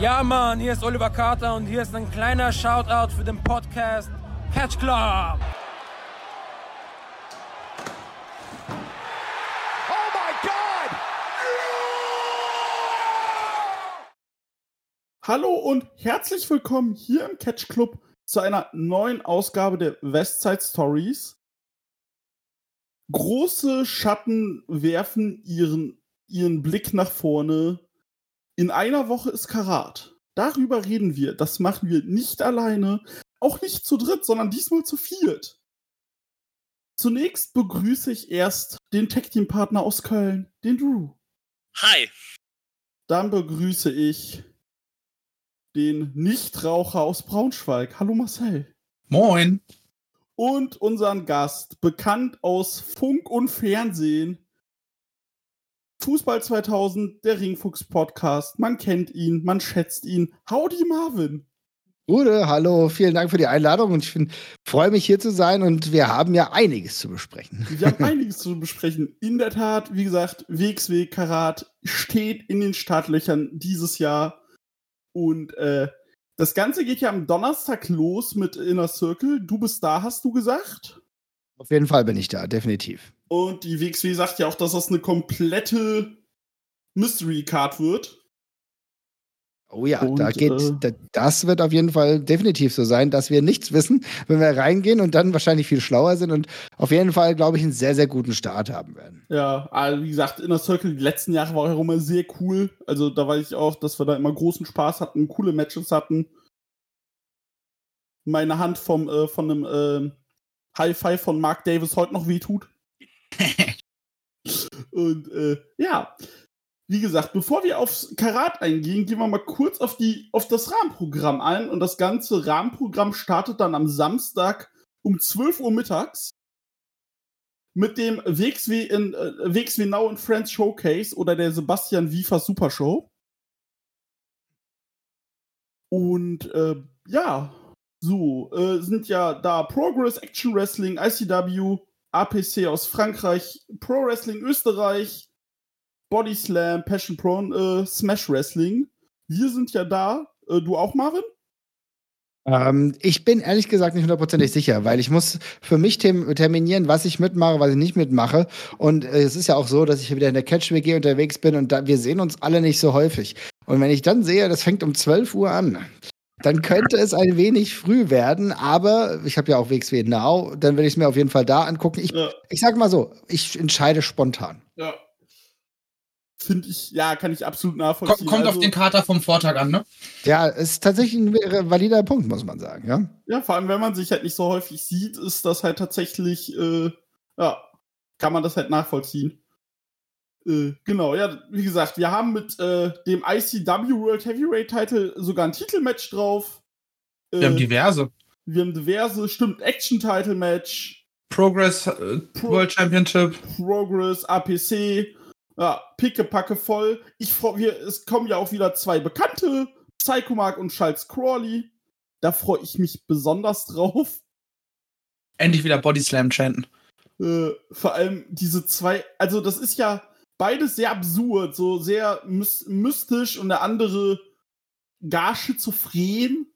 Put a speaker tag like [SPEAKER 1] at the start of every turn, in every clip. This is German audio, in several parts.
[SPEAKER 1] Ja, Mann, hier ist Oliver Carter und hier ist ein kleiner Shoutout für den Podcast Catch Club.
[SPEAKER 2] Oh!
[SPEAKER 3] Hallo und herzlich willkommen hier im Catch Club zu einer neuen Ausgabe der Westside Stories. Große Schatten werfen ihren, ihren Blick nach vorne. In einer Woche ist Karat. Darüber reden wir. Das machen wir nicht alleine, auch nicht zu dritt, sondern diesmal zu viert. Zunächst begrüße ich erst den Tech-Team-Partner aus Köln, den Drew.
[SPEAKER 4] Hi.
[SPEAKER 3] Dann begrüße ich den Nichtraucher aus Braunschweig. Hallo Marcel.
[SPEAKER 5] Moin.
[SPEAKER 3] Und unseren Gast, bekannt aus Funk und Fernsehen. Fußball 2000, der Ringfuchs Podcast. Man kennt ihn, man schätzt ihn. Howdy Marvin.
[SPEAKER 5] Gute, hallo, vielen Dank für die Einladung und ich freue mich hier zu sein und wir haben ja einiges zu besprechen.
[SPEAKER 3] Wir haben einiges zu besprechen. In der Tat, wie gesagt, WXW Karat steht in den Startlöchern dieses Jahr und äh, das Ganze geht ja am Donnerstag los mit Inner Circle. Du bist da, hast du gesagt?
[SPEAKER 5] Auf jeden Fall bin ich da, definitiv.
[SPEAKER 3] Und die WXW sagt ja auch, dass das eine komplette Mystery Card wird.
[SPEAKER 5] Oh ja,
[SPEAKER 3] Und,
[SPEAKER 5] da geht,
[SPEAKER 3] äh,
[SPEAKER 5] da, das wird auf jeden Fall definitiv so sein, dass wir nichts wissen, wenn wir reingehen und dann wahrscheinlich viel schlauer sind und auf jeden Fall, glaube ich, einen sehr, sehr guten Start haben werden.
[SPEAKER 3] Ja, also wie gesagt, Inner Circle die letzten Jahre war auch immer sehr cool. Also da weiß ich auch, dass wir da immer großen Spaß hatten, coole Matches hatten. Meine Hand vom, äh, von einem äh, High Five von Mark Davis heute noch wehtut. Und äh, ja, wie gesagt, bevor wir aufs Karat eingehen, gehen wir mal kurz auf, die, auf das Rahmenprogramm ein. Und das ganze Rahmenprogramm startet dann am Samstag um 12 Uhr mittags mit dem WXW, in, äh, WXW Now in Friends Showcase oder der Sebastian Wiefer Super Show. Und äh, ja, so äh, sind ja da Progress Action Wrestling, ICW, APC aus Frankreich, Pro Wrestling Österreich, Body Slam, Passion Pro und äh, Smash Wrestling. Wir sind ja da. Äh, du auch, Marvin?
[SPEAKER 5] Ähm, ich bin ehrlich gesagt nicht hundertprozentig sicher, weil ich muss für mich terminieren, was ich mitmache, was ich nicht mitmache. Und äh, es ist ja auch so, dass ich wieder in der Catch-WG unterwegs bin und da, wir sehen uns alle nicht so häufig. Und wenn ich dann sehe, das fängt um 12 Uhr an, dann könnte es ein wenig früh werden, aber ich habe ja auch WXW Now, dann will ich es mir auf jeden Fall da angucken. Ich,
[SPEAKER 3] Ja.
[SPEAKER 5] ich sag mal so, ich entscheide spontan.
[SPEAKER 3] Ja. Finde ich, ja, kann ich absolut nachvollziehen.
[SPEAKER 6] Kommt
[SPEAKER 3] also,
[SPEAKER 6] auf den Kater vom Vortag an, ne?
[SPEAKER 5] Ja, ist tatsächlich ein valider Punkt, muss man sagen, ja.
[SPEAKER 3] Ja, vor allem, wenn man sich halt nicht so häufig sieht, ist das halt tatsächlich, äh, ja, kann man das halt nachvollziehen. Äh, genau, ja, wie gesagt, wir haben mit äh, dem ICW World Heavyweight Title sogar ein Titelmatch drauf. Äh,
[SPEAKER 6] Wir haben diverse.
[SPEAKER 3] wir haben diverse, stimmt, Action-Title-Match,
[SPEAKER 6] Progress äh,
[SPEAKER 3] Pro-
[SPEAKER 6] World Championship.
[SPEAKER 3] Progress, APC, ja, pickepacke voll. Ich freu, wir, es kommen ja auch wieder zwei Bekannte, Psycho Mark und Charles Crawley. Da freue ich mich besonders drauf.
[SPEAKER 6] Endlich wieder Body Slam chanten.
[SPEAKER 3] Äh, vor allem diese zwei, also das ist ja beides sehr absurd, so sehr mys mystisch und der andere gar schizophren.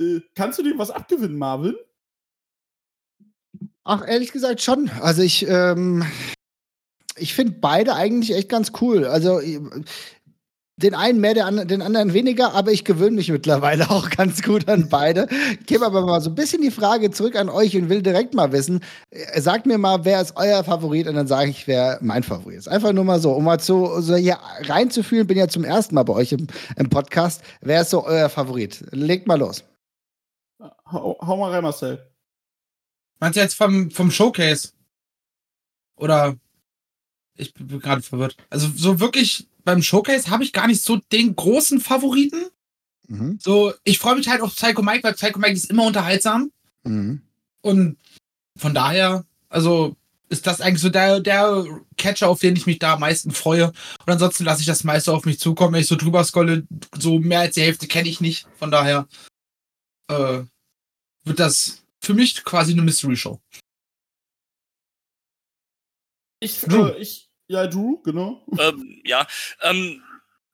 [SPEAKER 3] Äh, kannst du dem was abgewinnen, Marvin?
[SPEAKER 5] Ach, ehrlich gesagt schon. Also ich, ähm, ich finde beide eigentlich echt ganz cool. Also den einen mehr, den anderen weniger, aber ich gewöhne mich mittlerweile auch ganz gut an beide. Gebe aber mal so ein bisschen die Frage zurück an euch und will direkt mal wissen, äh, sagt mir mal, wer ist euer Favorit und dann sage ich, wer mein Favorit ist. Einfach nur mal so, um mal so, so hier reinzufühlen, bin ja zum ersten Mal bei euch im, im Podcast. Wer ist so euer Favorit? Legt mal los.
[SPEAKER 3] Hau, hau mal rein, Marcel.
[SPEAKER 6] Meinst du jetzt vom, vom Showcase? Oder ich bin gerade verwirrt. Also so wirklich beim Showcase habe ich gar nicht so den großen Favoriten.
[SPEAKER 5] Mhm.
[SPEAKER 6] So, ich freue mich halt auf Psycho Mike, weil Psycho Mike ist immer unterhaltsam.
[SPEAKER 5] Mhm.
[SPEAKER 6] Und von daher, also ist das eigentlich so der, der Catcher, auf den ich mich da am meisten freue. Und ansonsten lasse ich das meiste auf mich zukommen, wenn ich so drüber scrolle. So mehr als die Hälfte kenne ich nicht. Von daher äh, wird das für mich quasi eine Mystery Show.
[SPEAKER 3] Ich, äh, ich, ja, Drew, genau.
[SPEAKER 4] ähm, ja, ähm,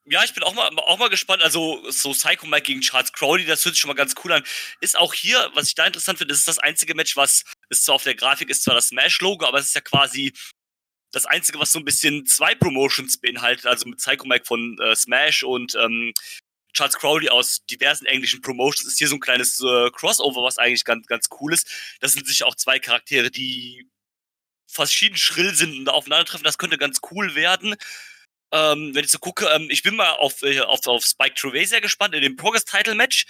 [SPEAKER 4] ja, ich bin auch mal, auch mal gespannt. Also, so Psycho Mike gegen Charles Crowley, das hört sich schon mal ganz cool an. Ist auch hier, was ich da interessant finde, ist das einzige Match, was ist zwar auf der Grafik, ist zwar das Smash-Logo, aber es ist ja quasi das einzige, was so ein bisschen zwei Promotions beinhaltet, also mit Psycho Mike von äh, Smash und ähm, Charles Crowley aus diversen englischen Promotions ist hier so ein kleines äh, Crossover, was eigentlich ganz, ganz cool ist. Das sind sicher auch zwei Charaktere, die verschieden schrill sind und aufeinandertreffen. Das könnte ganz cool werden. Ähm, wenn ich so gucke, ähm, ich bin mal auf, äh, auf, auf Spike Trevay sehr gespannt in dem Progress-Title-Match.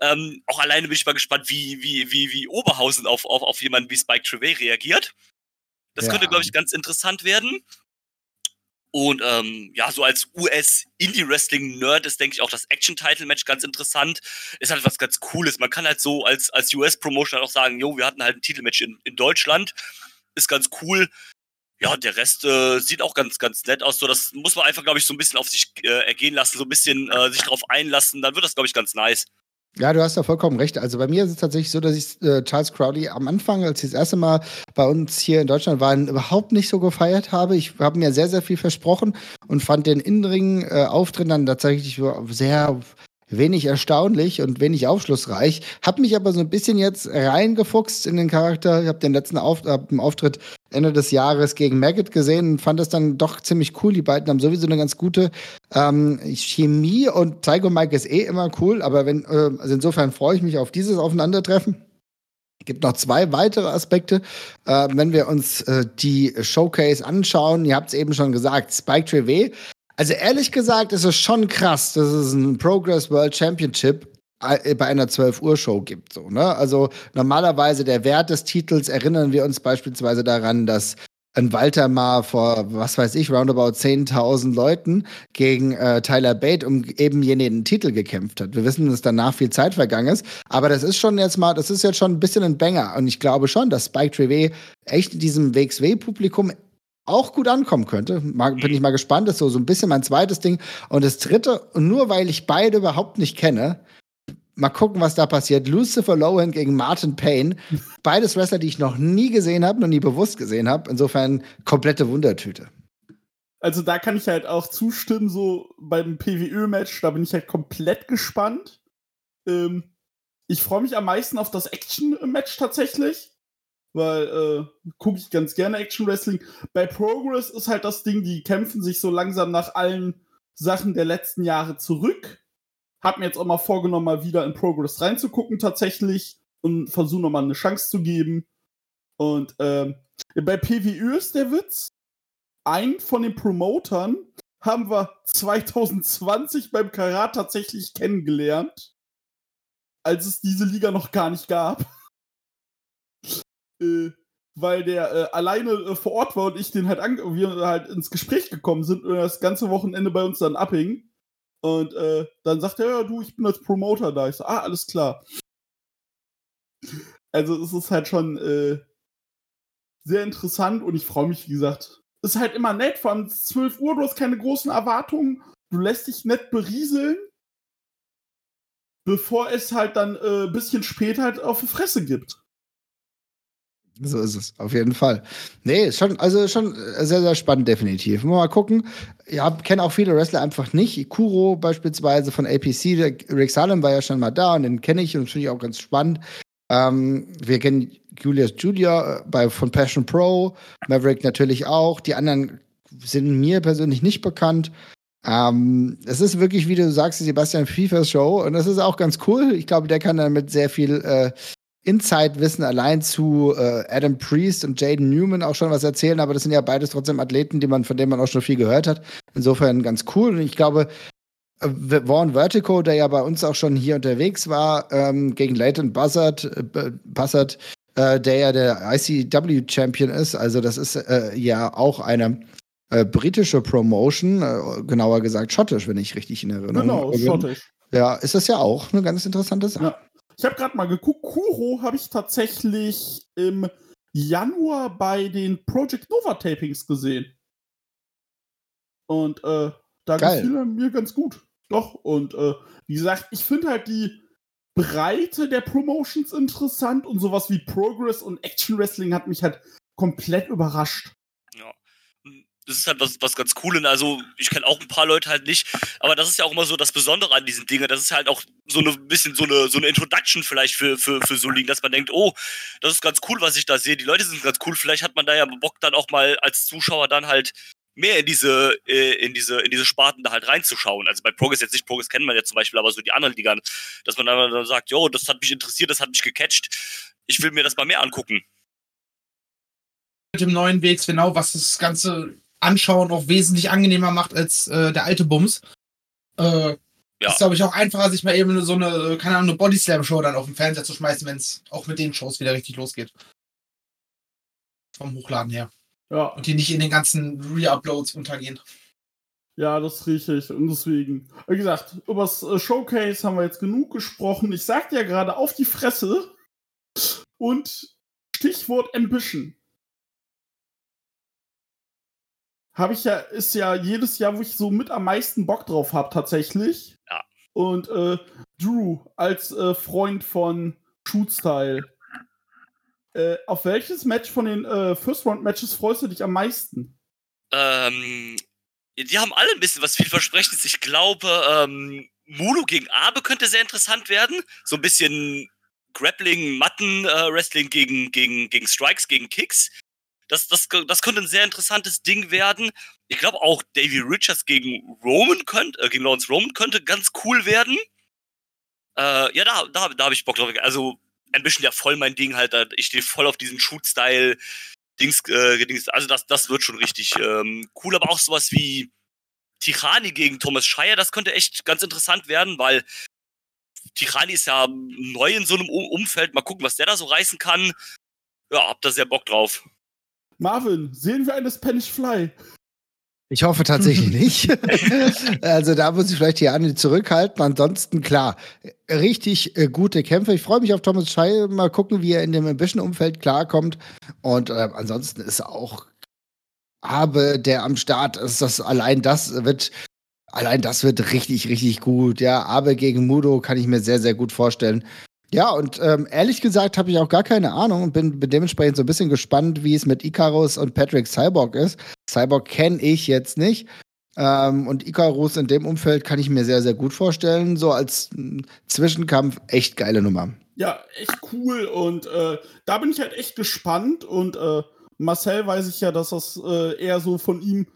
[SPEAKER 4] Ähm, auch alleine bin ich mal gespannt, wie, wie, wie, wie Oberhausen auf, auf, auf jemanden wie Spike Trevay reagiert. Das ja. könnte, glaube ich, ganz interessant werden. Und ähm, ja, so als US-Indie-Wrestling-Nerd ist, denke ich, auch das Action-Title-Match ganz interessant. Ist halt was ganz Cooles. Man kann halt so als, als US-Promotion halt auch sagen, jo, wir hatten halt ein Titelmatch in, in Deutschland. Ist ganz cool. Ja, der Rest äh, sieht auch ganz, ganz nett aus. So, das muss man einfach, glaube ich, so ein bisschen auf sich äh, ergehen lassen, so ein bisschen äh, sich darauf einlassen. Dann wird das, glaube ich, ganz nice.
[SPEAKER 5] Ja, du hast da vollkommen recht. Also bei mir ist es tatsächlich so, dass ich äh, Charles Crowley am Anfang, als ich das erste Mal bei uns hier in Deutschland waren, überhaupt nicht so gefeiert habe. Ich habe mir sehr, sehr viel versprochen und fand den Innenring-Auftritt äh, dann tatsächlich sehr wenig erstaunlich und wenig aufschlussreich. Hab mich aber so ein bisschen jetzt reingefuchst in den Charakter. Ich habe den letzten Auf äh, Auftritt Ende des Jahres gegen Maggot gesehen und fand das dann doch ziemlich cool. Die beiden haben sowieso eine ganz gute ähm, Chemie und Psycho Mike ist eh immer cool, aber wenn, äh, also insofern freue ich mich auf dieses Aufeinandertreffen. Es gibt noch zwei weitere Aspekte. Äh, wenn wir uns äh, die Showcase anschauen, ihr habt es eben schon gesagt, Spike Trevay also ehrlich gesagt ist es schon krass, dass es ein Progress World Championship äh, bei einer 12 Uhr Show gibt so, ne? Also normalerweise der Wert des Titels erinnern wir uns beispielsweise daran, dass ein Walter mal vor, was weiß ich, roundabout 10.000 Leuten gegen äh, Tyler Bate um eben jenen Titel gekämpft hat. Wir wissen, dass danach viel Zeit vergangen ist, aber das ist schon jetzt mal, das ist jetzt schon ein bisschen ein Banger und ich glaube schon, dass Spike Trevay echt diesem WXW-Publikum auch gut ankommen könnte. Mal, bin ich mal gespannt. Das ist so, so ein bisschen mein zweites Ding. Und das dritte, nur weil ich beide überhaupt nicht kenne, mal gucken, was da passiert. Lucifer Lohan gegen Martin Payne. Beides Wrestler, die ich noch nie gesehen habe, noch nie bewusst gesehen habe. Insofern komplette Wundertüte.
[SPEAKER 3] Also da kann ich halt auch zustimmen, so beim PWÖ-Match, da bin ich halt komplett gespannt. Ähm, ich freue mich am meisten auf das Action-Match tatsächlich weil äh, gucke ich ganz gerne Action Wrestling. Bei Progress ist halt das Ding, die kämpfen sich so langsam nach allen Sachen der letzten Jahre zurück. Hab mir jetzt auch mal vorgenommen, mal wieder in Progress reinzugucken tatsächlich und versuche nochmal eine Chance zu geben. Und ähm, bei PWÜ ist der Witz, ein von den Promotern haben wir 2020 beim Karat tatsächlich kennengelernt, als es diese Liga noch gar nicht gab äh, weil der äh, alleine äh, vor Ort war und ich den halt, wir halt ins Gespräch gekommen sind und das ganze Wochenende bei uns dann abhing. Und äh, dann sagt er, ja, du, ich bin als Promoter da. Ich so, ah, alles klar. Also es ist halt schon äh, sehr interessant und ich freue mich, wie gesagt. Es ist halt immer nett, vor allem 12 Uhr, du hast keine großen Erwartungen, du lässt dich nett berieseln, bevor es halt dann ein äh, bisschen später halt auf die Fresse gibt.
[SPEAKER 5] So ist es, auf jeden Fall. Nee, schon, also schon sehr, sehr spannend, definitiv. Mal gucken. Ja, kenne auch viele Wrestler einfach nicht. Kuro beispielsweise von APC, Rick Salem war ja schon mal da und den kenne ich und finde ich auch ganz spannend. Ähm, wir kennen Julius Junior äh, bei, von Passion Pro, Maverick natürlich auch. Die anderen sind mir persönlich nicht bekannt. Ähm, es ist wirklich, wie du sagst, die Sebastian Fiefers Show und das ist auch ganz cool. Ich glaube, der kann damit sehr viel äh, Inside-Wissen allein zu äh, Adam Priest und Jaden Newman auch schon was erzählen, aber das sind ja beides trotzdem Athleten, die man, von denen man auch schon viel gehört hat. Insofern ganz cool. Und ich glaube, äh, Vaughn Vertigo, der ja bei uns auch schon hier unterwegs war, ähm, gegen Leighton Buzzard, äh, Buzzard äh, der ja der ICW-Champion ist. Also, das ist äh, ja auch eine äh, britische Promotion, äh, genauer gesagt schottisch, wenn ich richtig in Erinnerung
[SPEAKER 3] Genau, schottisch.
[SPEAKER 5] Ja, ist das ja auch eine ganz interessante Sache. Ja.
[SPEAKER 3] Ich habe gerade mal geguckt, Kuro habe ich tatsächlich im Januar bei den Project Nova Tapings gesehen. Und äh, da gefiel er mir ganz gut. Doch, und äh, wie gesagt, ich finde halt die Breite der Promotions interessant und sowas wie Progress und Action Wrestling hat mich halt komplett überrascht.
[SPEAKER 4] Das ist halt was, was ganz Cooles. Also, ich kenne auch ein paar Leute halt nicht, aber das ist ja auch immer so das Besondere an diesen Dingen. Das ist halt auch so eine bisschen so eine, so eine Introduction vielleicht für, für, für so Ligen, dass man denkt, oh, das ist ganz cool, was ich da sehe. Die Leute sind ganz cool. Vielleicht hat man da ja Bock, dann auch mal als Zuschauer dann halt mehr in diese, äh, in diese, in diese Sparten da halt reinzuschauen. Also bei Progress jetzt nicht, Progress kennen wir ja zum Beispiel, aber so die anderen Ligen, dass man dann, sagt, jo, das hat mich interessiert, das hat mich gecatcht. Ich will mir das mal mehr angucken.
[SPEAKER 6] Mit dem neuen WXW genau, was das Ganze Anschauen auch wesentlich angenehmer macht als äh, der alte Bums. Äh, ja. Ist, glaube ich, auch einfacher, sich mal eben so eine, keine Ahnung, eine Bodyslam-Show dann auf den Fernseher zu schmeißen, wenn es auch mit den Shows wieder richtig losgeht. Vom Hochladen her. Ja. Und die nicht in den ganzen Re-Uploads untergehen.
[SPEAKER 3] Ja, das ist richtig. Und deswegen, wie gesagt, über das äh, Showcase haben wir jetzt genug gesprochen. Ich sagte ja gerade auf die Fresse und Stichwort Ambition. Habe ich ja, ist ja jedes Jahr, wo ich so mit am meisten Bock drauf habe, tatsächlich.
[SPEAKER 4] Ja.
[SPEAKER 3] Und äh, Drew als äh, Freund von Shootstyle äh, auf welches Match von den äh, First-Round-Matches freust du dich am meisten?
[SPEAKER 4] Ähm, die haben alle ein bisschen was vielversprechendes. Ich glaube, ähm, Mulo gegen Abe könnte sehr interessant werden. So ein bisschen Grappling, Matten, äh, Wrestling gegen, gegen, gegen Strikes, gegen Kicks. Das, das, das könnte ein sehr interessantes Ding werden. Ich glaube auch Davy Richards gegen Roman könnte, äh, gegen Lawrence Roman könnte ganz cool werden. Äh, ja, da, da, da habe ich Bock drauf. Also Ambition ja voll mein Ding halt. Ich stehe voll auf diesen Shoot-Style. Dings, äh, Dings, also das, das wird schon richtig ähm, cool, aber auch sowas wie Tichani gegen Thomas Scheier, das könnte echt ganz interessant werden, weil Tichani ist ja neu in so einem Umfeld. Mal gucken, was der da so reißen kann. Ja, hab da sehr Bock drauf.
[SPEAKER 3] Marvin, sehen wir eine Spanish Fly?
[SPEAKER 5] Ich hoffe tatsächlich nicht. also da muss ich vielleicht die Anne zurückhalten. Ansonsten klar, richtig äh, gute Kämpfe. Ich freue mich auf Thomas Schei. Mal gucken, wie er in dem Ambition-Umfeld klarkommt. Und äh, ansonsten ist auch Habe, der am Start ist, das allein das wird allein das wird richtig, richtig gut. Ja, Abe gegen Mudo kann ich mir sehr, sehr gut vorstellen. Ja, und ähm, ehrlich gesagt habe ich auch gar keine Ahnung und bin, bin dementsprechend so ein bisschen gespannt, wie es mit Icarus und Patrick Cyborg ist. Cyborg kenne ich jetzt nicht. Ähm, und Icarus in dem Umfeld kann ich mir sehr, sehr gut vorstellen. So als Zwischenkampf echt geile Nummer.
[SPEAKER 3] Ja, echt cool. Und äh, da bin ich halt echt gespannt. Und äh, Marcel weiß ich ja, dass das äh, eher so von ihm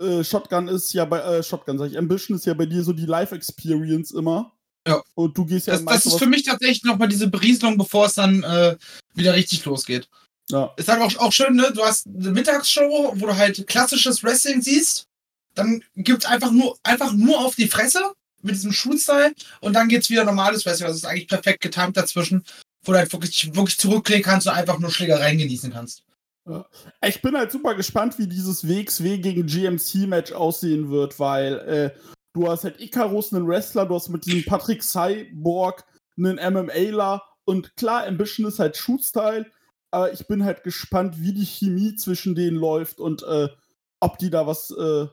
[SPEAKER 3] äh, Shotgun ist ja bei äh, Shotgun, sag ich. Ambition ist ja bei dir so die Live-Experience immer.
[SPEAKER 6] Ja.
[SPEAKER 3] Und du gehst ja
[SPEAKER 6] Das, das ist für mich tatsächlich nochmal diese Berieselung, bevor es dann äh, wieder richtig losgeht. Ja. Ist halt auch, auch schön, ne? Du hast eine Mittagsshow, wo du halt klassisches Wrestling siehst. Dann gibt's einfach nur, einfach nur auf die Fresse mit diesem Shoot-Style und dann geht's wieder normales Wrestling. Das ist eigentlich perfekt getimt dazwischen, wo du halt wirklich, wirklich zurückklicken kannst und einfach nur Schlägereien genießen kannst.
[SPEAKER 3] Ja. Ich bin halt super gespannt, wie dieses WXW gegen GMC-Match aussehen wird, weil äh, Du hast halt Icarus, einen Wrestler, du hast mit diesem Patrick Cyborg einen MMAler und klar, Ambition ist halt Shoot-Style, aber ich bin halt gespannt, wie die Chemie zwischen denen läuft und äh, ob die da was, äh,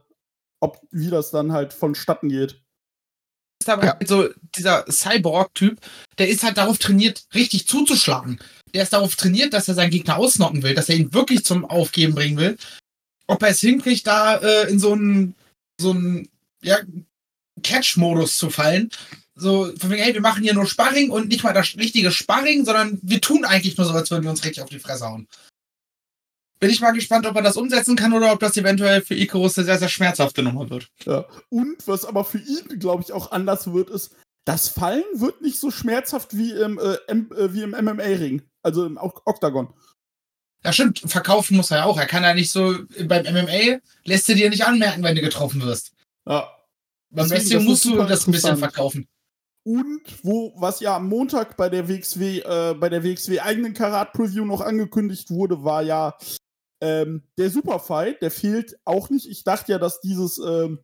[SPEAKER 3] ob, wie das dann halt vonstatten geht.
[SPEAKER 6] Ist aber ja. so, dieser Cyborg-Typ, der ist halt darauf trainiert, richtig zuzuschlagen. Der ist darauf trainiert, dass er seinen Gegner ausnocken will, dass er ihn wirklich zum Aufgeben bringen will. Ob er es hinkriegt, da äh, in so einen so einen ja, Catch-Modus zu fallen. So, von wegen, hey, wir machen hier nur Sparring und nicht mal das richtige Sparring, sondern wir tun eigentlich nur so, als würden wir uns richtig auf die Fresse hauen. Bin ich mal gespannt, ob er das umsetzen kann oder ob das eventuell für Icarus eine sehr, sehr schmerzhafte Nummer wird.
[SPEAKER 3] Ja. Und was aber für ihn, glaube ich, auch anders wird, ist, das Fallen wird nicht so schmerzhaft wie im, äh, äh wie im MMA-Ring, also im Octagon.
[SPEAKER 6] Ja, stimmt. Verkaufen muss er ja auch. Er kann ja nicht so, beim MMA lässt er dir nicht anmerken, wenn du getroffen wirst.
[SPEAKER 3] Ja.
[SPEAKER 6] Beim Wrestling musst du das ein bisschen verkaufen.
[SPEAKER 3] Und wo, was ja am Montag bei der WXW, äh, bei der WXW eigenen Karat-Preview noch angekündigt wurde, war ja ähm, der Superfight. Der fehlt auch nicht. Ich dachte ja, dass dieses ähm,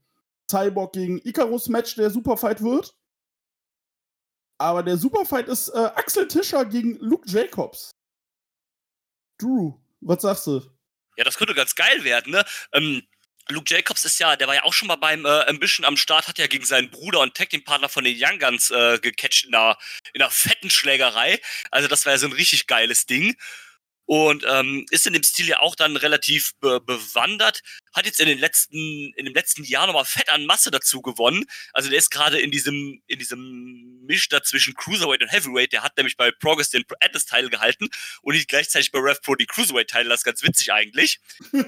[SPEAKER 3] Cyborg gegen Icarus-Match der Superfight wird. Aber der Superfight ist äh, Axel Tischer gegen Luke Jacobs. Drew, was sagst du?
[SPEAKER 4] Ja, das könnte ganz geil werden, ne? Ähm, Luke Jacobs ist ja, der war ja auch schon mal beim äh, Ambition am Start, hat ja gegen seinen Bruder und Tag Team Partner von den Young Guns äh, gecatcht in einer, in einer fetten Schlägerei. Also das war ja so ein richtig geiles Ding. Und ähm, ist in dem Stil ja auch dann relativ be bewandert. Hat jetzt in den letzten in dem letzten Jahr nochmal fett an Masse dazu gewonnen. Also der ist gerade in diesem in diesem Misch da zwischen Cruiserweight und Heavyweight. Der hat nämlich bei Progress den Atlas-Teil gehalten und nicht gleichzeitig bei Rev Pro die Cruiserweight-Teile. Das ist ganz witzig eigentlich.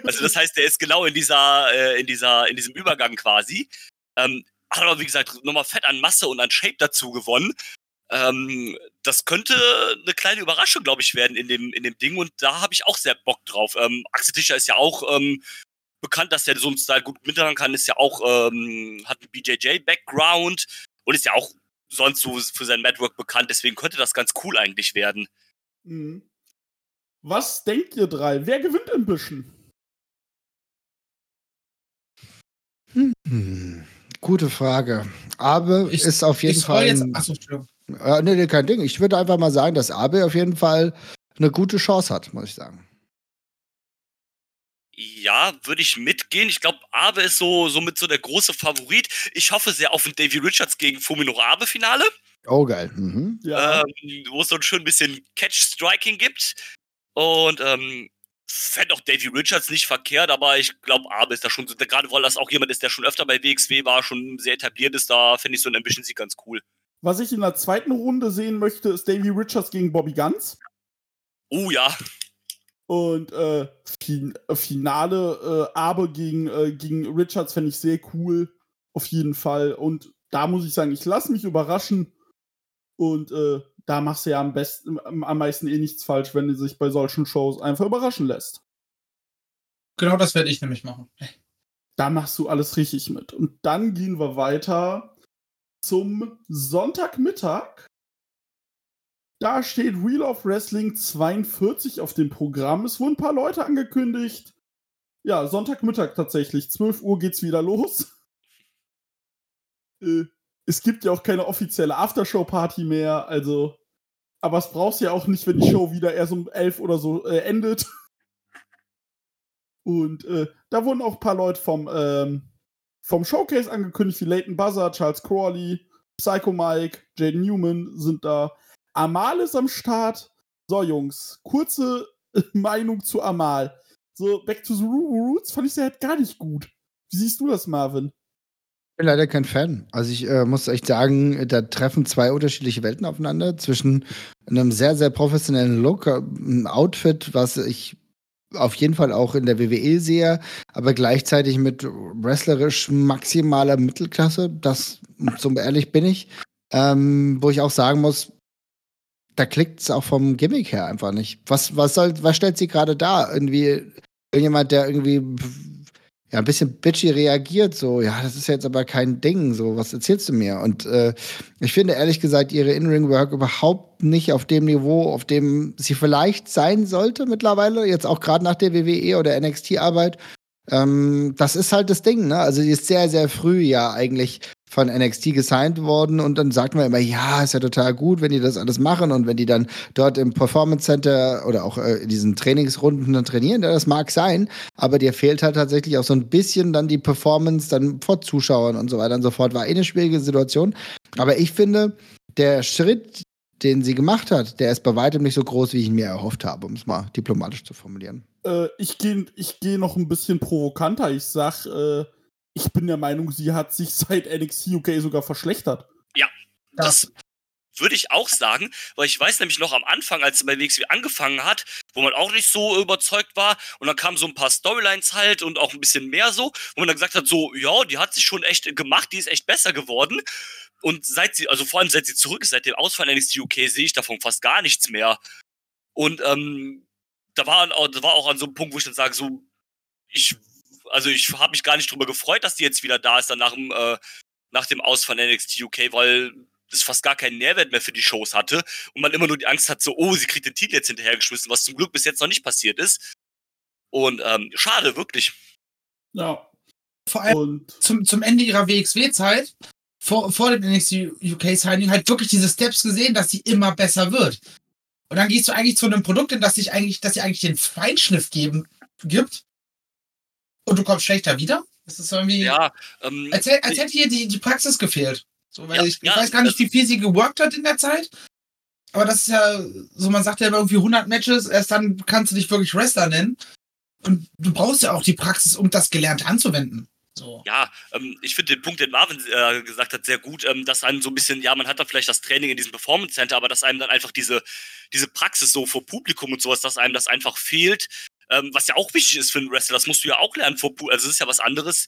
[SPEAKER 4] Also das heißt, der ist genau in dieser äh, in dieser in diesem Übergang quasi. Ähm, hat aber wie gesagt nochmal fett an Masse und an Shape dazu gewonnen. Ähm, das könnte eine kleine Überraschung, glaube ich, werden in dem, in dem Ding und da habe ich auch sehr Bock drauf. Ähm, Axel Tischer ist ja auch ähm, bekannt, dass er so einen Style gut mitmachen kann, ist ja auch, ähm, hat einen BJJ-Background und ist ja auch sonst so für sein Network bekannt, deswegen könnte das ganz cool eigentlich werden.
[SPEAKER 3] Mhm. Was denkt ihr drei? Wer gewinnt im Büschen?
[SPEAKER 5] Hm, gute Frage. Aber
[SPEAKER 6] Ich-
[SPEAKER 5] ist auf jeden Fall.
[SPEAKER 6] jetzt.
[SPEAKER 5] ein-
[SPEAKER 6] Achso, Entschuldigung.
[SPEAKER 5] Äh, nee, nee, kein Ding. Ich würde einfach mal sagen, dass Abe auf jeden Fall eine gute Chance hat, muss ich sagen.
[SPEAKER 4] Ja, würde ich mitgehen. Ich glaube, Abe ist so, so mit so der große Favorit. Ich hoffe sehr auf ein Davy Richards gegen Fumino Abe Finale.
[SPEAKER 5] Oh, geil. Mhm.
[SPEAKER 3] Ja.
[SPEAKER 4] ähm, wo es so ein schön bisschen Catch-Striking gibt. Und ähm, fände auch Davy Richards nicht verkehrt, aber ich glaube, Abe ist da schon, so- gerade weil das auch jemand ist, der schon öfter bei WXW war, schon sehr etabliert ist, da finde ich so ein Ambition-Sieg ganz cool.
[SPEAKER 3] Was ich in der zweiten Runde sehen möchte, ist Davy Richards gegen Bobby Guns.
[SPEAKER 4] Oh ja,
[SPEAKER 3] Und äh, fin Finale äh, Abe gegen, äh, gegen Richards fände ich sehr cool. Auf jeden Fall. Und da muss ich sagen, ich lasse mich überraschen. Und äh, da machst du ja am besten, am am meisten eh nichts falsch, wenn du sich bei solchen Shows einfach überraschen lässt.
[SPEAKER 6] Genau das werde ich nämlich machen.
[SPEAKER 3] Da machst du alles richtig mit. Und dann gehen wir weiter zum Sonntagmittag. Da steht Wheel of Wrestling 42 auf dem Programm. Es wurden ein paar Leute angekündigt. Ja, Sonntagmittag tatsächlich. 12 Uhr geht's wieder los. Äh, es gibt ja auch keine offizielle Aftershow-Party mehr, also. Aber es brauchst du ja auch nicht, wenn die Show wieder erst um 11 oder so äh, endet. Und äh, da wurden auch ein paar Leute vom, ähm, vom Showcase angekündigt, wie Leighton Buzzard, Charles Crawley, Psycho Mike, Jaden Newman sind da. Amal ist am Start. So, Jungs, kurze Meinung zu Amal. So, Back to the Roots fand ich sie halt gar nicht gut. Wie siehst du das, Marvin?
[SPEAKER 5] Ich bin leider kein Fan. Also ich äh, muss echt sagen, da treffen zwei unterschiedliche Welten aufeinander zwischen einem sehr, sehr professionellen Look, äh, ein Outfit, was ich auf jeden Fall auch in der WWE sehe, aber gleichzeitig mit wrestlerisch maximaler Mittelklasse. Das, so ehrlich bin ich. Ähm, wo ich auch sagen muss, da klickt es auch vom Gimmick her einfach nicht. Was, was soll, was stellt sie gerade da? Irgendwie irgendjemand, der irgendwie ja, ein bisschen bitchy reagiert, so, ja, das ist jetzt aber kein Ding, so, was erzählst du mir? Und äh, ich finde ehrlich gesagt ihre In-Ring-Work überhaupt nicht auf dem Niveau, auf dem sie vielleicht sein sollte mittlerweile, jetzt auch gerade nach der WWE oder NXT-Arbeit. Ähm, das ist halt das Ding, ne? Also sie ist sehr, sehr früh ja eigentlich von NXT gesigned worden und dann sagt man immer, ja, ist ja total gut, wenn die das alles machen und wenn die dann dort im Performance Center oder auch äh, in diesen Trainingsrunden dann trainieren, ja, das mag sein, aber dir fehlt halt tatsächlich auch so ein bisschen dann die Performance dann vor Zuschauern und so weiter und so fort. War eh eine schwierige Situation. Aber ich finde, der Schritt, den sie gemacht hat, der ist bei weitem nicht so groß, wie ich ihn mir erhofft habe, um es mal diplomatisch zu formulieren.
[SPEAKER 3] Äh, ich gehe ich geh noch ein bisschen provokanter. Ich sag, äh, ich bin der Meinung, sie hat sich seit NXT UK sogar verschlechtert.
[SPEAKER 4] das würde ich auch sagen, weil ich weiß nämlich noch am Anfang, als sie bei WXW angefangen hat, wo man auch nicht so überzeugt war und dann kamen so ein paar Storylines halt und auch ein bisschen mehr so, wo man dann gesagt hat, so, ja, die hat sich schon echt gemacht, die ist echt besser geworden. Und seit sie, also vor allem seit sie zurück ist, seit dem Ausfall NXT UK, sehe ich davon fast gar nichts mehr. Und ähm, da war, da war auch an so einem Punkt, wo ich dann sage, so, ich, also ich habe mich gar nicht drüber gefreut, dass die jetzt wieder da ist, dann nach dem, äh, nach dem Aus von NXT UK, weil das fast gar keinen Nährwert mehr für die Shows hatte und man immer nur die Angst hat, so, oh, sie kriegt den Titel jetzt hinterhergeschmissen, was zum Glück bis jetzt noch nicht passiert ist. Und ähm, schade, wirklich.
[SPEAKER 3] Ja.
[SPEAKER 6] Vor allem
[SPEAKER 3] Und
[SPEAKER 6] zum, zum Ende ihrer WXW-Zeit, vor, vor dem NXT UK-Signing, halt wirklich diese Steps gesehen, dass sie immer besser wird. Und dann gehst du eigentlich zu einem Produkt, in das sich eigentlich, dass sie eigentlich den Feinschliff geben, gibt. Und du kommst schlechter wieder. Das ist irgendwie.
[SPEAKER 4] Ja, ähm,
[SPEAKER 6] Als, hätte- als hätte hier die, die Praxis gefehlt. So, weil
[SPEAKER 4] Ja,
[SPEAKER 6] ich, ich
[SPEAKER 4] ja,
[SPEAKER 6] weiß gar nicht,
[SPEAKER 4] das-
[SPEAKER 6] wie viel sie geworkt hat in der Zeit. aber das ist ja, so man sagt ja immer irgendwie 100 Matches, erst dann kannst du dich wirklich Wrestler nennen. Und du brauchst ja auch die Praxis, um das gelernt anzuwenden. So.
[SPEAKER 4] Ja, ähm, ich finde den Punkt, den Marvin äh, gesagt hat, sehr gut, ähm, dass einem so ein bisschen, ja, man hat da vielleicht das Training in diesem Performance Center, aber dass einem dann einfach diese, diese Praxis so vor Publikum und sowas, dass einem das einfach fehlt, ähm, was ja auch wichtig ist für einen Wrestler, das musst du ja auch lernen vor also es ist ja was anderes,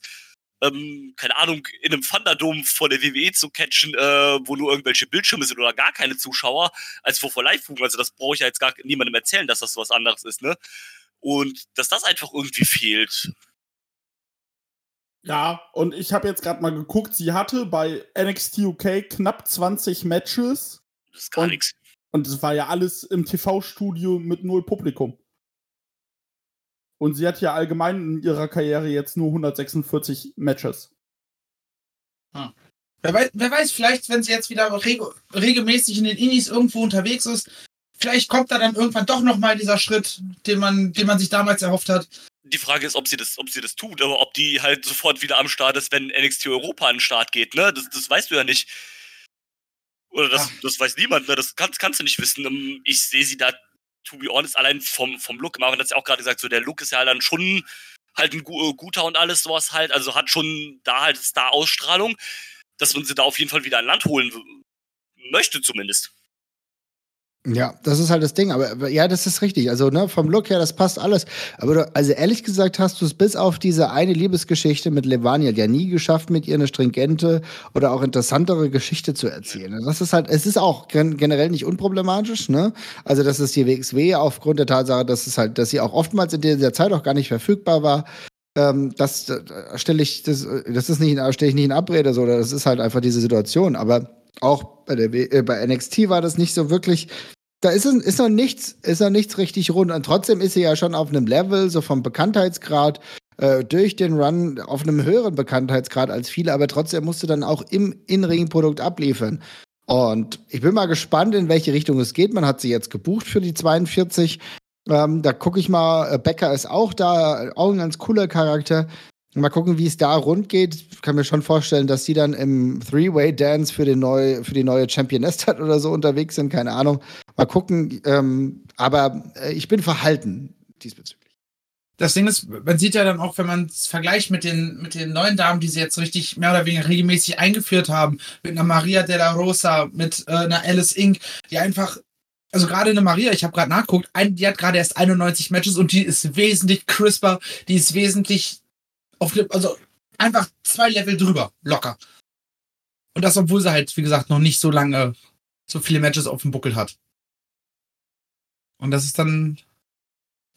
[SPEAKER 4] ähm, keine Ahnung, in einem Thunderdome vor der WWE zu catchen, äh, wo nur irgendwelche Bildschirme sind oder gar keine Zuschauer, als vor, vor Live-Publikum, also das brauche ich ja jetzt gar niemandem erzählen, dass das was anderes ist, ne? Und dass das einfach irgendwie fehlt.
[SPEAKER 3] Ja, und ich habe jetzt gerade mal geguckt, sie hatte bei NXT UK knapp 20 Matches.
[SPEAKER 4] Das ist gar nichts.
[SPEAKER 3] Und es war ja alles im TV-Studio mit null Publikum. Und sie hat ja allgemein in ihrer Karriere jetzt nur 146 Matches.
[SPEAKER 6] Wer weiß, wer weiß, vielleicht, wenn sie jetzt wieder reg regelmäßig in den Indies irgendwo unterwegs ist, vielleicht kommt da dann irgendwann doch nochmal dieser Schritt, den man, den man sich damals erhofft hat.
[SPEAKER 4] Die Frage ist, ob sie das, ob sie das tut, aber ob die halt sofort wieder am Start ist, wenn NXT Europa an den Start geht, ne? Das, das weißt du ja nicht. Oder das, das weiß niemand, ne? Das kannst, kannst du nicht wissen. Ähm, Ich sehe sie da, to be honest, allein vom, vom Look. Marvin hat es ja auch gerade gesagt, so der Look ist ja dann schon halt ein äh, guter und alles sowas halt. Also hat schon da halt Star-Ausstrahlung, dass man sie da auf jeden Fall wieder an Land holen möchte zumindest.
[SPEAKER 5] Ja, das ist halt das Ding. Aber, ja, das ist richtig. Also, ne, vom Look her, das passt alles. Aber du, also ehrlich gesagt hast du es bis auf diese eine Liebesgeschichte mit Levania ja nie geschafft, mit ihr eine stringente oder auch interessantere Geschichte zu erzählen. Das ist halt, es ist auch gen generell nicht unproblematisch, ne? Also, das ist die WXW aufgrund der Tatsache, dass es halt, dass sie auch oftmals in dieser Zeit auch gar nicht verfügbar war. Ähm, das äh, stelle ich, das, äh, das ist nicht, in- stelle ich nicht in Abrede, so, das ist halt einfach diese Situation. Aber auch bei, der, äh, bei NXT war das nicht so wirklich da ist, es, ist noch nichts, ist noch nichts richtig rund. Und trotzdem ist sie ja schon auf einem Level, so vom Bekanntheitsgrad, äh, durch den Run auf einem höheren Bekanntheitsgrad als viele, aber trotzdem musste dann auch im In-Ring-Produkt abliefern. Und ich bin mal gespannt, in welche Richtung es geht. Man hat sie jetzt gebucht für die 42. Ähm, da gucke ich mal, äh, Becker ist auch da, auch ein ganz cooler Charakter. Mal gucken, wie es da rund geht. Ich kann mir schon vorstellen, dass sie dann im Three-Way-Dance für, für die neue Championess hat oder so unterwegs sind. Keine Ahnung. Mal gucken. Ähm, aber äh, ich bin verhalten diesbezüglich.
[SPEAKER 6] Das Ding ist, man sieht ja dann auch, wenn man es vergleicht mit den, mit den neuen Damen, die sie jetzt richtig mehr oder weniger regelmäßig eingeführt haben, mit einer Maria de la Rosa, mit äh, einer Alice Inc., die einfach, also gerade eine Maria, ich habe gerade nachgeguckt, die hat gerade erst 91 Matches und die ist wesentlich crisper, die ist wesentlich auf also einfach zwei Level drüber, locker. Und das, obwohl sie halt, wie gesagt, noch nicht so lange so viele Matches auf dem Buckel hat. Und das ist dann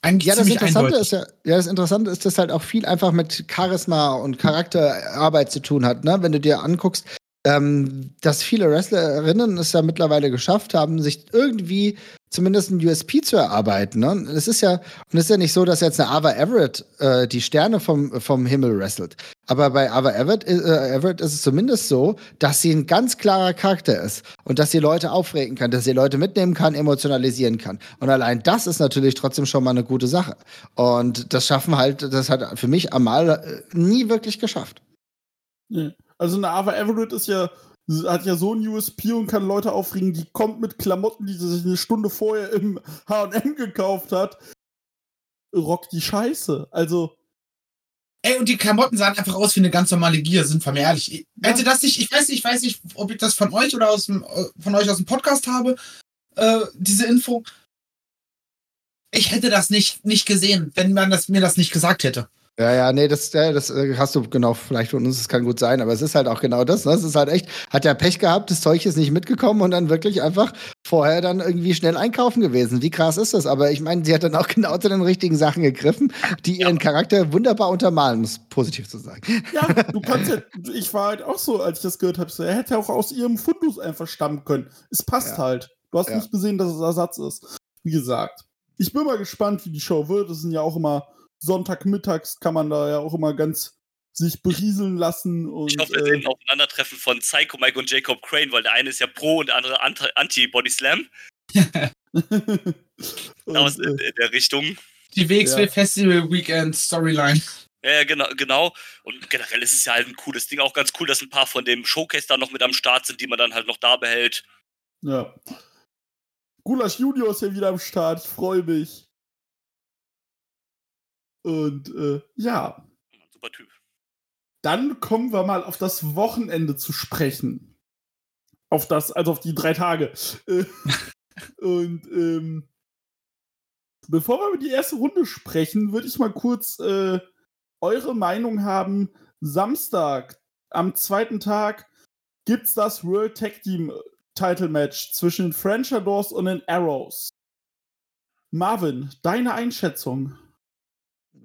[SPEAKER 6] eigentlich
[SPEAKER 5] Ja, das Interessante
[SPEAKER 6] eindeutig.
[SPEAKER 5] ist ja, ja, das Interessante ist, dass halt auch viel einfach mit Charisma und Charakterarbeit zu tun hat. Ne? Wenn du dir anguckst, ähm, dass viele Wrestlerinnen es ja mittlerweile geschafft haben, sich irgendwie zumindest ein USP zu erarbeiten. Ne? Es ist ja, und es ist ja nicht so, dass jetzt eine Ava Everett äh, die Sterne vom, vom Himmel wrestelt. Aber bei Ava Everett, äh, Everett ist es zumindest so, dass sie ein ganz klarer Charakter ist und dass sie Leute aufregen kann, dass sie Leute mitnehmen kann, emotionalisieren kann. Und allein das ist natürlich trotzdem schon mal eine gute Sache. Und das schaffen halt, das hat für mich Amal äh, nie wirklich geschafft.
[SPEAKER 3] Also eine Ava Everett ist ja, hat ja so ein USP und kann Leute aufregen, die kommt mit Klamotten, die sie sich eine Stunde vorher im H&M gekauft hat, rockt die Scheiße. Also,
[SPEAKER 6] Ey, und die Klamotten sahen einfach aus wie eine ganz normale Gier, sind wir mal ehrlich.
[SPEAKER 3] Ja.
[SPEAKER 6] Hätte das nicht, ich weiß nicht, ich weiß nicht, ob ich das von euch oder aus dem, von euch aus dem Podcast habe, äh, diese Info. Ich hätte das nicht, nicht gesehen, wenn man das, mir das nicht gesagt hätte.
[SPEAKER 5] Ja, ja, nee, das, das äh, hast du genau vielleicht von uns, das kann gut sein, aber es ist halt auch genau das, ne? Es ist halt echt, hat ja Pech gehabt, das Zeug ist nicht mitgekommen und dann wirklich einfach vorher dann irgendwie schnell einkaufen gewesen. Wie krass ist das? Aber ich meine, sie hat dann auch genau zu den richtigen Sachen gegriffen, die ihren Charakter wunderbar untermalen, um es positiv zu sagen.
[SPEAKER 3] ja, du kannst ja, ich war halt auch so, als ich das gehört habe, so, er hätte auch aus ihrem Fundus einfach stammen können. Es passt
[SPEAKER 5] Ja.
[SPEAKER 3] halt. Du hast
[SPEAKER 5] Ja.
[SPEAKER 3] nicht gesehen, dass es Ersatz ist. Wie gesagt. Ich bin mal gespannt, wie die Show wird. Es sind ja auch immer Sonntagmittags, kann man da ja auch immer ganz sich berieseln lassen. Und,
[SPEAKER 4] Ich hoffe, wir
[SPEAKER 3] äh,
[SPEAKER 4] sehen ein Aufeinandertreffen von Psycho Mike und Jacob Crane, weil der eine ist ja pro und der andere anti- anti-Body Slam. Aus
[SPEAKER 3] äh,
[SPEAKER 4] in, in der Richtung.
[SPEAKER 6] Die WXW
[SPEAKER 3] Ja.
[SPEAKER 6] Festival Weekend Storyline.
[SPEAKER 4] Ja, ja, genau, genau. Und generell ist es ja halt ein cooles Ding. Auch ganz cool, dass ein paar von dem Showcase da noch mit am Start sind, die man dann halt noch da behält.
[SPEAKER 3] ja. Gulasch Junior ist ja wieder am Start. Ich freue mich. Und äh, ja,
[SPEAKER 4] Super Typ.
[SPEAKER 3] dann kommen wir mal auf das Wochenende zu sprechen. Auf das, also auf die drei Tage. Äh, Und ähm, bevor wir über die erste Runde sprechen, würde ich mal kurz äh, eure Meinung haben. Samstag, am zweiten Tag, gibt's das World Tag Team Title Match zwischen French Adors und den Arrows. Marvin, deine Einschätzung?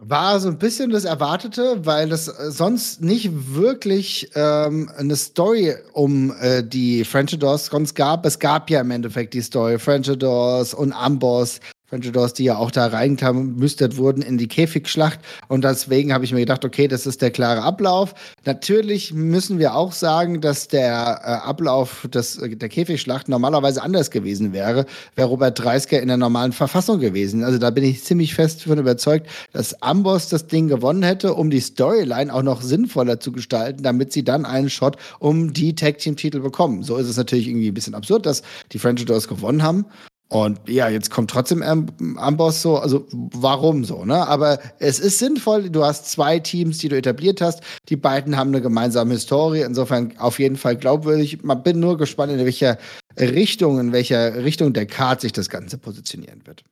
[SPEAKER 5] War so ein bisschen das Erwartete, weil es äh, sonst nicht wirklich ähm, eine Story um äh, die French Adors sonst gab. Es gab ja im Endeffekt die Story French Adors und Amboss. Adors, die ja auch da reingemüstert wurden in die Käfigschlacht. Und deswegen habe ich mir gedacht, okay, das ist der klare Ablauf. Natürlich müssen wir auch sagen, dass der äh, Ablauf des, äh, der Käfigschlacht normalerweise anders gewesen wäre, wäre Robert Dreisker in der normalen Verfassung gewesen. Also da bin ich ziemlich fest von überzeugt, dass Amboss das Ding gewonnen hätte, um die Storyline auch noch sinnvoller zu gestalten, damit sie dann einen Shot um die Tag Team Titel bekommen. So ist es natürlich irgendwie ein bisschen absurd, dass die French Adors gewonnen haben. Und ja, jetzt kommt trotzdem Am- Amboss so, also warum so, ne? Aber es ist sinnvoll, du hast zwei Teams, die du etabliert hast. Die beiden haben eine gemeinsame Historie, insofern auf jeden Fall glaubwürdig. Man bin nur gespannt, in welcher Richtung, in welcher Richtung der Card sich das Ganze positionieren wird.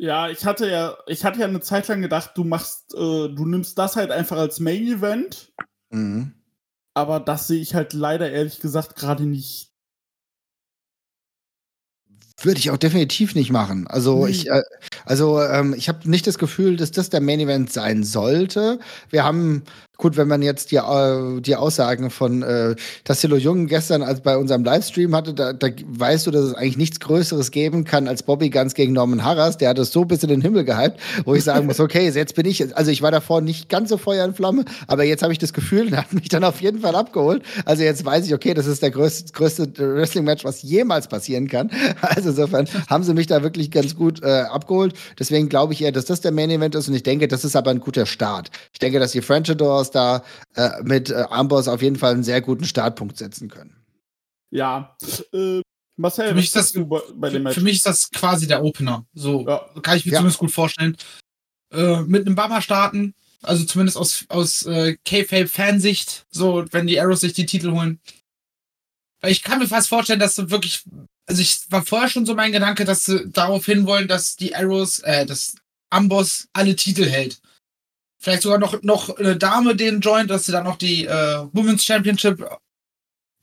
[SPEAKER 3] Ja, ich hatte ja, ich hatte ja eine Zeit lang gedacht, du machst, äh, du nimmst das halt einfach als Main Event,
[SPEAKER 5] Mhm.
[SPEAKER 3] aber das sehe ich halt leider ehrlich gesagt gerade nicht.
[SPEAKER 5] Würde ich auch definitiv nicht machen. Also
[SPEAKER 3] Nee.
[SPEAKER 5] ich, äh, also ähm, ich habe nicht das Gefühl, dass das der Main Event sein sollte. Wir haben, gut, wenn man jetzt die, äh, die Aussagen von äh, Tassilo Jung gestern als bei unserem Livestream hatte, da, da weißt du, dass es eigentlich nichts Größeres geben kann als Bobby Guns gegen Norman Harras. Der hat es so bis in den Himmel gehypt, wo ich sagen muss, okay, jetzt bin ich, also ich war davor nicht ganz so Feuer in Flamme, aber jetzt habe ich das Gefühl, der hat mich dann auf jeden Fall abgeholt. Also jetzt weiß ich, okay, das ist der größte, größte Wrestling-Match, was jemals passieren kann. Also insofern haben sie mich da wirklich ganz gut äh, abgeholt. Deswegen glaube ich eher, dass das der Main Event ist und ich denke, das ist aber ein guter Start. Ich denke, dass die French Adors da äh, mit äh, Amboss auf jeden Fall einen sehr guten Startpunkt setzen können.
[SPEAKER 3] Ja. Äh, Marcel,
[SPEAKER 6] Für mich ist das-
[SPEAKER 3] du bei, bei dem
[SPEAKER 6] Für, mich ist das quasi der Opener. So
[SPEAKER 3] Ja.
[SPEAKER 6] kann ich mir
[SPEAKER 5] Ja.
[SPEAKER 6] zumindest gut vorstellen. Äh, mit einem Bummer starten, also zumindest aus, aus äh, K-Fape-Fansicht, so wenn die Arrows sich die Titel holen. Weil Ich kann mir fast vorstellen, dass sie wirklich, also ich war vorher schon so mein Gedanke, dass sie darauf hinwollen, dass die Arrows, äh, dass Amboss alle Titel hält. Vielleicht sogar noch, noch eine Dame den joint, dass sie dann noch die äh, Women's Championship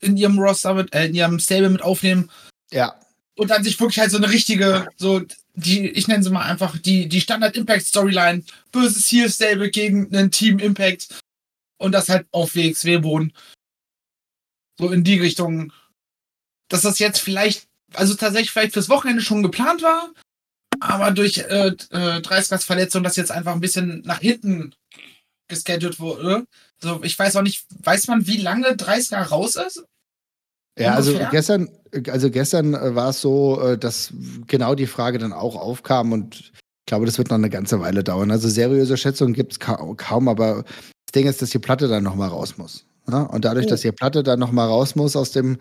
[SPEAKER 6] in ihrem Roster mit, äh, in ihrem Stable mit aufnehmen
[SPEAKER 5] Ja.
[SPEAKER 6] und dann sich wirklich halt so eine richtige, so die, ich nenne sie mal einfach die, die Standard Impact Storyline, böses Heel Stable gegen ein Team Impact und das halt auf WXW-Boden. So in die Richtung, dass das jetzt vielleicht, also tatsächlich vielleicht fürs Wochenende schon geplant war, aber durch äh, äh, Dreiskers Verletzung das jetzt einfach ein bisschen nach hinten gescheduled wurde. So, ich weiß auch nicht, weiß man, wie lange Dreisker raus ist?
[SPEAKER 5] Ja, also gestern, also gestern äh, war es so, äh, dass genau die Frage dann auch aufkam und ich glaube, das wird noch eine ganze Weile dauern. Also seriöse Schätzungen gibt es ka kaum, aber das Ding ist, dass die Platte dann nochmal raus muss. Ja? Und dadurch,
[SPEAKER 6] Oh.
[SPEAKER 5] dass die Platte dann nochmal raus muss aus dem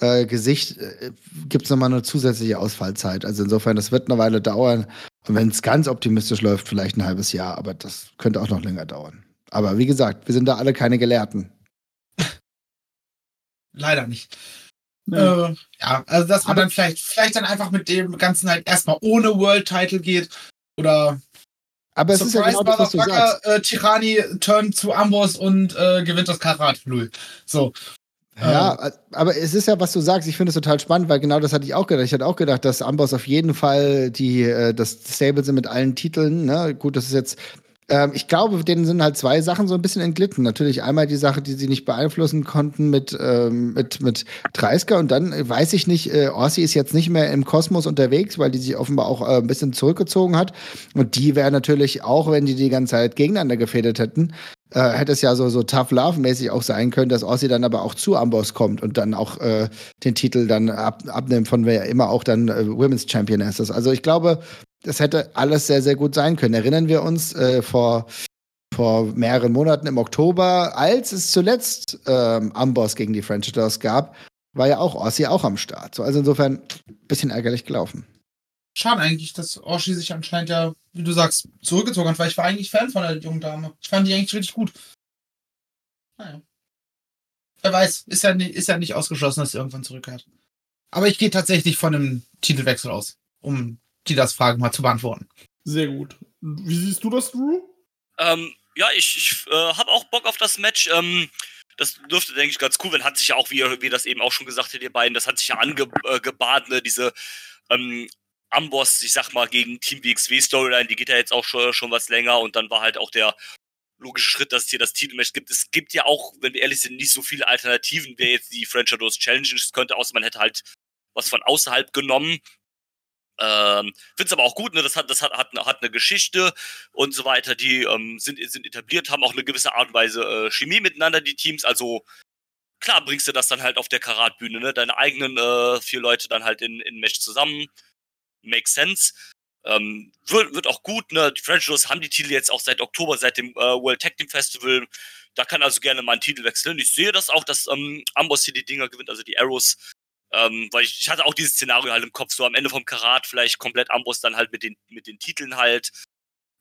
[SPEAKER 5] äh, Gesicht, äh, gibt es nochmal eine zusätzliche Ausfallzeit. Also insofern, das wird eine Weile dauern. Und wenn es ganz optimistisch läuft, vielleicht ein halbes Jahr, aber das könnte auch noch länger dauern. Aber wie gesagt, wir sind da alle keine Gelehrten.
[SPEAKER 6] Leider nicht.
[SPEAKER 3] Ja.
[SPEAKER 6] Äh, ja, also dass man
[SPEAKER 5] Aber-
[SPEAKER 6] dann vielleicht, vielleicht dann einfach mit dem Ganzen halt erstmal ohne World Title geht. Oder
[SPEAKER 5] Aber es ist ja
[SPEAKER 6] Surprise
[SPEAKER 5] genau das, was du sagst.
[SPEAKER 6] Äh, Tirani turnt zu Amboss und äh, gewinnt das Karat. Null. So.
[SPEAKER 5] Ja, aber es ist ja, was du sagst, ich finde es total spannend, weil genau das hatte ich auch gedacht. Ich hatte auch gedacht, dass Amboss auf jeden Fall die, äh, das Stable sind mit allen Titeln. Ne? Gut, das ist jetzt. Ähm, ich glaube, denen sind halt zwei Sachen so ein bisschen entglitten. Natürlich einmal die Sache, die sie nicht beeinflussen konnten mit, ähm, mit, mit Dreisker und dann äh, weiß ich nicht, äh, Orsi ist jetzt nicht mehr im Kosmos unterwegs, weil die sich offenbar auch äh, ein bisschen zurückgezogen hat. Und die wäre natürlich auch, wenn die die ganze Zeit gegeneinander gefädelt hätten, äh, hätte es ja so, so Tough Love-mäßig auch sein können, dass Ossi dann aber auch zu Amboss kommt und dann auch äh, den Titel dann ab, abnimmt, von wer immer auch dann äh, Women's Championess ist. Also ich glaube, das hätte alles sehr, sehr gut sein können. Erinnern wir uns äh, vor, vor mehreren Monaten im Oktober, als es zuletzt ähm, Amboss gegen die French Doors gab, war ja auch Ossi auch am Start. So, also insofern ein bisschen ärgerlich gelaufen.
[SPEAKER 6] Schade eigentlich, dass Oshi sich anscheinend ja, wie du sagst, zurückgezogen hat, weil ich war eigentlich Fan von der jungen Dame. Ich fand die eigentlich richtig gut. Naja. Wer weiß, ist ja, nicht, ist ja nicht ausgeschlossen, dass sie irgendwann zurückkehrt. Aber ich gehe tatsächlich von einem Titelwechsel aus, um die das Fragen mal zu beantworten.
[SPEAKER 3] Sehr gut. Wie siehst du das, Drew?
[SPEAKER 4] Ähm, ja, ich, ich äh, habe auch Bock auf das Match. Ähm, das dürfte, denke ich, ganz cool werden. Hat sich ja auch, wie ihr, wie ihr das eben auch schon gesagt habt, ihr beiden, das hat sich ja angebahnt, äh, ne? diese ähm, Amboss, ich sag mal, gegen Team WXW Storyline, die geht ja jetzt auch schon, schon was länger und dann war halt auch der logische Schritt, dass es hier das Titelmatch gibt. Es gibt ja auch, wenn wir ehrlich sind, nicht so viele Alternativen, wer jetzt die French Outdoors Challenge ist, könnte, außer man hätte halt was von außerhalb genommen. Ähm, Finde es aber auch gut, ne? das, hat, das hat, hat, hat eine Geschichte und so weiter, die ähm, sind, sind etabliert, haben auch eine gewisse Art und Weise äh, Chemie miteinander, die Teams, also klar bringst du das dann halt auf der Karatbühne, ne? deine eigenen äh, vier Leute dann halt in, in Match zusammen, makes sense. Ähm, wird, wird auch gut, ne? Die French Rose haben die Titel jetzt auch seit Oktober, seit dem äh, World Tag Team Festival. Da kann also gerne mal ein Titel wechseln. Ich sehe das auch, dass ähm, Amboss hier die Dinger gewinnt, also die Arrows. Ähm, weil ich, ich hatte auch dieses Szenario halt im Kopf, so am Ende vom Karat vielleicht komplett Amboss dann halt mit den, mit den Titeln halt.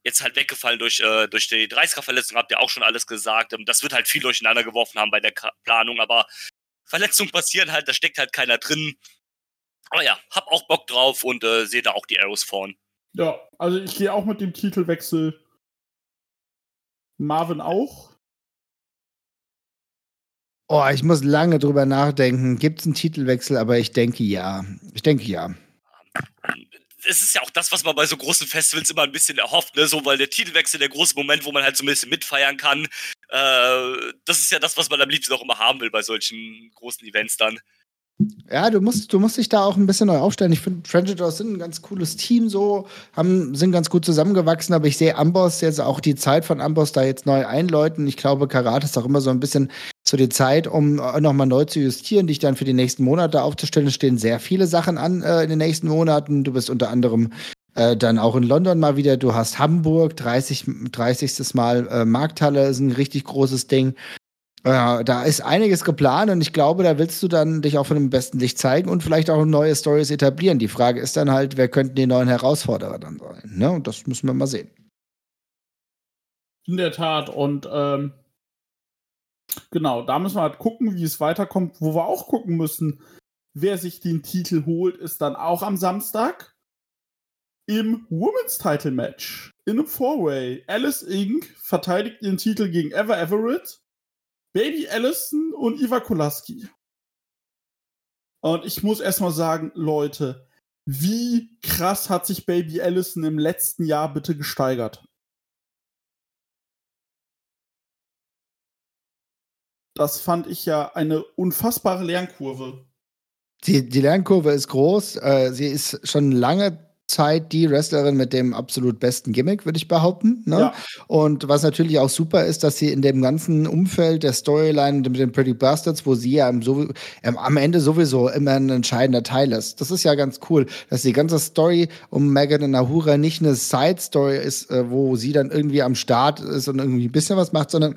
[SPEAKER 4] Jetzt halt weggefallen durch, äh, durch die 30er-Verletzung, habt ihr auch schon alles gesagt. Ähm, das wird halt viel durcheinander geworfen haben bei der Planung, aber Verletzungen passieren halt, da steckt halt keiner drin. Aber ja, hab auch Bock drauf und äh, sehe da auch die Arrows vorn.
[SPEAKER 3] Ja, also ich gehe auch mit dem Titelwechsel. Marvin auch.
[SPEAKER 5] Oh, ich muss lange drüber nachdenken. Gibt es einen Titelwechsel? Aber ich denke ja. Ich denke ja.
[SPEAKER 4] Es ist ja auch das, was man bei so großen Festivals immer ein bisschen erhofft, ne? So, weil der Titelwechsel, der große Moment, wo man halt so ein bisschen mitfeiern kann, äh, das ist ja das, was man am liebsten auch immer haben will bei solchen großen Events dann.
[SPEAKER 5] Ja, du musst, du musst dich da auch ein bisschen neu aufstellen. Ich finde, Trenditors sind ein ganz cooles Team, so, haben, sind ganz gut zusammengewachsen, aber ich sehe Amboss jetzt auch die Zeit von Amboss da jetzt neu einläuten. Ich glaube, Karat ist auch immer so ein bisschen so die Zeit, um nochmal neu zu justieren, dich dann für die nächsten Monate aufzustellen. Es stehen sehr viele Sachen an äh, in den nächsten Monaten. Du bist unter anderem äh, dann auch in London mal wieder. Du hast Hamburg, 30. 30. Mal äh, Markthalle ist ein richtig großes Ding. Ja, da ist einiges geplant und ich glaube, da willst du dann dich auch von dem besten Licht zeigen und vielleicht auch neue Stories etablieren. Die Frage ist dann halt, wer könnten die neuen Herausforderer dann sein? Ne? Und das müssen wir mal sehen.
[SPEAKER 3] In der Tat. Und ähm, genau, da müssen wir halt gucken, wie es weiterkommt. Wo wir auch gucken müssen, wer sich den Titel holt, ist dann auch am Samstag im Women's Title Match in einem Four-Way. Alice Inc. verteidigt ihren Titel gegen Ever Everett. Baby Allison und Iva Kolaski. Und ich muss erstmal sagen, Leute, wie krass hat sich Baby Allison im letzten Jahr bitte gesteigert? Das fand ich ja eine unfassbare Lernkurve.
[SPEAKER 5] Die, die Lernkurve ist groß. Äh, sie ist schon lange Zeit die Wrestlerin mit dem absolut besten Gimmick, würde ich behaupten. Ne? Ja. Und was natürlich auch super ist, dass sie in dem ganzen Umfeld der Storyline mit den Pretty Bastards, wo sie ja so, ähm, am Ende sowieso immer ein entscheidender Teil ist. Das ist ja ganz cool, dass die ganze Story um Megan und Ahura nicht eine Side-Story ist, äh, wo sie dann irgendwie am Start ist und irgendwie ein bisschen was macht, sondern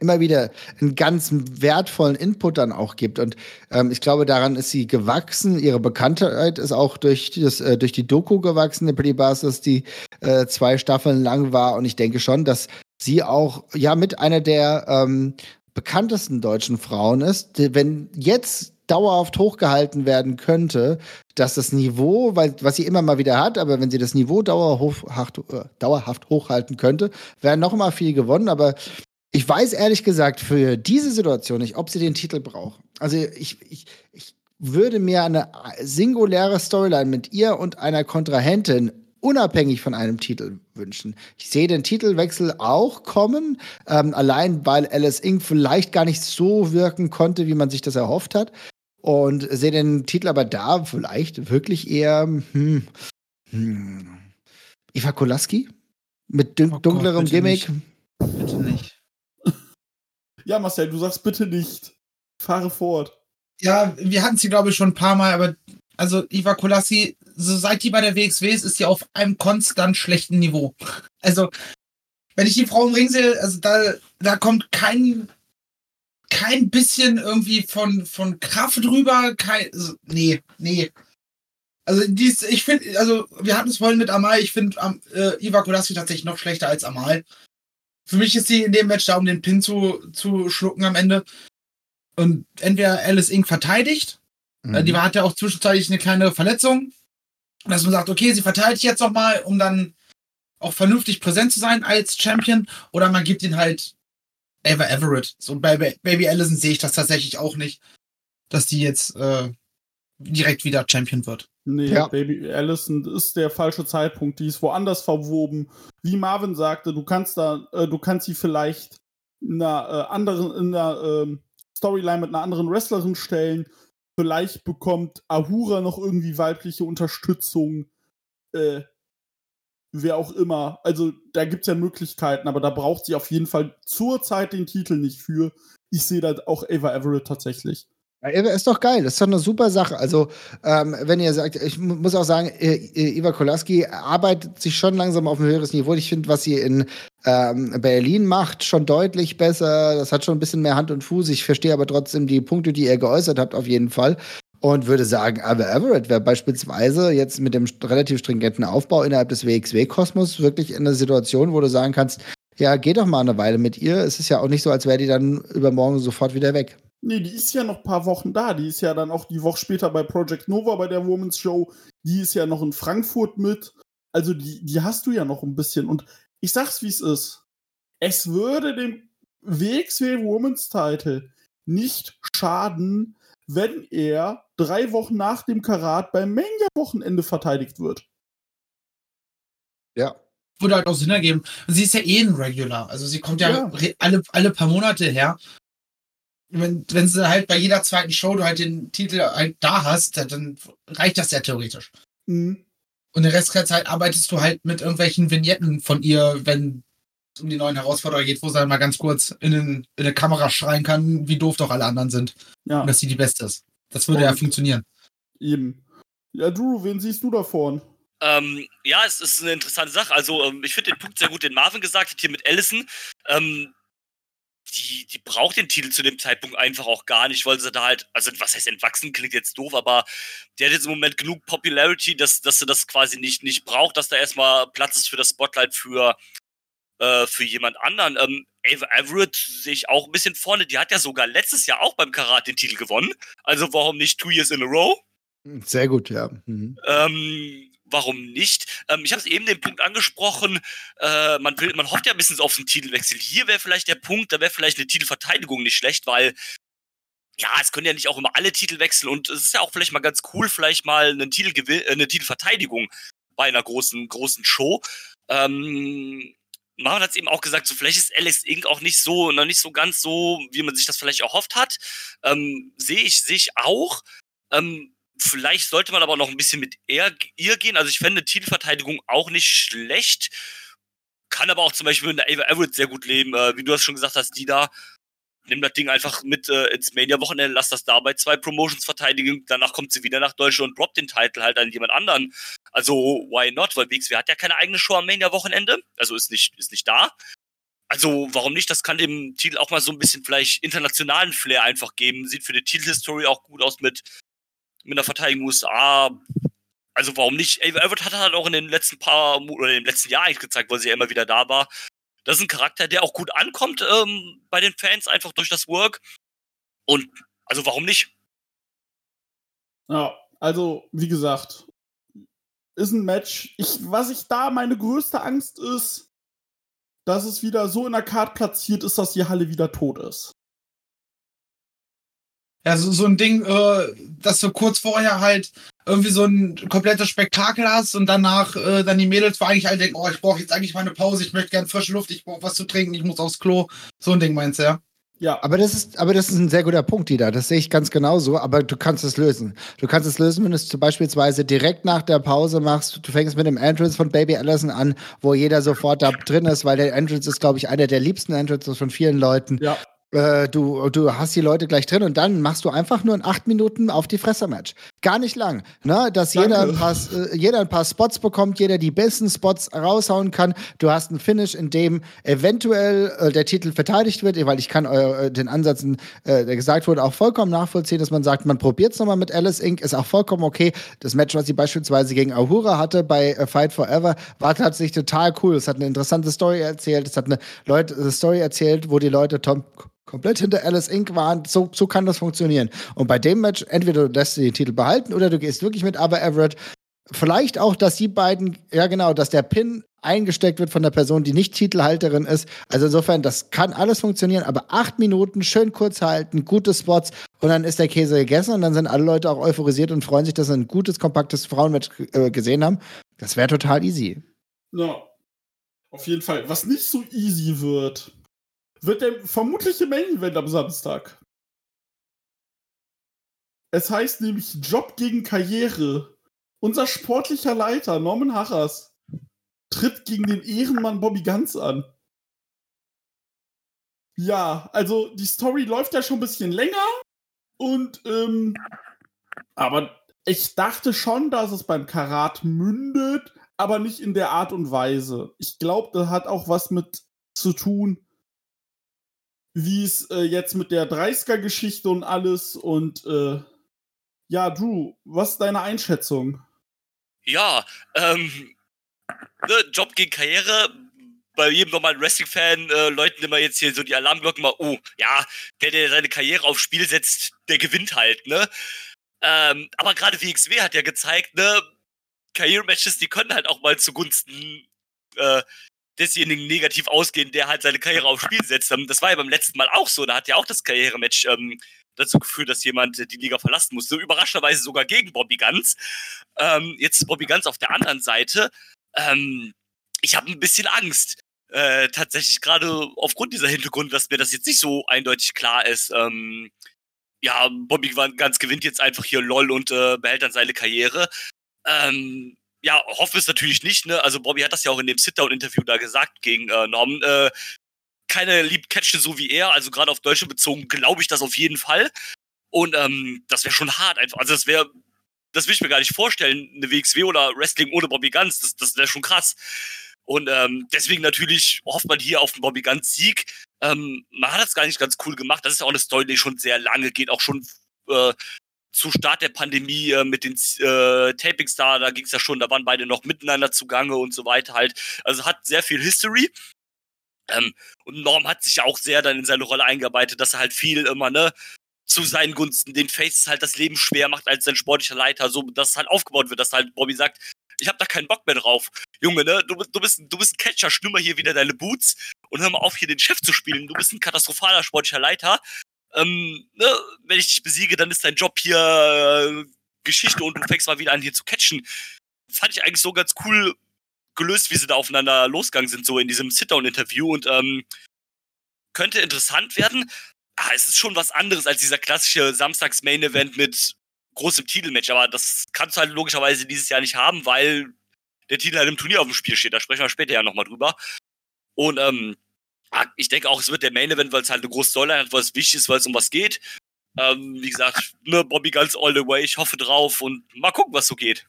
[SPEAKER 5] immer wieder einen ganz wertvollen Input dann auch gibt. Und ähm, ich glaube, daran ist sie gewachsen. Ihre Bekanntheit ist auch durch, das, äh, durch die Doku gewachsen, die Pretty Bastards, die äh, zwei Staffeln lang war. Und ich denke schon, dass sie auch ja mit einer der ähm, bekanntesten deutschen Frauen ist. Wenn jetzt dauerhaft hochgehalten werden könnte, dass das Niveau, weil, was sie immer mal wieder hat, aber wenn sie das Niveau dauerhaft, äh, dauerhaft hochhalten könnte, wäre noch mal viel gewonnen. Aber ich weiß ehrlich gesagt für diese Situation nicht, ob sie den Titel braucht. Also ich, ich, ich würde mir eine singuläre Storyline mit ihr und einer Kontrahentin unabhängig von einem Titel wünschen. Ich sehe den Titelwechsel auch kommen, ähm, allein weil Alice Inc. vielleicht gar nicht so wirken konnte, wie man sich das erhofft hat. Und sehe den Titel aber da vielleicht wirklich eher hm, hm, Eva Kolaski mit dun oh dunklerem Gott, Gimmick.
[SPEAKER 6] Nicht. Bitte nicht.
[SPEAKER 3] Ja, Marcel, du sagst bitte nicht. Fahre fort.
[SPEAKER 6] Ja, wir hatten sie, glaube ich, schon ein paar Mal, aber also Iva Kolassi, so seit die bei der WXW ist, ist sie auf einem konstant schlechten Niveau. Also, wenn ich die Frau im Ring sehe, also da, da kommt kein kein bisschen irgendwie von, von Kraft drüber. Kein, also, nee, nee. Also dies, ich finde, also wir hatten es vorhin mit Amal, ich finde äh, Iva Kolaski tatsächlich noch schlechter als Amal. Für mich ist sie in dem Match da, um den Pin zu, zu schlucken am Ende. Und entweder Alice Inc. verteidigt, mhm. die hat ja auch zwischenzeitlich eine kleine Verletzung, dass man sagt, okay, sie verteidigt jetzt noch mal, um dann auch vernünftig präsent zu sein als Champion, oder man gibt ihn halt Ava Everett. So bei Baby Allison sehe ich das tatsächlich auch nicht, dass die jetzt äh, direkt wieder Champion wird.
[SPEAKER 3] Nee, ja. Baby Allison ist der falsche Zeitpunkt. Die ist woanders verwoben. Wie Marvin sagte, du kannst da, äh, du kannst sie vielleicht in einer äh, anderen, in einer äh, Storyline mit einer anderen Wrestlerin stellen. Vielleicht bekommt Ahura noch irgendwie weibliche Unterstützung. Äh, wer auch immer. Also da gibt es ja Möglichkeiten, aber da braucht sie auf jeden Fall zurzeit den Titel nicht für. Ich sehe da auch Ava Everett tatsächlich.
[SPEAKER 5] Ist doch geil, das ist doch eine super Sache. Also, ähm, wenn ihr sagt, ich muss auch sagen, Eva Kolaski arbeitet sich schon langsam auf ein höheres Niveau. Ich finde, was sie in ähm, Berlin macht, schon deutlich besser. Das hat schon ein bisschen mehr Hand und Fuß. Ich verstehe aber trotzdem die Punkte, die ihr geäußert habt, auf jeden Fall und würde sagen, aber Everett wäre beispielsweise jetzt mit dem relativ stringenten Aufbau innerhalb des WXW-Kosmos wirklich in einer Situation, wo du sagen kannst, ja, geh doch mal eine Weile mit ihr. Es ist ja auch nicht so, als wäre die dann übermorgen sofort wieder weg.
[SPEAKER 3] Nee, die ist ja noch ein paar Wochen da. Die ist ja dann auch die Woche später bei Project Nova bei der Women's Show. Die ist ja noch in Frankfurt mit. Also die, die hast du ja noch ein bisschen. Und ich sag's, wie es ist. Es würde dem WXW Women's Title nicht schaden, wenn er drei Wochen nach dem Karat beim Mania-Wochenende verteidigt wird.
[SPEAKER 6] Ja. Würde halt auch Sinn ergeben. Sie ist ja eh ein Regular. Also sie kommt ja, ja. alle, alle paar Monate her. Wenn, wenn sie halt bei jeder zweiten Show du halt den Titel halt da hast, dann reicht das ja theoretisch. Mhm. Und den Rest der Zeit arbeitest du halt mit irgendwelchen Vignetten von ihr, wenn es um die neuen Herausforderer geht, wo sie dann mal ganz kurz in, den, in eine Kamera schreien kann, wie doof doch alle anderen sind. Ja. Und dass sie die Beste ist. Das würde Und ja funktionieren.
[SPEAKER 3] Eben. Ja, Drew, wen siehst du davon?
[SPEAKER 4] Ähm, ja, es ist eine interessante Sache. Also, ähm, ich finde den Punkt sehr gut, den Marvin gesagt hat, hier mit Allison. Ähm, die, die braucht den Titel zu dem Zeitpunkt einfach auch gar nicht, weil sie da halt, also was heißt entwachsen, klingt jetzt doof, aber der hat jetzt im Moment genug Popularity, dass, dass sie das quasi nicht, nicht braucht, dass da erstmal Platz ist für das Spotlight für, äh, für jemand anderen. Ähm, Ava Everett sehe ich auch ein bisschen vorne. Die hat ja sogar letztes Jahr auch beim Karat den Titel gewonnen. Also warum nicht two years in a row?
[SPEAKER 5] Sehr gut, ja. Mhm.
[SPEAKER 4] Ähm, warum nicht? Ähm, ich habe es eben den Punkt angesprochen, äh, man, will, man hofft ja ein bisschen auf den Titelwechsel. Hier wäre vielleicht der Punkt, da wäre vielleicht eine Titelverteidigung nicht schlecht, weil ja, es können ja nicht auch immer alle Titel wechseln und es ist ja auch vielleicht mal ganz cool, vielleicht mal einen Titel äh, eine Titelverteidigung bei einer großen, großen Show. Ähm, Marvin hat es eben auch gesagt, so vielleicht ist Alex Inc. auch nicht so, noch nicht so ganz so, wie man sich das vielleicht erhofft hat. Ähm, sehe ich, sehe ich auch. Ähm, vielleicht sollte man aber noch ein bisschen mit er, ihr gehen. Also ich fände Titelverteidigung auch nicht schlecht. Kann aber auch zum Beispiel mit Ava Everett sehr gut leben. Äh, wie du das schon gesagt hast, die da nimm das Ding einfach mit äh, ins Mania-Wochenende, lass das dabei zwei Promotions verteidigen, danach kommt sie wieder nach Deutschland und droppt den Titel halt an jemand anderen. Also, why not? Weil WXW hat ja keine eigene Show am Mania-Wochenende, also ist nicht, ist nicht da. Also, warum nicht? Das kann dem Titel auch mal so ein bisschen vielleicht internationalen Flair einfach geben. Sieht für die Titelhistory auch gut aus mit, mit einer Verteidigung USA. Also, warum nicht? Everett hat halt auch in den letzten paar, oder im letzten Jahr eigentlich gezeigt, weil sie ja immer wieder da war, das ist ein Charakter, der auch gut ankommt ähm, bei den Fans, einfach durch das Work. Und also warum nicht?
[SPEAKER 3] Ja, also wie gesagt, ist ein Match. Ich, was ich da meine größte Angst ist, dass es wieder so in der Karte platziert ist, dass die Halle wieder tot ist.
[SPEAKER 6] Ja, so, so ein Ding, äh, dass du kurz vorher halt irgendwie so ein komplettes Spektakel hast und danach äh, dann die Mädels vor eigentlich alle denken, oh, ich brauche jetzt eigentlich mal eine Pause, ich möchte gerne frische Luft, ich brauche was zu trinken, ich muss aufs Klo. So ein Ding meinst du, ja?
[SPEAKER 5] Ja. Aber das ist, aber das ist ein sehr guter Punkt, Dieter. Das sehe ich ganz genauso, aber du kannst es lösen. Du kannst es lösen, wenn du es zum beispielsweise direkt nach der Pause machst. Du fängst mit dem Entrance von Baby Allison an, wo jeder sofort da drin ist, weil der Entrance ist, glaube ich, einer der liebsten Entrances von vielen Leuten.
[SPEAKER 3] Ja.
[SPEAKER 5] Äh, du, du hast die Leute gleich drin und dann machst du einfach nur ein 8 Minuten auf die Fresse-Match. gar nicht lang. Ne? Dass jeder ein, paar, äh, jeder ein paar Spots bekommt, jeder die besten Spots raushauen kann. Du hast ein Finish, in dem eventuell äh, der Titel verteidigt wird, weil ich kann äh, den Ansatz, äh, der gesagt wurde, auch vollkommen nachvollziehen, dass man sagt, man probiert es nochmal mit Alice Inc., ist auch vollkommen okay. Das Match, was sie beispielsweise gegen Ahura hatte bei Fight Forever, war tatsächlich total cool. Es hat eine interessante Story erzählt, es hat eine Leute, eine Story erzählt, wo die Leute Tom komplett hinter Alice Inc. waren. So, so kann das funktionieren. Und bei dem Match, entweder du lässt du den Titel behalten oder du gehst wirklich mit Aber Everett. Vielleicht auch, dass die beiden, ja genau, dass der Pin eingesteckt wird von der Person, die nicht Titelhalterin ist. Also insofern, das kann alles funktionieren, aber acht Minuten, schön kurz halten, gute Spots und dann ist der Käse gegessen und dann sind alle Leute auch euphorisiert und freuen sich, dass sie ein gutes, kompaktes Frauenmatch äh, gesehen haben. Das wäre total easy.
[SPEAKER 3] Ja, auf jeden Fall. Was nicht so easy wird, wird der vermutliche Main Event am Samstag. Es heißt nämlich Job gegen Karriere. Unser sportlicher Leiter Norman Harras tritt gegen den Ehrenmann Bobby Ganz an. Ja, also die Story läuft ja schon ein bisschen länger und ähm, aber ich dachte schon, dass es beim Karat mündet, aber nicht in der Art und Weise. Ich glaube, das hat auch was mit zu tun, wie es äh, jetzt mit der 30er-Geschichte und alles und äh, ja, Drew, was ist deine Einschätzung?
[SPEAKER 4] Ja, ähm, ne, Job gegen Karriere. Bei jedem normalen Wrestling-Fan äh, läuten immer jetzt hier so die Alarmglocken mal, oh, ja, der, der seine Karriere aufs Spiel setzt, der gewinnt halt, ne? Ähm, aber gerade WXW hat ja gezeigt, ne, Karrierematches, die können halt auch mal zugunsten äh, desjenigen negativ ausgehen, der halt seine Karriere aufs Spiel setzt. Ähm, das war ja beim letzten Mal auch so. Da hat ja auch das Karrierematch ähm, dazu geführt, dass jemand die Liga verlassen musste. Überraschenderweise sogar gegen Bobby Guns. Ähm, jetzt ist Bobby Guns auf der anderen Seite. Ähm, ich habe ein bisschen Angst. Äh, tatsächlich gerade aufgrund dieser Hintergrund, dass mir das jetzt nicht so eindeutig klar ist. Ähm, ja, Bobby Guns gewinnt jetzt einfach hier LOL und äh, behält dann seine Karriere. Ähm, ja, hoffe es natürlich nicht, ne? Also Bobby hat das ja auch in dem Sit-Down-Interview da gesagt gegen äh, Norman. Äh, keine liebt Catchen so wie er, also gerade auf Deutsche bezogen, glaube ich das auf jeden Fall. Und ähm, das wäre schon hart einfach. Also das wäre, das will ich mir gar nicht vorstellen, eine WXW oder Wrestling ohne Bobby Guns. Das, das wäre schon krass. Und ähm, deswegen natürlich hofft man hier auf den Bobby Guns Sieg. Ähm, man hat das gar nicht ganz cool gemacht. Das ist ja auch eine Story, die schon sehr lange geht, auch schon äh, zu Start der Pandemie äh, mit den äh, Tapings da, da ging es ja schon, da waren beide noch miteinander zugange und so weiter halt. Also hat sehr viel History. Ähm, und Norm hat sich ja auch sehr dann in seine Rolle eingearbeitet, dass er halt viel immer, ne, zu seinen Gunsten den Faces halt das Leben schwer macht als sein sportlicher Leiter, so dass halt aufgebaut wird, dass halt Bobby sagt, ich hab da keinen Bock mehr drauf. Junge, ne, du, du, bist, du bist ein Catcher, schnümmer hier wieder deine Boots und hör mal auf, hier den Chef zu spielen. Du bist ein katastrophaler sportlicher Leiter ähm, ne, wenn ich dich besiege, dann ist dein Job hier äh, Geschichte und du fängst mal wieder an, hier zu catchen. Fand ich eigentlich so ganz cool gelöst, wie sie da aufeinander losgegangen sind, so in diesem Sit-Down-Interview und ähm, könnte interessant werden. Ah, es ist schon was anderes als dieser klassische Samstags-Main-Event mit großem Titelmatch, aber das kannst du halt logischerweise dieses Jahr nicht haben, weil der Titel halt im Turnier auf dem Spiel steht. Da sprechen wir später ja nochmal drüber. Und ähm, ich denke auch, es wird der Main Event, weil es halt eine große Storyline hat, weil es wichtig ist, weil es um was geht. Ähm, wie gesagt, ne, Bobby ganz all the way, ich hoffe drauf und mal gucken, was so geht.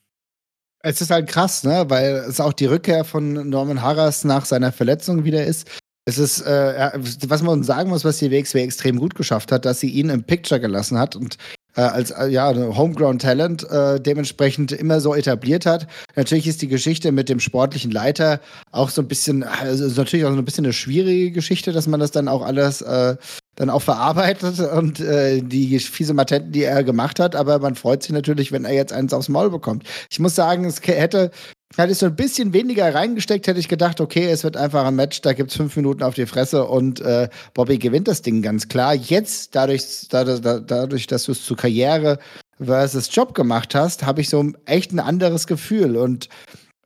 [SPEAKER 5] Es ist halt krass, ne, weil es auch die Rückkehr von Norman Harras nach seiner Verletzung wieder ist. Es ist, äh, was man sagen muss, was die WXW extrem gut geschafft hat, dass sie ihn im Picture gelassen hat und äh, als äh, ja, Homegrown Talent äh, dementsprechend immer so etabliert hat. Natürlich ist die Geschichte mit dem sportlichen Leiter auch so ein bisschen, also natürlich auch so ein bisschen eine schwierige Geschichte, dass man das dann auch alles äh, dann auch verarbeitet und äh, die fiese Matenten, die er gemacht hat, aber man freut sich natürlich, wenn er jetzt eins aufs Maul bekommt. Ich muss sagen, es hätte Hätte ich so ein bisschen weniger reingesteckt, hätte ich gedacht, okay, es wird einfach ein Match, da gibt es fünf Minuten auf die Fresse und äh, Bobby gewinnt das Ding ganz klar. Jetzt, dadurch, dadurch, dadurch dass du es zu Karriere versus Job gemacht hast, habe ich so echt ein anderes Gefühl. Und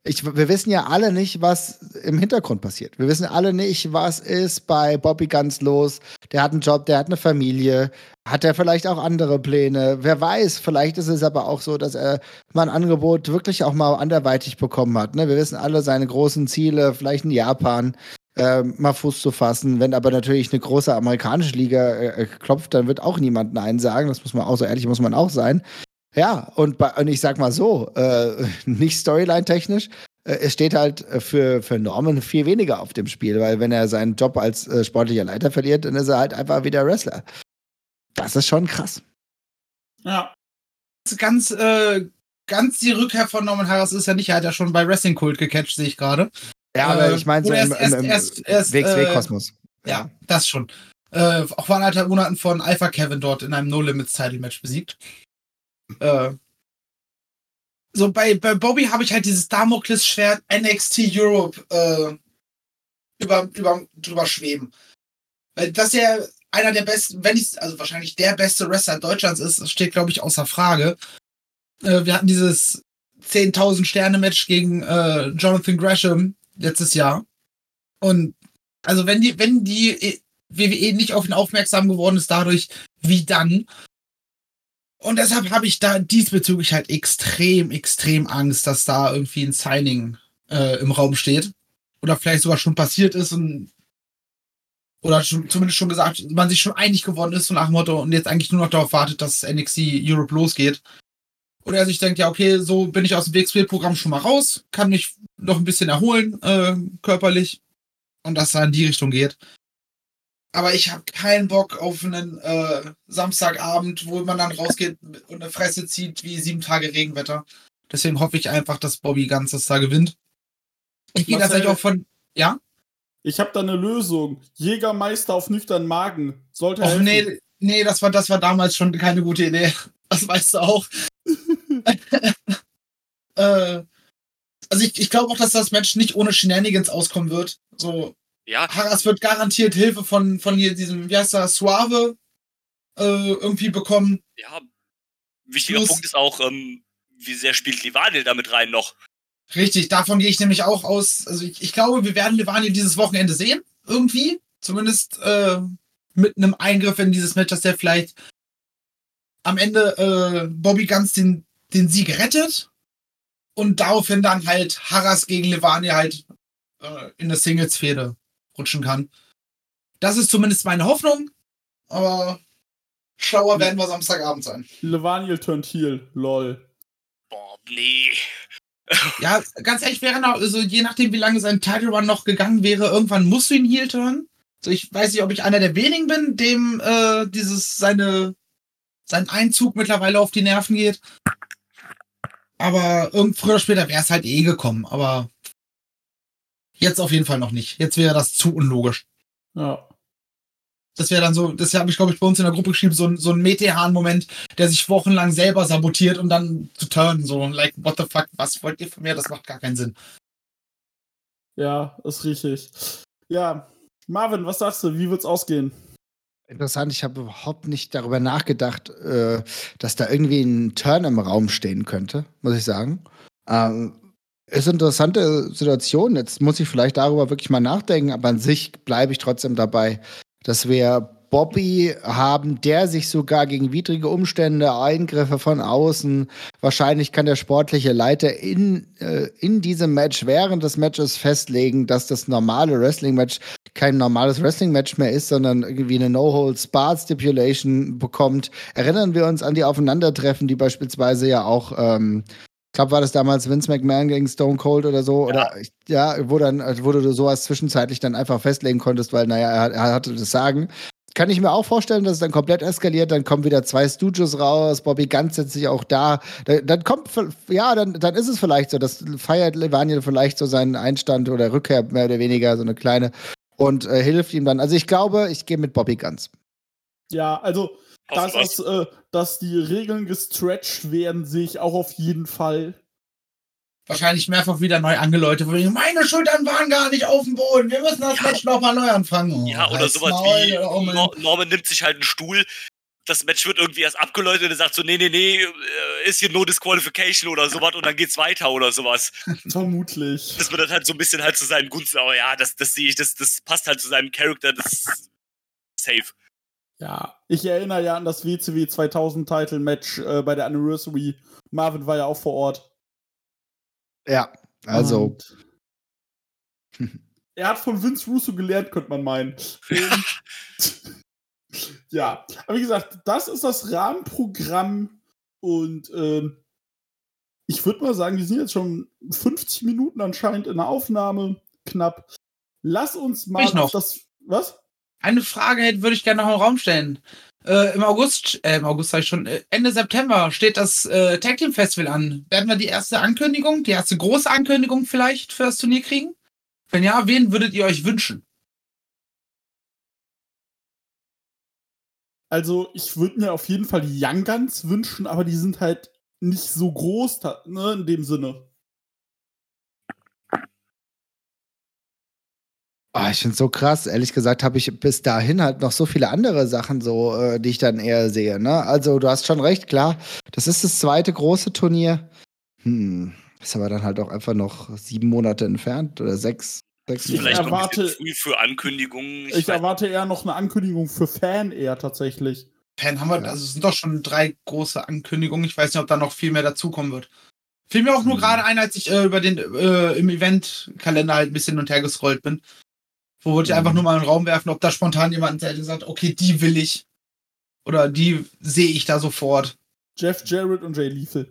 [SPEAKER 5] ich, wir wissen ja alle nicht, was im Hintergrund passiert. Wir wissen alle nicht, was ist bei Bobby ganz los. Der hat einen Job, der hat eine Familie. Hat er vielleicht auch andere Pläne? Wer weiß, vielleicht ist es aber auch so, dass er mal ein Angebot wirklich auch mal anderweitig bekommen hat. Ne? Wir wissen alle seine großen Ziele, vielleicht in Japan. Äh, mal Fuß zu fassen. Wenn aber natürlich eine große amerikanische Liga äh, klopft, dann wird auch niemand Nein sagen. Das muss man auch so ehrlich muss man auch sein. Ja, und, bei, und ich sag mal so, äh, nicht storyline-technisch, äh, es steht halt äh, für, für Norman viel weniger auf dem Spiel, weil wenn er seinen Job als äh, sportlicher Leiter verliert, dann ist er halt einfach wieder Wrestler. Das ist schon krass.
[SPEAKER 3] Ja.
[SPEAKER 6] Ganz, äh, ganz die Rückkehr von Norman Harris ist ja nicht, er hat ja schon bei Wrestling Kult gecatcht, sehe ich gerade.
[SPEAKER 5] Ja, aber
[SPEAKER 6] Äh,
[SPEAKER 5] ich meine so im, im, im WXW-Kosmos.
[SPEAKER 6] Ja, das schon. Auch vor anderthalb Monaten von Alpha Kevin dort in einem No-Limits-Title-Match besiegt. Äh, so bei, bei Bobby habe ich halt dieses Damoklesschwert NXT Europe äh, über, über, drüber schweben. Weil das ja einer der besten, wenn nicht, also wahrscheinlich der beste Wrestler Deutschlands ist, das steht, glaube ich, außer Frage. Äh, wir hatten dieses 10.000 Sterne-Match gegen äh, Jonathan Gresham letztes Jahr. Und also wenn die, wenn die WWE nicht auf ihn aufmerksam geworden ist dadurch, wie dann? Und deshalb habe ich da diesbezüglich halt extrem, extrem Angst, dass da irgendwie ein Signing äh, im Raum steht. Oder vielleicht sogar schon passiert ist und oder schon, zumindest schon gesagt, man sich schon einig geworden ist, so nach Motto, und jetzt eigentlich nur noch darauf wartet, dass NXT Europe losgeht. Oder er sich denkt, ja, okay, so bin ich aus dem WXW-Programm schon mal raus, kann mich noch ein bisschen erholen, äh, körperlich. Und dass da in die Richtung geht. Aber ich habe keinen Bock auf einen äh, Samstagabend, wo man dann rausgeht und eine Fresse zieht wie sieben Tage Regenwetter. Deswegen hoffe ich einfach, dass Bobby Ganzes da gewinnt. Ich gehe tatsächlich auch von. Ja?
[SPEAKER 3] Ich habe da eine Lösung. Jägermeister auf nüchtern Magen. Sollte
[SPEAKER 6] Och nee, nee, das war, das war damals schon keine gute Idee. Das weißt du auch. äh, also ich, ich glaube auch, dass das Match nicht ohne Shenanigans auskommen wird. So,
[SPEAKER 4] Ja,
[SPEAKER 6] Haras wird garantiert Hilfe von, von hier diesem, wie heißt der, Suave äh, irgendwie bekommen.
[SPEAKER 4] ja. Wichtiger
[SPEAKER 6] Plus-
[SPEAKER 4] Punkt ist auch, ähm, wie sehr spielt Livanil damit rein noch?
[SPEAKER 6] Richtig, davon gehe ich nämlich auch aus. Also ich, ich glaube, wir werden Levani dieses Wochenende sehen. Irgendwie. Zumindest äh, mit einem Eingriff in dieses Match, dass der vielleicht am Ende äh, Bobby Guns den, den Sieg rettet. Und daraufhin dann halt Harras gegen Levani halt äh, in der Singles-Fehde rutschen kann. Das ist zumindest meine Hoffnung. Aber schlauer werden wir Samstagabend sein.
[SPEAKER 3] Levaniel turned heel. Lol.
[SPEAKER 4] Boah, nee.
[SPEAKER 6] Ja, ganz ehrlich, wäre noch, also je nachdem, wie lange sein Title Run noch gegangen wäre, irgendwann musst du ihn Heel turnen. So, ich weiß nicht, ob ich einer der wenigen bin, dem äh, dieses seine sein Einzug mittlerweile auf die Nerven geht. Aber irgend früher oder später wäre es halt eh gekommen. Aber jetzt auf jeden Fall noch nicht. Jetzt wäre das zu unlogisch.
[SPEAKER 3] Ja.
[SPEAKER 6] Das wäre dann so, das habe ich, glaube ich, bei uns in der Gruppe geschrieben, so ein, so ein Metehan-Moment, der sich wochenlang selber sabotiert und dann zu turnen. So, like, what the fuck, was wollt ihr von mir? Das macht gar keinen Sinn.
[SPEAKER 3] Ja, ist richtig. Ja. Marvin, was sagst du? Wie wird's ausgehen?
[SPEAKER 5] Interessant, ich habe überhaupt nicht darüber nachgedacht, äh, dass da irgendwie ein Turn im Raum stehen könnte, muss ich sagen. Ähm, ist eine interessante Situation. Jetzt muss ich vielleicht darüber wirklich mal nachdenken, aber an sich bleibe ich trotzdem dabei, dass wir Bobby haben, der sich sogar gegen widrige Umstände, Eingriffe von außen, wahrscheinlich kann der sportliche Leiter in, äh, in diesem Match während des Matches festlegen, dass das normale Wrestling-Match kein normales Wrestling-Match mehr ist, sondern irgendwie eine No-Hold-Spart-Stipulation bekommt. Erinnern wir uns an die Aufeinandertreffen, die beispielsweise ja auch, ähm, ich glaube, war das damals Vince McMahon gegen Stone Cold oder so, oder ja, wo dann, wo du sowas zwischenzeitlich dann einfach festlegen konntest, weil, naja, er, er hatte das Sagen. Kann ich mir auch vorstellen, dass es dann komplett eskaliert, dann kommen wieder zwei Stooges raus, Bobby Ganz setzt sich auch da. Dann, dann kommt, ja, dann, dann ist es vielleicht so, das feiert Levaniel vielleicht so seinen Einstand oder Rückkehr mehr oder weniger, so eine kleine und äh, hilft ihm dann. Also ich glaube, ich gehe mit Bobby Ganz.
[SPEAKER 3] Ja, also, dass, das, äh, dass die Regeln gestretched werden, sehe ich auch auf jeden Fall.
[SPEAKER 6] wahrscheinlich mehrfach wieder neu angeläutet. wo ich, Meine Schultern waren gar nicht auf dem Boden. Wir müssen das Match nochmal neu anfangen. Oh,
[SPEAKER 4] Ja, oder sowas
[SPEAKER 6] Maul,
[SPEAKER 4] wie
[SPEAKER 6] oh Mann.
[SPEAKER 4] Nor Norman nimmt sich halt einen Stuhl. Das Match wird irgendwie erst abgeläutet und er sagt so, nee, nee, nee, äh, ist hier no disqualification oder sowas und dann geht's weiter oder sowas.
[SPEAKER 3] Vermutlich.
[SPEAKER 4] Das wird dann halt so ein bisschen halt zu seinen Gunsten, aber ja, das, das sehe ich, das, das passt halt zu seinem Charakter, das ist safe.
[SPEAKER 3] Ja, ich erinnere ja an das WCW 2000 Title Match äh, bei der Anniversary. Marvin war ja auch vor Ort.
[SPEAKER 5] Ja, also.
[SPEAKER 3] Er hat von Vince Russo gelernt, könnte man meinen. Ja, aber wie gesagt, das ist das Rahmenprogramm Und ähm, ich würde mal sagen, wir sind jetzt schon 50 Minuten anscheinend in der Aufnahme, knapp. Lass uns mal
[SPEAKER 6] Ich noch.
[SPEAKER 3] auf das. Was?
[SPEAKER 6] Eine Frage hätte- würde ich gerne noch im Raum stellen. Äh, Im August, äh, im August sag ich schon, äh, Ende September steht das äh, Tag Team Festival an. Werden wir die erste Ankündigung, die erste große Ankündigung vielleicht für das Turnier kriegen? Wenn ja, wen würdet ihr euch wünschen?
[SPEAKER 3] Also, ich würde mir auf jeden Fall die Young Guns wünschen, aber die sind halt nicht so groß, ne, in dem Sinne.
[SPEAKER 5] Ah, ich finde so krass. Ehrlich gesagt habe ich bis dahin halt noch so viele andere Sachen so, äh, die ich dann eher sehe. Ne? Also du hast schon recht, klar. Das ist das zweite große Turnier. Hm, ist aber dann halt auch einfach noch sieben Monate entfernt oder sechs. sechs
[SPEAKER 3] Ich
[SPEAKER 4] Vielleicht noch ein
[SPEAKER 3] erwarte-
[SPEAKER 4] früh für Ankündigungen.
[SPEAKER 3] Ich,
[SPEAKER 4] weiß-
[SPEAKER 3] erwarte eher noch eine Ankündigung für Fan eher tatsächlich.
[SPEAKER 6] Fan haben wir,
[SPEAKER 5] Ja.
[SPEAKER 6] also es sind doch schon drei große Ankündigungen. Ich weiß nicht, ob da noch viel mehr dazukommen wird. Fiel mir auch nur
[SPEAKER 5] Hm.
[SPEAKER 6] gerade ein, als ich äh, über den äh, im Event-Kalender halt ein bisschen hin und her gescrollt bin. Wo wollte ich einfach nur mal in den Raum werfen, ob da spontan jemand hätte gesagt, okay, die will ich. Oder die sehe ich da sofort.
[SPEAKER 3] Jeff Jarrett und Jay Lethal.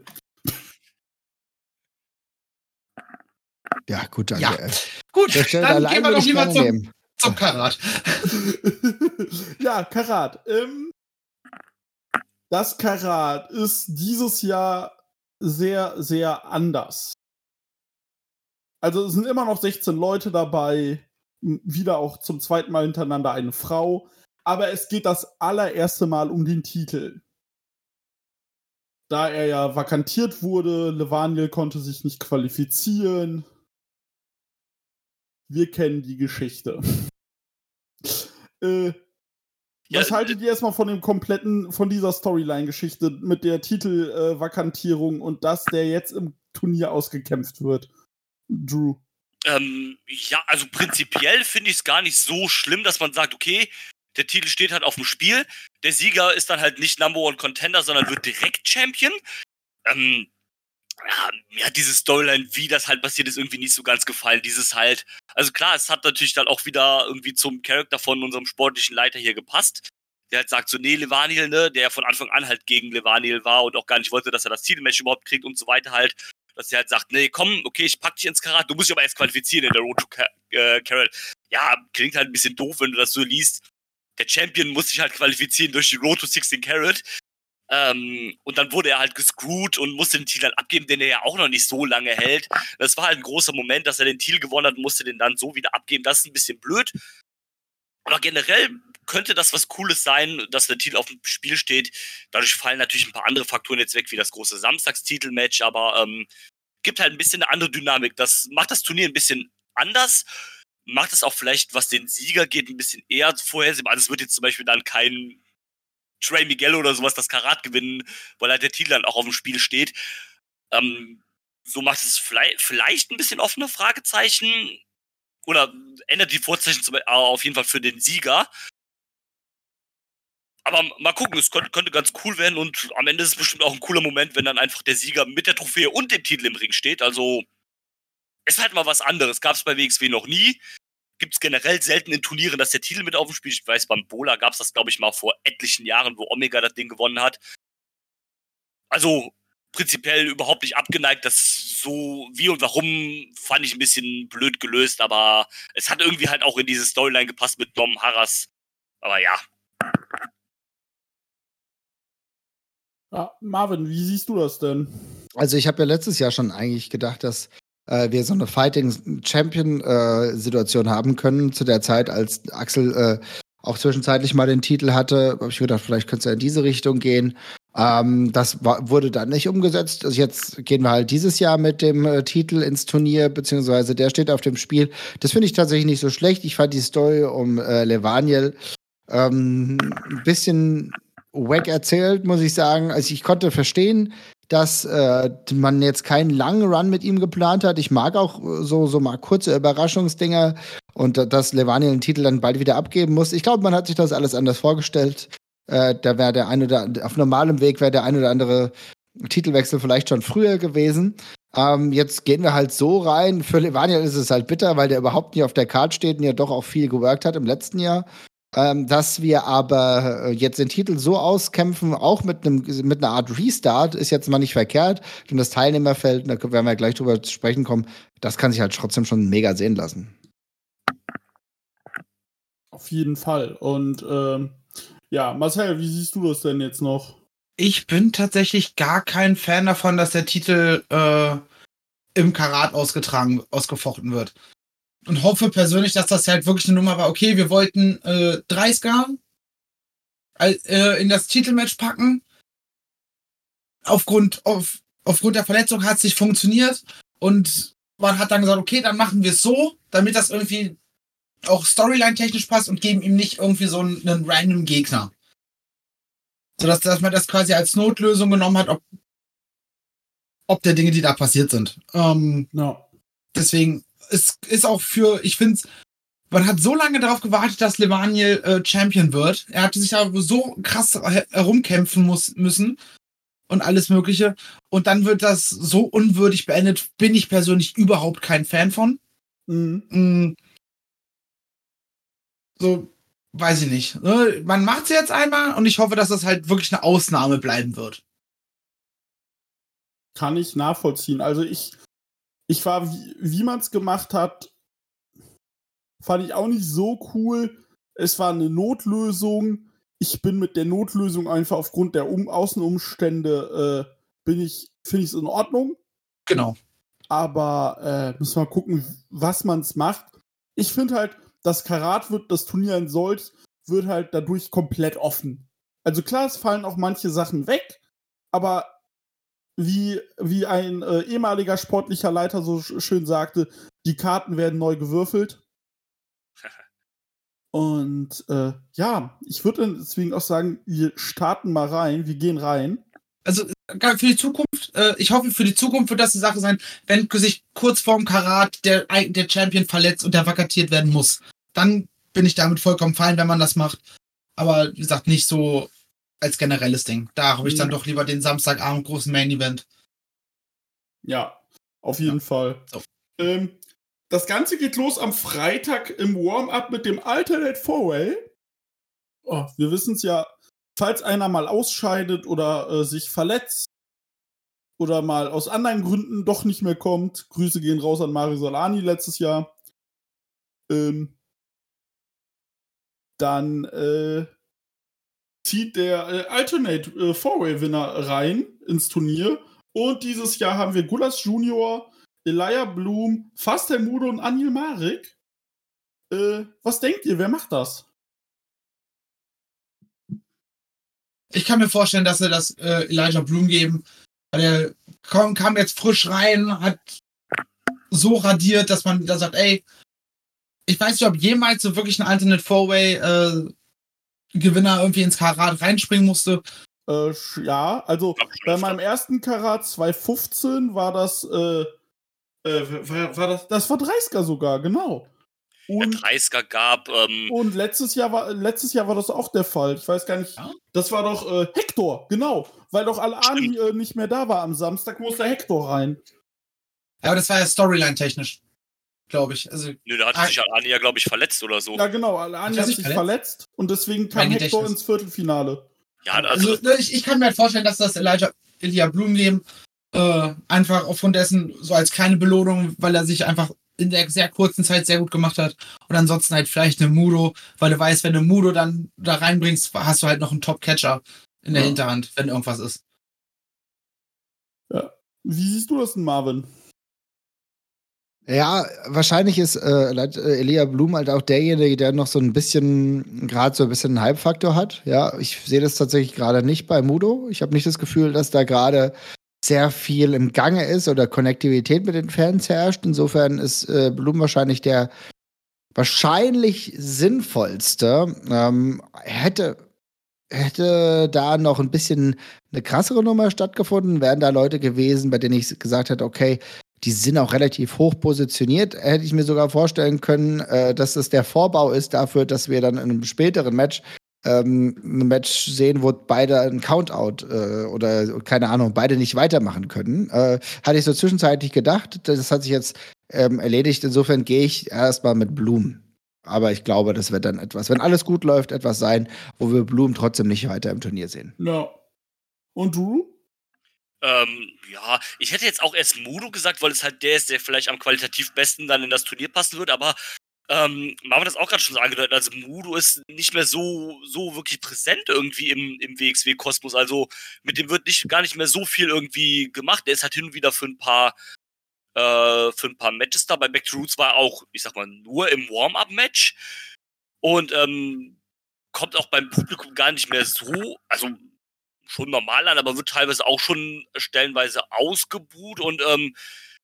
[SPEAKER 5] Ja, gut, danke.
[SPEAKER 6] Ja. Gut, dann
[SPEAKER 5] allein
[SPEAKER 6] gehen wir doch
[SPEAKER 5] ich
[SPEAKER 6] lieber zum,
[SPEAKER 5] nehmen.
[SPEAKER 6] zum Karat.
[SPEAKER 3] ja, Karat. Ähm, das Karat ist dieses Jahr sehr, sehr anders. Also es sind immer noch 16 Leute dabei, wieder auch zum zweiten Mal hintereinander eine Frau, aber es geht das allererste Mal um den Titel. Da er ja vakantiert wurde, Levaniel konnte sich nicht qualifizieren. Wir kennen die Geschichte. äh,
[SPEAKER 4] Ja,
[SPEAKER 3] was haltet ihr erstmal von dem kompletten, von dieser Storyline-Geschichte mit der Titelvakantierung und dass der jetzt im Turnier ausgekämpft wird? Drew.
[SPEAKER 4] Ähm, ja, also prinzipiell finde ich es gar nicht so schlimm, dass man sagt, okay, der Titel steht halt auf dem Spiel. Der Sieger ist dann halt nicht Number One Contender, sondern wird direkt Champion. Ähm, ja, mir hat diese Storyline, wie das halt passiert ist, irgendwie nicht so ganz gefallen. Dieses halt, also klar, es hat natürlich dann auch wieder irgendwie zum Charakter von unserem sportlichen Leiter hier gepasst. Der halt sagt so, nee, Levanil, ne, der von Anfang an halt gegen Levanil war und auch gar nicht wollte, dass er das Titelmatch überhaupt kriegt und so weiter halt dass er halt sagt, nee, komm, okay, ich pack dich ins Karat, du musst dich aber erst qualifizieren in der Road to Ca äh, Carrot. Ja, klingt halt ein bisschen doof, wenn du das so liest. Der Champion muss sich halt qualifizieren durch die Road to 16 Carat. Ähm, und dann wurde er halt gescrewt und musste den Titel dann abgeben, den er ja auch noch nicht so lange hält. Das war halt ein großer Moment, dass er den Titel gewonnen hat und musste den dann so wieder abgeben. Das ist ein bisschen blöd. Aber generell könnte das was Cooles sein, dass der Titel auf dem Spiel steht. Dadurch fallen natürlich ein paar andere Faktoren jetzt weg, wie das große Samstagstitelmatch, aber ähm, gibt halt ein bisschen eine andere Dynamik. Das macht das Turnier ein bisschen anders. Macht es auch vielleicht, was den Sieger geht, ein bisschen eher vorhersehbar. Also es wird jetzt zum Beispiel dann kein Trey Miguel oder sowas das Karat gewinnen, weil halt der Titel dann auch auf dem Spiel steht. Ähm, so macht es vielleicht, vielleicht ein bisschen offene Fragezeichen oder ändert die Vorzeichen zum, äh, auf jeden Fall für den Sieger. Aber mal gucken, es könnte, könnte ganz cool werden und am Ende ist es bestimmt auch ein cooler Moment, wenn dann einfach der Sieger mit der Trophäe und dem Titel im Ring steht. Also ist halt mal was anderes. Gab es bei WXW noch nie. Gibt es generell selten in Turnieren, dass der Titel mit auf dem Spiel. Ich weiß, beim Bola gab es das, glaube ich, mal vor etlichen Jahren, wo Omega das Ding gewonnen hat. Also prinzipiell überhaupt nicht abgeneigt. Das so wie und warum fand ich ein bisschen blöd gelöst, aber es hat irgendwie halt auch in diese Storyline gepasst mit Dom Harras. Aber ja,
[SPEAKER 3] Ja, Marvin, wie siehst du das denn?
[SPEAKER 5] Also ich habe ja letztes Jahr schon eigentlich gedacht, dass äh, wir so eine Fighting Champion äh, haben können zu der Zeit, als Axel äh, auch zwischenzeitlich mal den Titel hatte. Habe ich gedacht, vielleicht könnte es ja in diese Richtung gehen. Ähm, das war, wurde dann nicht umgesetzt. Also jetzt gehen wir halt dieses Jahr mit dem äh, Titel ins Turnier, beziehungsweise der steht auf dem Spiel. Das finde ich tatsächlich nicht so schlecht. Ich fand die Story um äh, Levaniel ähm, ein bisschen wack erzählt, muss ich sagen. Also ich konnte verstehen, dass äh, man jetzt keinen langen Run mit ihm geplant hat. Ich mag auch äh, so, so mal kurze Überraschungsdinger und dass Levaniel den Titel dann bald wieder abgeben muss. Ich glaube, man hat sich das alles anders vorgestellt. Äh, da wäre der ein oder auf normalem Weg wäre der ein oder andere Titelwechsel vielleicht schon früher gewesen. Ähm, jetzt gehen wir halt so rein. Für Levaniel ist es halt bitter, weil der überhaupt nicht auf der Karte steht und ja doch auch viel geworkt hat im letzten Jahr. Ähm, dass wir aber äh, jetzt den Titel so auskämpfen, auch mit, einem, mit einer Art Restart, ist jetzt mal nicht verkehrt. Und das Teilnehmerfeld, da werden wir gleich drüber zu sprechen kommen, das kann sich halt trotzdem schon mega sehen lassen.
[SPEAKER 3] Auf jeden Fall. Und ähm, ja, Marcel, wie siehst du das denn jetzt noch?
[SPEAKER 6] Ich bin tatsächlich gar kein Fan davon, dass der Titel äh, im Karat ausgetragen, ausgefochten wird und hoffe persönlich, dass das halt wirklich eine Nummer war. Okay, wir wollten äh, 30er äh, in das Titelmatch packen. Aufgrund, auf, aufgrund der Verletzung hat es nicht funktioniert und man hat dann gesagt, okay, dann machen wir es so, damit das irgendwie auch Storyline-technisch passt und geben ihm nicht irgendwie so einen, einen random Gegner. Sodass dass man das quasi als Notlösung genommen hat, ob, ob der Dinge, die da passiert sind. Ähm,
[SPEAKER 3] no.
[SPEAKER 6] Deswegen es ist auch für, ich finde man hat so lange darauf gewartet, dass Levaniel äh, Champion wird. Er hatte sich da so krass herumkämpfen muss, müssen und alles Mögliche. Und dann wird das so unwürdig beendet. Bin ich persönlich überhaupt kein Fan von.
[SPEAKER 3] Mhm.
[SPEAKER 6] Mm. So, weiß ich nicht. Ne? Man macht es jetzt einmal und ich hoffe, dass das halt wirklich eine Ausnahme bleiben wird.
[SPEAKER 3] Kann ich nachvollziehen. Also ich ich war, wie, wie man es gemacht hat, fand ich auch nicht so cool. Es war eine Notlösung. Ich bin mit der Notlösung einfach aufgrund der um Außenumstände, äh, bin ich, finde ich es in Ordnung.
[SPEAKER 6] Genau.
[SPEAKER 3] Aber äh, müssen wir mal gucken, was man es macht. Ich finde halt, das Karat wird, das Turnier in Sold, wird halt dadurch komplett offen. Also klar, es fallen auch manche Sachen weg, aber wie, wie ein äh, ehemaliger sportlicher Leiter so schön sagte, die Karten werden neu gewürfelt. Und äh, ja, ich würde deswegen auch sagen, wir starten mal rein, wir gehen rein.
[SPEAKER 6] Also für die Zukunft, äh, ich hoffe, für die Zukunft wird das eine Sache sein, wenn sich kurz vorm Karat der, der Champion verletzt und der vakatiert werden muss. Dann bin ich damit vollkommen fein, wenn man das macht. Aber wie gesagt, nicht so als generelles Ding. Da habe ich dann mhm. doch lieber den Samstagabend großen Main Event.
[SPEAKER 3] Ja, auf jeden ja. Fall. So. Ähm, das Ganze geht los am Freitag im Warm-up mit dem Alternate Four-Way. Oh, wir wissen es ja, falls einer mal ausscheidet oder äh, sich verletzt oder mal aus anderen Gründen doch nicht mehr kommt, Grüße gehen raus an Mario Solani letztes Jahr. Ähm, dann äh, zieht der äh, Alternate äh, Four-Way-Winner rein ins Turnier. Und dieses Jahr haben wir Gulas Junior, Elia Blum, Faster Mudo und Anil Marik. Äh, was denkt ihr, wer macht das?
[SPEAKER 6] Ich kann mir vorstellen, dass sie das äh, Elijah Blum geben. Weil er kam, kam jetzt frisch rein, hat so radiert, dass man da sagt, ey, ich weiß nicht, ob jemals so wirklich ein Alternate Four-Way äh, Gewinner irgendwie ins Karat reinspringen musste.
[SPEAKER 3] Äh, ja, also bei meinem ersten Karat 2015 war das, äh, äh, war, war, das, das war 30er sogar, genau.
[SPEAKER 4] Und, ja, 30er gab. Ähm
[SPEAKER 3] und letztes Jahr war letztes Jahr war das auch der Fall. Ich weiß gar nicht. Ja? Das war doch äh, Hector, genau. Weil doch Al-Ani äh, nicht mehr da war am Samstag, musste Hector rein.
[SPEAKER 6] Ja, aber das war ja Storyline-technisch glaube ich. Also,
[SPEAKER 4] Nö, da hat sich Alani ja, glaube ich, verletzt oder so.
[SPEAKER 3] Ja, genau. Alani hat sich verletzt? verletzt? und deswegen kam mein Hector ins Viertelfinale.
[SPEAKER 6] Ja, also, also ich, ich, kann mir halt vorstellen, dass das Elijah Ilya Blum geben. Äh, einfach aufgrund dessen, so als kleine Belohnung, weil er sich einfach in der sehr kurzen Zeit sehr gut gemacht hat. Und ansonsten halt vielleicht eine Mudo, weil du weißt, wenn du Mudo dann da reinbringst, hast du halt noch einen Top-Catcher in der ja. Hinterhand, wenn irgendwas ist.
[SPEAKER 3] Ja. Wie siehst du das denn, Marvin?
[SPEAKER 5] Ja, wahrscheinlich ist äh, äh, Elia Blum halt auch derjenige, der noch so ein bisschen, gerade so ein bisschen einen Hype-Faktor hat. Ja, ich sehe das tatsächlich gerade nicht bei Mudo. Ich habe nicht das Gefühl, dass da gerade sehr viel im Gange ist oder Konnektivität mit den Fans herrscht. Insofern ist äh, Blum wahrscheinlich der wahrscheinlich sinnvollste. Ähm, hätte hätte da noch ein bisschen eine krassere Nummer stattgefunden, wären da Leute gewesen, bei denen ich gesagt hätte, okay, die sind auch relativ hoch positioniert. Hätte ich mir sogar vorstellen können, äh, dass das der Vorbau ist dafür, dass wir dann in einem späteren Match ähm, ein Match sehen, wo beide ein Countout äh, oder keine Ahnung, beide nicht weitermachen können. Äh, hatte ich so zwischenzeitlich gedacht. Das hat sich jetzt ähm, erledigt. Insofern gehe ich erstmal mit Blumen. Aber ich glaube, das wird dann etwas, wenn alles gut läuft, etwas sein, wo wir Bloom trotzdem nicht weiter im Turnier sehen.
[SPEAKER 3] Ja. Und du?
[SPEAKER 4] Ähm, ja, ich hätte jetzt auch erst Mudo gesagt, weil es halt der ist, der vielleicht am qualitativ besten dann in das Turnier passen wird, aber ähm, Marvin das auch gerade schon so angedeutet, also Mudo ist nicht mehr so, so wirklich präsent irgendwie im, im WXW-Kosmos, also mit dem wird nicht, gar nicht mehr so viel irgendwie gemacht, der ist halt hin und wieder für ein paar äh, für ein paar Matches da, bei Back to Roots war er auch, ich sag mal, nur im Warm-Up-Match. Und ähm, kommt auch beim Publikum gar nicht mehr so, also schon normal an, aber wird teilweise auch schon stellenweise ausgebuht und ähm,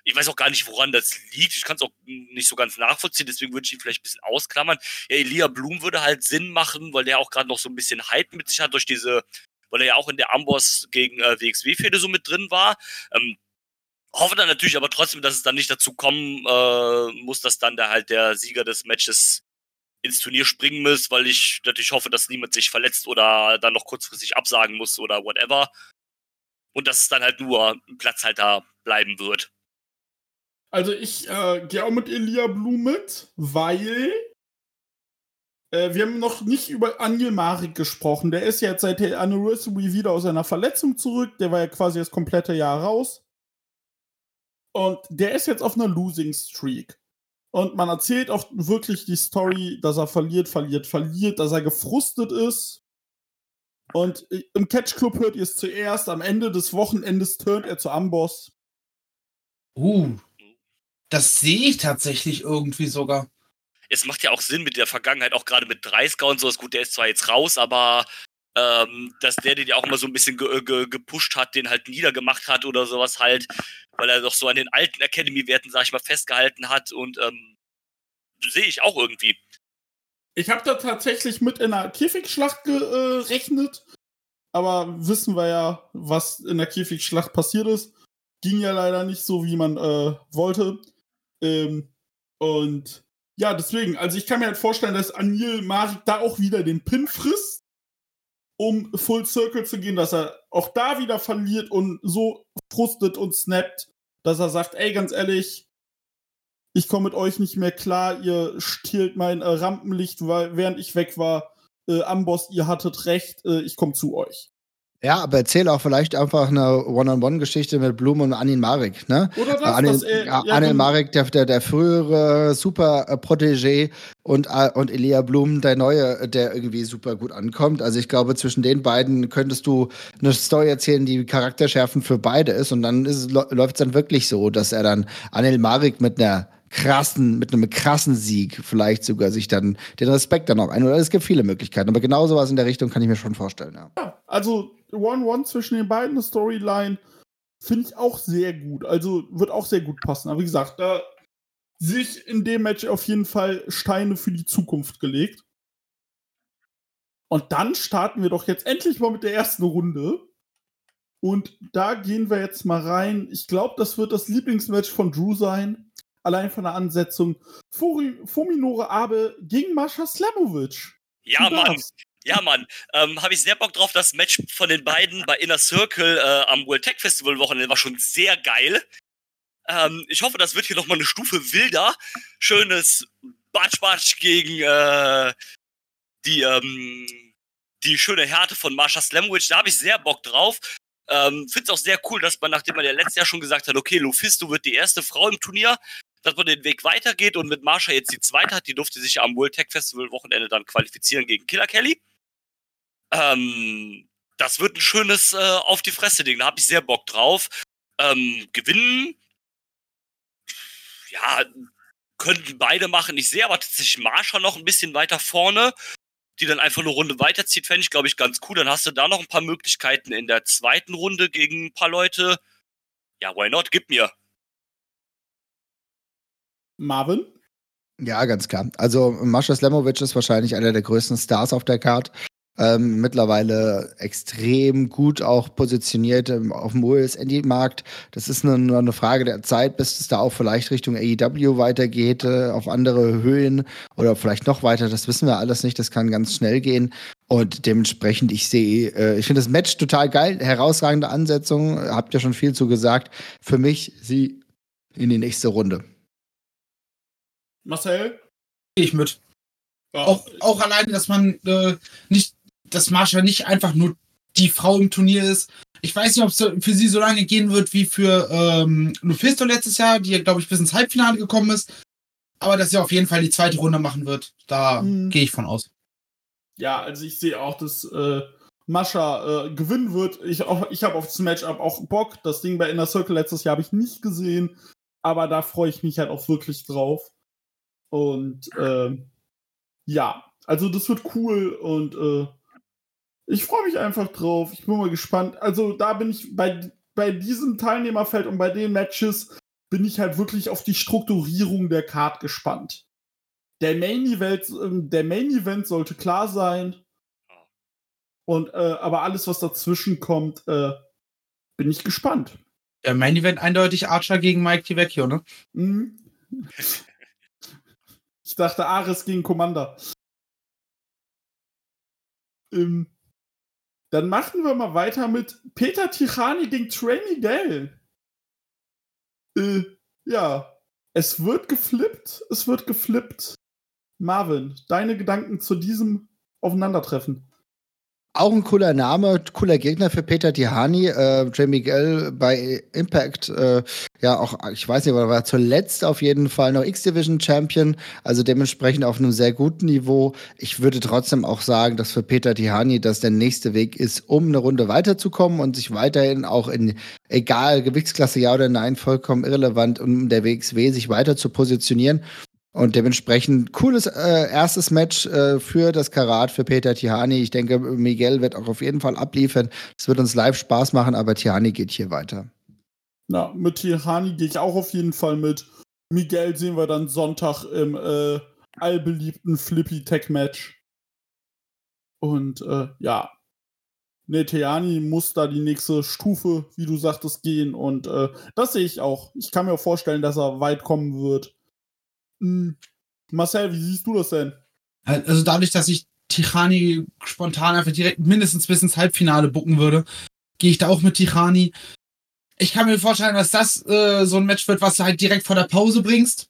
[SPEAKER 4] ich weiß auch gar nicht, woran das liegt. Ich kann es auch nicht so ganz nachvollziehen, deswegen würde ich ihn vielleicht ein bisschen ausklammern. Ja, Elia Blum würde halt Sinn machen, weil der auch gerade noch so ein bisschen Hype mit sich hat durch diese, weil er ja auch in der Amboss gegen äh, WXW-Fehde so mit drin war. Ähm, hoffe dann natürlich aber trotzdem, dass es dann nicht dazu kommen äh, muss, dass dann da halt der Sieger des Matches ins Turnier springen muss, weil ich natürlich hoffe, dass niemand sich verletzt oder dann noch kurzfristig absagen muss oder whatever. Und dass es dann halt nur ein Platzhalter bleiben wird.
[SPEAKER 3] Also ich äh, gehe auch mit Elia Blum mit, weil äh, wir haben noch nicht über Angel Marik gesprochen. Der ist jetzt seit der Anniversary wieder aus seiner Verletzung zurück. Der war ja quasi das komplette Jahr raus. Und der ist jetzt auf einer Losing Streak. Und man erzählt auch wirklich die Story, dass er verliert, verliert, verliert, dass er gefrustet ist. Und im Catch Club hört ihr es zuerst. Am Ende des Wochenendes turnt er zu Amboss.
[SPEAKER 6] Uh, das sehe ich tatsächlich irgendwie sogar.
[SPEAKER 4] Es macht ja auch Sinn mit der Vergangenheit, auch gerade mit 30 und so. Ist gut, der ist zwar jetzt raus, aber ähm, dass der den ja auch immer so ein bisschen ge ge gepusht hat, den halt niedergemacht hat oder sowas halt, weil er doch so an den alten Academy-Werten, sag ich mal, festgehalten hat und ähm, sehe ich auch irgendwie.
[SPEAKER 3] Ich habe da tatsächlich mit in einer Käfigschlacht gerechnet, äh, aber wissen wir ja, was in der Käfigschlacht passiert ist. Ging ja leider nicht so, wie man äh, wollte. Ähm, und ja, deswegen, also ich kann mir halt vorstellen, dass Anil Marik da auch wieder den Pin frisst um Full Circle zu gehen, dass er auch da wieder verliert und so frustet und snappt, dass er sagt, ey, ganz ehrlich, ich komme mit euch nicht mehr klar, ihr stiehlt mein äh, Rampenlicht, weil während ich weg war, äh, Amboss, ihr hattet recht, äh, ich komme zu euch.
[SPEAKER 5] Ja, aber erzähl auch vielleicht einfach eine One-on-One-Geschichte mit Blum und Anin Marek, ne?
[SPEAKER 3] Oder das,
[SPEAKER 5] Anil,
[SPEAKER 3] dass er,
[SPEAKER 5] ja, Anil
[SPEAKER 3] genau.
[SPEAKER 5] Marek, der, der, der frühere Super-Protégé und, äh, und Elia Blum, der neue, der irgendwie super gut ankommt. Also ich glaube, zwischen den beiden könntest du eine Story erzählen, die charakterschärfend für beide ist. Und dann läuft es dann wirklich so, dass er dann Anil Marek mit einer krassen, mit einem krassen Sieg vielleicht sogar sich dann den Respekt dann auch ein. Oder es gibt viele Möglichkeiten. Aber genau sowas in der Richtung kann ich mir schon vorstellen, ja.
[SPEAKER 3] Ja, also One-One zwischen den beiden, eine Storyline, finde ich auch sehr gut. Also wird auch sehr gut passen. Aber wie gesagt, da sich in dem Match auf jeden Fall Steine für die Zukunft gelegt. Und dann starten wir doch jetzt endlich mal mit der ersten Runde. Und da gehen wir jetzt mal rein. Ich glaube, das wird das Lieblingsmatch von Drew sein. Allein von der Ansetzung. Furi- Fuminore Abe gegen Mascha Slamovic.
[SPEAKER 4] Ja, Mann. Ja, Mann. Ähm, Habe ich sehr Bock drauf. Das Match von den beiden bei Inner Circle äh, am World Tech Festival Wochenende war schon sehr geil. Ähm, ich hoffe, das wird hier nochmal eine Stufe wilder. Schönes Batsch-Batsch gegen äh, die, ähm, die schöne Härte von Marsha Slamwich. Da habe ich sehr Bock drauf. Ähm, Finde es auch sehr cool, dass man, nachdem man ja letztes Jahr schon gesagt hat, okay, Lufisto wird die erste Frau im Turnier, dass man den Weg weitergeht und mit Marsha jetzt die zweite hat. Die durfte sich am World Tech Festival Wochenende dann qualifizieren gegen Killer Kelly. Ähm, das wird ein schönes äh, auf die Fresse Ding. Da habe ich sehr Bock drauf. Ähm, gewinnen, ja, könnten beide machen. Ich sehe aber tatsächlich Marsha noch ein bisschen weiter vorne, die dann einfach eine Runde weiterzieht, fände ich, glaube ich, ganz cool. Dann hast du da noch ein paar Möglichkeiten in der zweiten Runde gegen ein paar Leute. Ja, why not? Gib mir.
[SPEAKER 3] Marvin?
[SPEAKER 5] Ja, ganz klar. Also Mascha Slamovic ist wahrscheinlich einer der größten Stars auf der Card. Ähm, mittlerweile extrem gut auch positioniert ähm, auf dem US-Indie-Markt. Das ist nur, nur eine Frage der Zeit, bis es da auch vielleicht Richtung AEW weitergeht, äh, auf andere Höhen oder vielleicht noch weiter. Das wissen wir alles nicht. Das kann ganz schnell gehen. Und dementsprechend, ich sehe, äh, ich finde das Match total geil, herausragende Ansetzung. Habt ja schon viel zu gesagt. Für mich sie in die nächste Runde.
[SPEAKER 3] Marcel?
[SPEAKER 6] Gehe ich mit. Auch, auch alleine, dass man äh, nicht, dass Marsha nicht einfach nur die Frau im Turnier ist. Ich weiß nicht, ob es für sie so lange gehen wird wie für ähm, Lufisto letztes Jahr, die, glaube ich, bis ins Halbfinale gekommen ist. Aber dass sie auf jeden Fall die zweite Runde machen wird, da
[SPEAKER 3] Mhm.
[SPEAKER 6] gehe ich von aus.
[SPEAKER 3] Ja, also ich sehe auch, dass äh, Mascha äh, gewinnen wird. Ich, auch- ich habe auf das Matchup auch Bock. Das Ding bei Inner Circle letztes Jahr habe ich nicht gesehen, aber da freue ich mich halt auch wirklich drauf. Und ähm, ja, also das wird cool und äh, ich freue mich einfach drauf. Ich bin mal gespannt. Also da bin ich bei, bei diesem Teilnehmerfeld und bei den Matches bin ich halt wirklich auf die Strukturierung der Card gespannt. Der Main Event, ähm, der Main Event sollte klar sein. Und äh, aber alles, was dazwischen kommt, äh, bin ich gespannt.
[SPEAKER 6] Der Main Event eindeutig Archer gegen Mike DiVecchio, ne?
[SPEAKER 3] Mhm. Ich dachte Ares gegen Commander. Ähm, dann machen wir mal weiter mit Peter Tichani gegen Trey Miguel. Äh, ja, es wird geflippt, es wird geflippt. Marvin, deine Gedanken zu diesem Aufeinandertreffen?
[SPEAKER 5] Auch ein cooler Name, cooler Gegner für Peter Tihani. Äh, Jay Miguel bei Impact, äh, ja, auch, ich weiß nicht, aber war zuletzt auf jeden Fall noch X-Division Champion, also dementsprechend auf einem sehr guten Niveau. Ich würde trotzdem auch sagen, dass für Peter Tihani das der nächste Weg ist, um eine Runde weiterzukommen und sich weiterhin auch in, egal, Gewichtsklasse ja oder nein, vollkommen irrelevant, um der WXW sich weiter zu positionieren. Und dementsprechend cooles äh, erstes Match äh, für das Karat, für Peter Tihani. Ich denke, Miguel wird auch auf jeden Fall abliefern. Es wird uns live Spaß machen, aber Tihani geht hier weiter.
[SPEAKER 3] Na, mit Tirhani gehe ich auch auf jeden Fall mit. Miguel sehen wir dann Sonntag im äh, allbeliebten Flippy Tech Match. Und äh, ja, Tiani muss da die nächste Stufe, wie du sagtest, gehen. Und äh, das sehe ich auch. Ich kann mir vorstellen, dass er weit kommen wird. Hm. Marcel, wie siehst du das denn?
[SPEAKER 6] Also dadurch, dass ich Tichani spontan einfach direkt mindestens bis ins Halbfinale bucken würde, gehe ich da auch mit Tichani. Ich kann mir vorstellen, dass das äh, so ein Match wird, was du halt direkt vor der Pause bringst.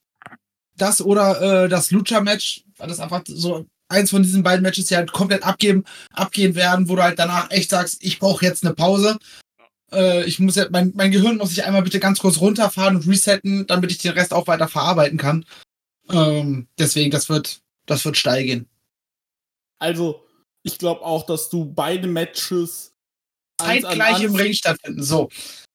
[SPEAKER 6] Das oder äh, das Lucha-Match, weil das einfach so eins von diesen beiden Matches, die halt komplett abgeben, abgehen werden, wo du halt danach echt sagst, ich brauche jetzt eine Pause. Äh, ich muss ja, mein, mein Gehirn muss sich einmal bitte ganz kurz runterfahren und resetten, damit ich den Rest auch weiter verarbeiten kann. Ähm, deswegen, das wird, das wird steil gehen.
[SPEAKER 3] Also, ich glaube auch, dass du beide Matches
[SPEAKER 6] zeitgleich im Ring stattfinden. So.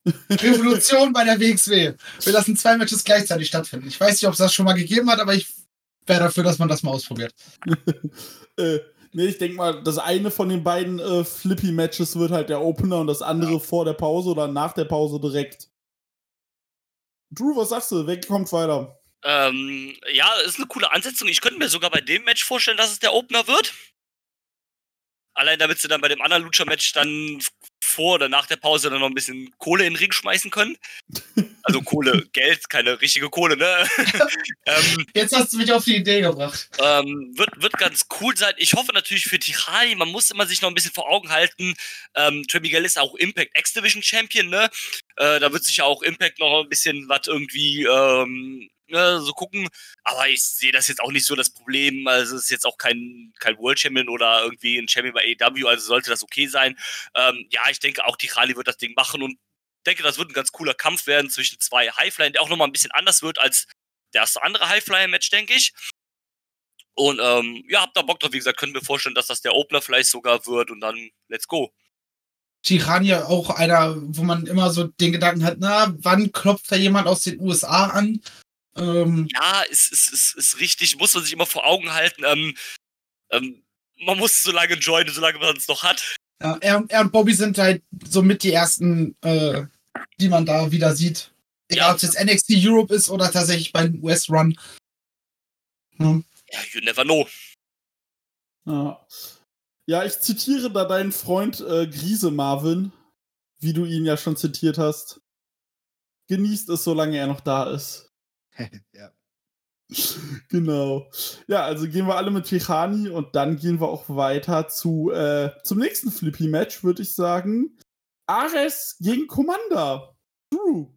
[SPEAKER 6] Revolution bei der WXW. Wir lassen zwei Matches gleichzeitig stattfinden. Ich weiß nicht, ob es das schon mal gegeben hat, aber ich wäre dafür, dass man das mal ausprobiert.
[SPEAKER 3] äh, nee, ich denke mal, das eine von den beiden äh, Flippy-Matches wird halt der Opener und das andere vor der Pause oder nach der Pause direkt. Drew, was sagst du? Wer kommt weiter?
[SPEAKER 4] Ähm, ja, ist eine coole Ansetzung. Ich könnte mir sogar bei dem Match vorstellen, dass es der Opener wird. Allein damit sie dann bei dem anderen Lucha-Match dann vor oder nach der Pause dann noch ein bisschen Kohle in den Ring schmeißen können. Also Kohle, Geld, keine richtige Kohle, ne? ähm,
[SPEAKER 6] Jetzt hast du mich auf die Idee gebracht.
[SPEAKER 4] ähm, wird, wird ganz cool sein. Ich hoffe natürlich für Tichani, man muss immer sich noch ein bisschen vor Augen halten. Ähm, Trey Miguel ist auch Impact X-Division Champion, ne? Äh, da wird sich ja auch Impact noch ein bisschen was irgendwie ähm, ne, so gucken. Aber ich sehe das jetzt auch nicht so das Problem. Also es ist jetzt auch kein, kein World Champion oder irgendwie ein Champion bei AEW, also sollte das okay sein. Ähm, ja, ich denke auch Tichani wird das Ding machen und denke, das wird ein ganz cooler Kampf werden zwischen zwei Highflyern, der auch nochmal ein bisschen anders wird als das andere Highflyer-Match, denke ich. Und ähm, ja, habt da Bock drauf. Wie gesagt, können wir vorstellen, dass das der Opener vielleicht sogar wird und dann let's go.
[SPEAKER 6] Tirania auch einer, wo man immer so den Gedanken hat, na, wann klopft da jemand aus den USA an? Ähm,
[SPEAKER 4] Ja, ist, ist, ist, ist richtig, muss man sich immer vor Augen halten. Ähm, ähm, man muss so lange joinen, solange man es noch hat.
[SPEAKER 6] ja, er, er und Bobby sind halt so mit die ersten, äh, die man da wieder sieht. Egal,
[SPEAKER 4] Ja.
[SPEAKER 6] ob es jetzt NXT Europe ist oder tatsächlich beim US Run. Hm.
[SPEAKER 4] Ja, you never know.
[SPEAKER 3] Ja. ja, ich zitiere da deinen Freund äh, Grise Marvin, wie du ihn ja schon zitiert hast. Genießt es, solange er noch da ist.
[SPEAKER 5] ja.
[SPEAKER 3] genau. Ja, also gehen wir alle mit Tichani und dann gehen wir auch weiter zu äh, zum nächsten Flippy-Match, würde ich sagen. Ares gegen Commander. Drew.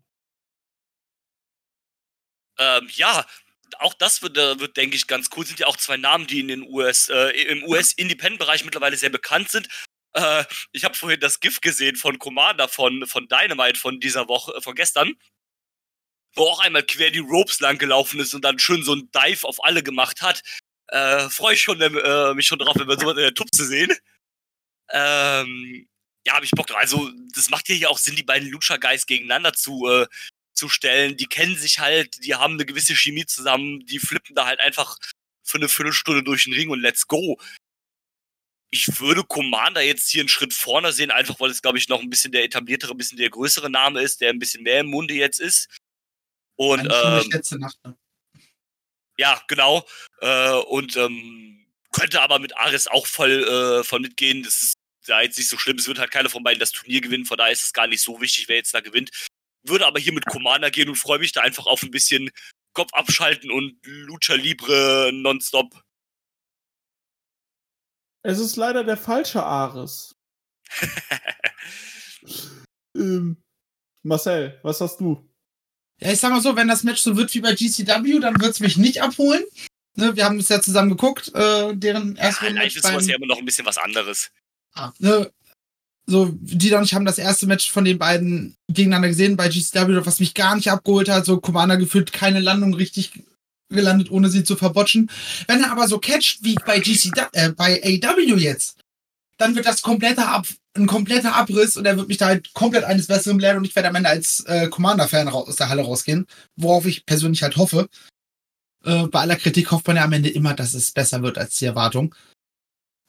[SPEAKER 4] Ähm, ja, auch das wird, äh, wird, denke ich, ganz cool. Sind ja auch zwei Namen, die in den US, äh, im US-Independent-Bereich mittlerweile sehr bekannt sind. Äh, ich habe vorhin das GIF gesehen von Commander von, von Dynamite von dieser Woche, von gestern, auch einmal quer die Ropes lang gelaufen ist und dann schön so ein Dive auf alle gemacht hat. Äh, Freue ich schon, äh, mich schon drauf, wenn wir sowas in der Tupse sehen. Ähm, ja, habe ich Bock drauf. Also, das macht ja hier auch Sinn, die beiden Lucha Guys gegeneinander zu, äh, zu stellen. Die kennen sich halt, die haben eine gewisse Chemie zusammen, die flippen da halt einfach für eine Viertelstunde durch den Ring und let's go. Ich würde Commander jetzt hier einen Schritt vorne sehen, einfach weil es, glaube ich, noch ein bisschen der etabliertere, ein bisschen der größere Name ist, der ein bisschen mehr im Munde jetzt ist. Und ähm,
[SPEAKER 6] letzte Nacht, ne?
[SPEAKER 4] ja, genau. Äh, und ähm, könnte aber mit Ares auch voll, äh, voll mitgehen. Das ist ja jetzt nicht so schlimm. Es wird halt keiner von beiden das Turnier gewinnen. Von daher ist es gar nicht so wichtig, wer jetzt da gewinnt. Würde aber hier mit Commander gehen und freue mich da einfach auf ein bisschen Kopf abschalten und Lucha Libre nonstop.
[SPEAKER 3] Es ist leider der falsche Ares. ähm, Marcel, was hast du?
[SPEAKER 6] Ja, ich sag mal so, wenn das Match so wird wie bei GCW, dann wird's mich nicht abholen. Ne, wir haben es ja zusammen geguckt, äh, deren erste
[SPEAKER 4] ja, Match. ist sowas ja immer noch ein bisschen was anderes.
[SPEAKER 6] Ah, ne, so, die und ich haben das erste Match von den beiden gegeneinander gesehen bei GCW, was mich gar nicht abgeholt hat. So Commander gefühlt keine Landung richtig gelandet, ohne sie zu verbotschen. Wenn er aber so catcht wie bei GCW, äh, bei AW jetzt, dann wird das komplette Ab ein kompletter Abriss und er wird mich da halt komplett eines Besseren lernen und ich werde am Ende als äh, Commander-Fan aus der Halle rausgehen, worauf ich persönlich halt hoffe. Äh, bei aller Kritik hofft man ja am Ende immer, dass es besser wird als die Erwartung.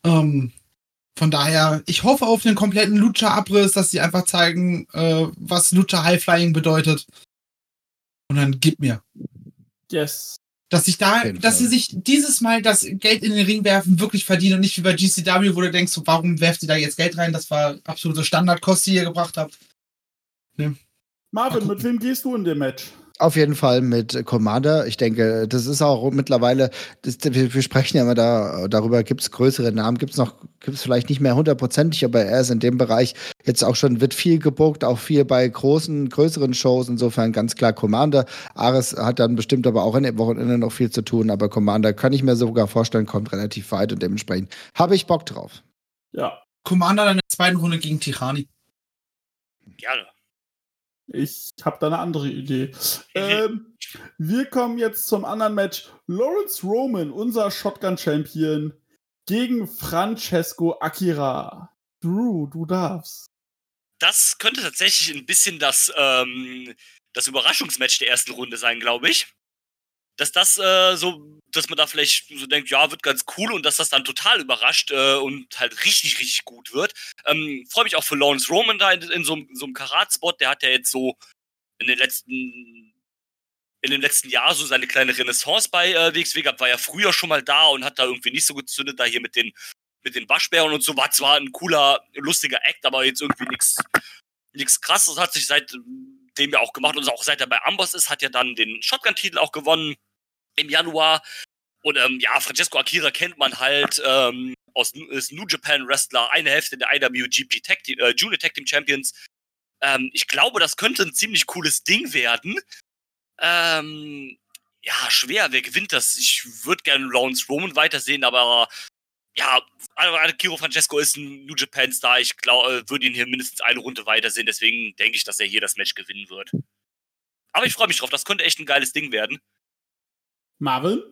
[SPEAKER 6] Ähm, von daher, ich hoffe auf den kompletten Lucha-Abriss, dass sie einfach zeigen, äh, was Lucha High Flying bedeutet. Und dann gib mir.
[SPEAKER 3] Yes.
[SPEAKER 6] Dass sich da, dass sie sich dieses Mal das Geld in den Ring werfen, wirklich verdienen und nicht wie bei GCW, wo du denkst, so, warum werft ihr da jetzt Geld rein? Das war absolute Standardkost, die ihr gebracht habt.
[SPEAKER 3] Ne? Marvin, mit wem gehst du in dem Match?
[SPEAKER 5] Auf jeden Fall mit Commander. Ich denke, das ist auch mittlerweile, das, wir sprechen ja immer da, darüber, gibt es größere Namen, gibt es noch, gibt es vielleicht nicht mehr hundertprozentig, aber er ist in dem Bereich jetzt auch schon, wird viel gebuckt, auch viel bei großen, größeren Shows, insofern ganz klar Commander. Ares hat dann bestimmt aber auch in den Wochenende noch viel zu tun, aber Commander kann ich mir sogar vorstellen, kommt relativ weit und dementsprechend habe ich Bock drauf.
[SPEAKER 3] Ja.
[SPEAKER 6] Commander in der zweiten Runde gegen Tirani.
[SPEAKER 4] Gerne.
[SPEAKER 3] Ich habe da eine andere Idee. ähm, wir kommen jetzt zum anderen Match. Lawrence Roman, unser Shotgun-Champion, gegen Francesco Akira. Drew, du darfst.
[SPEAKER 4] Das könnte tatsächlich ein bisschen das, ähm, das Überraschungsmatch der ersten Runde sein, glaube ich. Dass das äh, so, dass man da vielleicht so denkt, ja, wird ganz cool und dass das dann total überrascht äh, und halt richtig, richtig gut wird. Ähm, Freue mich auch für Lawrence Roman da in, in so, so einem Karat-Spot. Der hat ja jetzt so in den letzten in den letzten Jahren so seine kleine Renaissance bei äh, WXW gehabt, war ja früher schon mal da und hat da irgendwie nicht so gezündet, da hier mit den, mit den Waschbären und so, war zwar ein cooler, lustiger Act, aber jetzt irgendwie nichts nichts krasses, hat sich seitdem ja auch gemacht und auch seit er bei Amboss ist, hat ja dann den Shotgun-Titel auch gewonnen im Januar. Und ähm, ja, Francesco Akira kennt man halt ähm, aus ist New Japan Wrestler, eine Hälfte der IWGP Tag Team, äh, Junior Tag Team Champions. Ähm, ich glaube, das könnte ein ziemlich cooles Ding werden. Ähm, ja, schwer, wer gewinnt das? Ich würde gerne Lawrence Roman weitersehen, aber ja, Kiro Francesco ist ein New Japan Star. Ich glaube, äh, würde ihn hier mindestens eine Runde weitersehen. Deswegen denke ich, dass er hier das Match gewinnen wird. Aber ich freue mich drauf. Das könnte echt ein geiles Ding werden.
[SPEAKER 3] Marvin?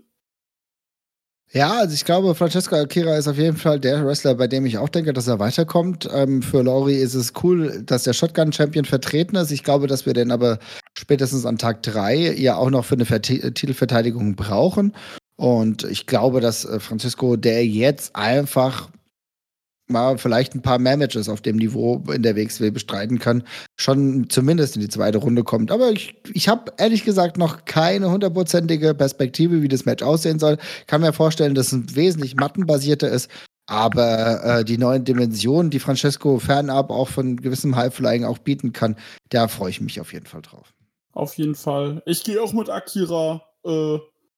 [SPEAKER 5] Ja, also ich glaube, Francesco Akira ist auf jeden Fall der Wrestler, bei dem ich auch denke, dass er weiterkommt. Ähm, für Laurie ist es cool, dass der Shotgun-Champion vertreten ist. Ich glaube, dass wir den aber spätestens an Tag 3 ja auch noch für eine Vert Titelverteidigung brauchen. Und ich glaube, dass äh, Francisco, der jetzt einfach mal vielleicht ein paar mehr Matches auf dem Niveau in der WXW bestreiten kann, schon zumindest in die zweite Runde kommt. Aber ich, ich habe ehrlich gesagt noch keine hundertprozentige Perspektive, wie das Match aussehen soll. Kann mir vorstellen, dass es wesentlich mattenbasierter ist. Aber äh, die neuen Dimensionen, die Francesco fernab auch von gewissem Highflying auch bieten kann, da freue ich mich auf jeden Fall drauf.
[SPEAKER 3] Auf jeden Fall. Ich gehe auch mit Akira. Äh,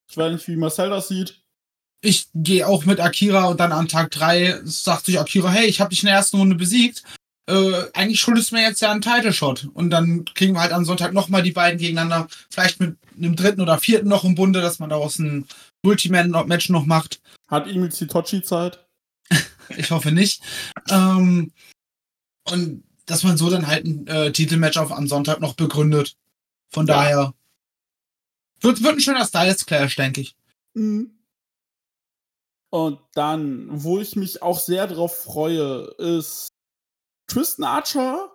[SPEAKER 3] ich weiß nicht, wie Marcel das sieht
[SPEAKER 6] ich gehe auch mit Akira und dann an Tag 3 sagt sich Akira, hey, ich habe dich in der ersten Runde besiegt. äh, eigentlich schuldest du mir jetzt ja einen Title-Shot. Und dann kriegen wir halt am Sonntag nochmal die beiden gegeneinander. Vielleicht mit einem dritten oder vierten noch im Bunde, dass man daraus ein Multiman-Match noch macht.
[SPEAKER 3] Hat Emil Zitochi Zeit?
[SPEAKER 6] Ich hoffe nicht. Ähm, und dass man so dann halt ein äh, Titelmatch auf am Sonntag noch begründet. Von
[SPEAKER 3] Ja.
[SPEAKER 6] daher wird, wird ein schöner Styles Clash, denke ich.
[SPEAKER 3] Mhm. Und dann, wo ich mich auch sehr drauf freue, ist Tristan Archer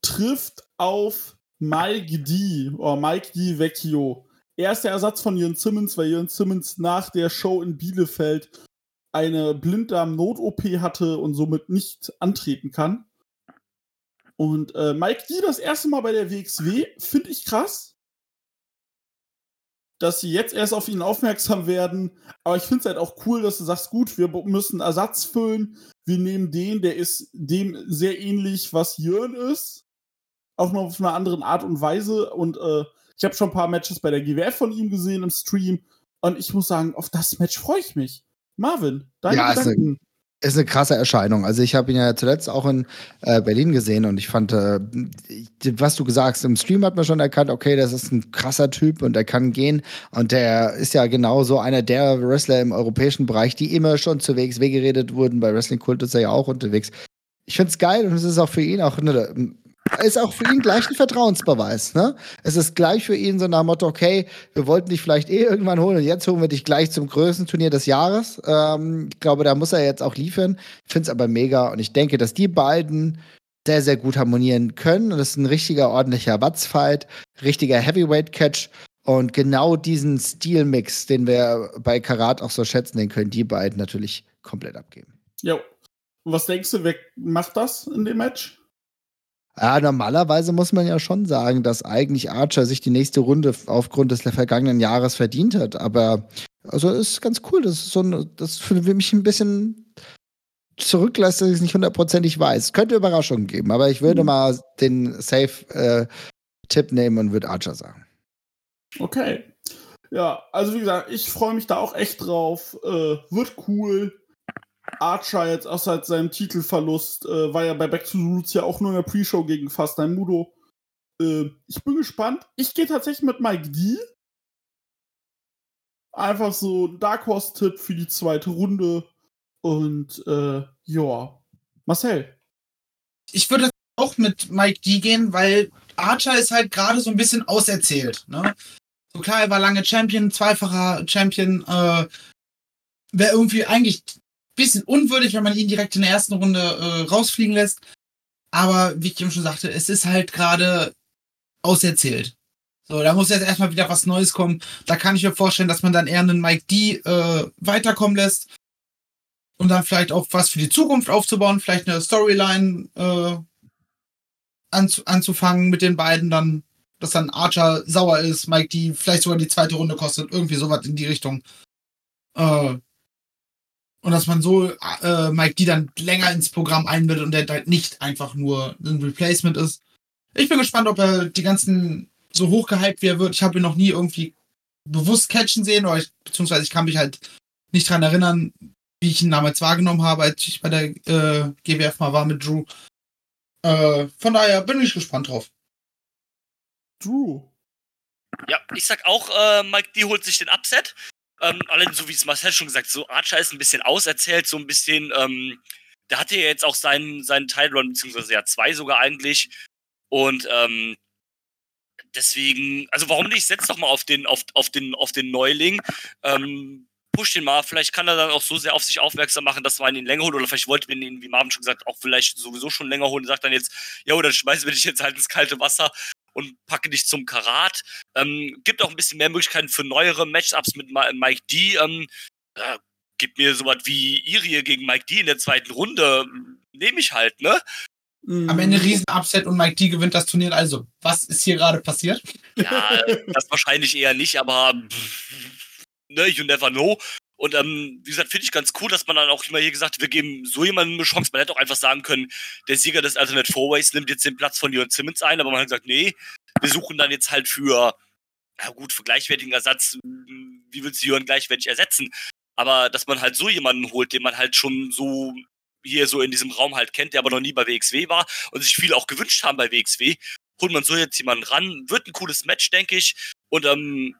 [SPEAKER 3] trifft auf Mike D. oder Mike D. Vecchio. Er ist der Ersatz von Jörn Simmons, weil Jörn Simmons nach der Show in Bielefeld eine Blinddarm-Not-OP hatte und somit nicht antreten kann. Und äh, Mike D. das erste Mal bei der WXW finde ich krass dass sie jetzt erst auf ihn aufmerksam werden. Aber ich finde es halt auch cool, dass du sagst, gut, wir müssen Ersatz füllen. Wir nehmen den, der ist dem sehr ähnlich, was Jörn ist. Auch noch auf einer anderen Art und Weise. Und äh, ich habe schon ein paar Matches bei der GWF von ihm gesehen im Stream. Und ich muss sagen, auf das Match freue ich mich. Marvin, deine
[SPEAKER 5] Ja, ist
[SPEAKER 3] Gedanken.
[SPEAKER 5] Ist eine krasse Erscheinung. Also ich habe ihn ja zuletzt auch in äh, Berlin gesehen und ich fand, äh, was du gesagt hast, im Stream hat man schon erkannt, okay, das ist ein krasser Typ und der kann gehen und der ist ja genau so einer der Wrestler im europäischen Bereich, die immer schon zur WXW geredet wurden. Bei Wrestling Kult ist er ja auch unterwegs. Ich finde es geil und es ist auch für ihn auch eine, ist auch für ihn gleich ein Vertrauensbeweis. Ne? Es ist gleich für ihn so nach dem Motto, okay, wir wollten dich vielleicht eh irgendwann holen und jetzt holen wir dich gleich zum größten Turnier des Jahres. Ähm, ich glaube, da muss er jetzt auch liefern. Ich finde es aber mega und ich denke, dass die beiden sehr, sehr gut harmonieren können. Und das ist ein richtiger, ordentlicher Watzfight, richtiger Heavyweight-Catch. Und genau diesen Stilmix, den wir bei Karat auch so schätzen, den können die beiden natürlich komplett abgeben.
[SPEAKER 3] Jo. Was denkst du, wer macht das in dem Match?
[SPEAKER 5] Ja, normalerweise muss man ja schon sagen, dass eigentlich Archer sich die nächste Runde aufgrund des vergangenen Jahres verdient hat. Aber also ist ganz cool. Das ist so ein, das für mich ein bisschen zurücklässt, dass ich es nicht hundertprozentig weiß. Es könnte Überraschungen geben, aber ich würde
[SPEAKER 3] Mhm.
[SPEAKER 5] mal den Safe-Tipp nehmen und würde Archer sagen.
[SPEAKER 3] Okay. Ja, also wie gesagt, ich freue mich da auch echt drauf. Äh, wird cool. Archer jetzt auch seit seinem Titelverlust äh, war ja bei Back to the Roots ja auch nur in der Pre-Show gegen Fast Time Mudo. Äh, ich bin gespannt. Ich gehe tatsächlich mit Mike D. Einfach so ein Dark Horse-Tipp für die zweite Runde. Und äh, ja. Marcel.
[SPEAKER 6] ich würde auch mit Mike D gehen, weil Archer ist halt gerade so ein bisschen auserzählt. Ne? So klar, er war lange Champion, zweifacher Champion. Äh, Wäre irgendwie eigentlich ein bisschen unwürdig, wenn man ihn direkt in der ersten Runde äh, rausfliegen lässt. Aber wie ich eben schon sagte, es ist halt gerade auserzählt. So, da muss jetzt erstmal wieder was Neues kommen. Da kann ich mir vorstellen, dass man dann eher einen Mike D äh, weiterkommen lässt und dann vielleicht auch was für die Zukunft aufzubauen, vielleicht eine Storyline äh, anzu anzufangen mit den beiden, dann, dass dann Archer sauer ist, Mike die vielleicht sogar die zweite Runde kostet, irgendwie sowas in die Richtung. Äh, und dass man so äh, Mike die dann länger ins Programm einbindet und der halt nicht einfach nur ein Replacement ist. Ich bin gespannt, ob er die ganzen so hochgehypt wie er wird. Ich habe ihn noch nie irgendwie bewusst catchen sehen, oder ich, beziehungsweise ich kann mich halt nicht dran erinnern, wie ich ihn damals wahrgenommen habe, als ich bei der äh, GWF mal war mit Drew. Äh, von daher bin ich gespannt drauf.
[SPEAKER 3] Drew.
[SPEAKER 4] Ja, ich sag auch, äh, Mike D holt sich den Upset. Ähm, allein so wie es Marcel schon gesagt, so Archer ist ein bisschen auserzählt, so ein bisschen, ähm, der hatte ja jetzt auch seinen, seinen Title Run, beziehungsweise ja zwei sogar eigentlich. Und ähm, deswegen, also warum nicht? Setz doch mal auf den, auf, auf den, auf den Neuling. Ähm, push den mal, vielleicht kann er dann auch so sehr auf sich aufmerksam machen, dass man ihn länger holt. Oder vielleicht wollte man ihn, wie Marvin schon gesagt, auch vielleicht sowieso schon länger holen und sagt dann jetzt, ja, dann schmeißen wir dich jetzt halt ins kalte Wasser und packe dich zum Karat. Ähm, gibt auch ein bisschen mehr Möglichkeiten für neuere Matchups mit Mike D. Ähm, äh, gibt mir sowas wie Irie gegen Mike D in der zweiten Runde. Nehme ich halt, ne?
[SPEAKER 6] Am Ende riesen Upset und Mike D gewinnt das Turnier. Also, was ist hier gerade passiert?
[SPEAKER 4] Ja, das wahrscheinlich eher nicht, aber pff, ne, you never know. Und ähm, wie gesagt, finde ich ganz cool, dass man dann auch immer hier gesagt hat, wir geben so jemandem eine Chance. Man hätte auch einfach sagen können, der Sieger des Alternate Fourways nimmt jetzt den Platz von Jörn Simmons ein, aber man hat gesagt, nee, wir suchen dann jetzt halt für, ja gut, für gleichwertigen Ersatz, wie willst du Jörn gleichwertig ersetzen? Aber dass man halt so jemanden holt, den man halt schon so hier so in diesem Raum halt kennt, der aber noch nie bei WXW war und sich viele auch gewünscht haben bei WXW. Holt man so jetzt jemanden ran, wird ein cooles Match, denke ich. Und ähm,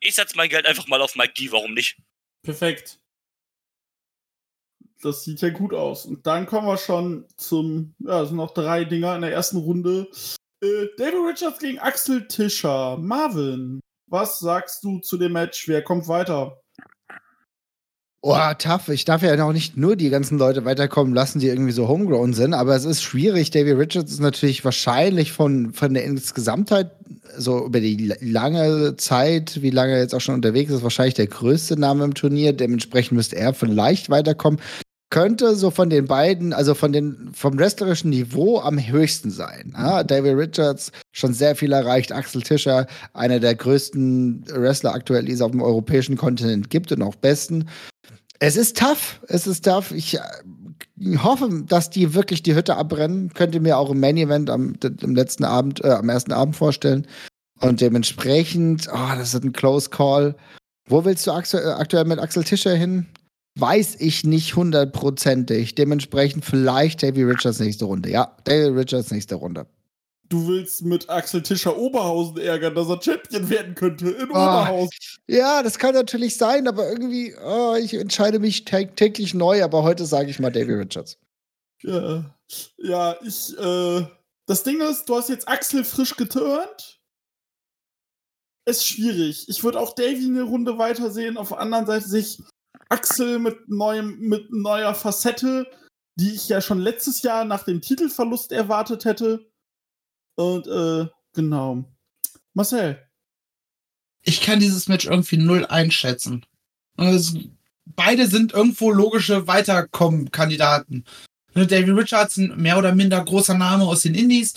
[SPEAKER 4] ich setze mein Geld einfach mal auf Mike D, warum nicht?
[SPEAKER 3] Perfekt. Das sieht ja gut aus. Und dann kommen wir schon zum, ja, es sind noch drei Dinger in der ersten Runde. Äh, David Richards gegen Axel Tischer. Marvin, was sagst du zu dem Match? Wer kommt weiter?
[SPEAKER 5] Oh, tough. Ich darf ja noch nicht nur die ganzen Leute weiterkommen lassen, die irgendwie so homegrown sind, aber es ist schwierig. David Richards ist natürlich wahrscheinlich von, von der Insgesamtheit, so über die lange Zeit, wie lange er jetzt auch schon unterwegs ist, wahrscheinlich der größte Name im Turnier. Dementsprechend müsste er vielleicht weiterkommen könnte so von den beiden, also von den, vom wrestlerischen Niveau am höchsten sein. Ja, David Richards schon sehr viel erreicht, Axel Tischer, einer der größten Wrestler aktuell, die es auf dem europäischen Kontinent gibt und auch besten. Es ist tough, es ist tough. Ich äh, hoffe, dass die wirklich die Hütte abbrennen. Könnte mir auch im Main Event am, am letzten Abend, äh, am ersten Abend vorstellen. Und dementsprechend, oh, das ist ein Close Call. Wo willst du aktuell mit Axel Tischer hin? Weiß ich nicht hundertprozentig. Dementsprechend vielleicht Davy Richards nächste Runde. Ja, Davy Richards nächste Runde.
[SPEAKER 3] Du willst mit Axel Tischer Oberhausen ärgern, dass er Champion werden könnte in oh, Oberhausen.
[SPEAKER 5] Ja, das kann natürlich sein, aber irgendwie, oh, ich entscheide mich täglich neu, aber heute sage ich mal Davy Richards.
[SPEAKER 3] Ja, ja ich, äh, das Ding ist, du hast jetzt Axel frisch geturnt. Ist schwierig. Ich würde auch Davy eine Runde weitersehen. Auf der anderen Seite sich Axel mit, neuem, mit neuer Facette, die ich ja schon letztes Jahr nach dem Titelverlust erwartet hätte. Und äh, genau. Marcel.
[SPEAKER 6] Ich kann dieses Match irgendwie null einschätzen. Also, beide sind irgendwo logische Weiterkommen-Kandidaten. David Richards, ein mehr oder minder großer Name aus den Indies.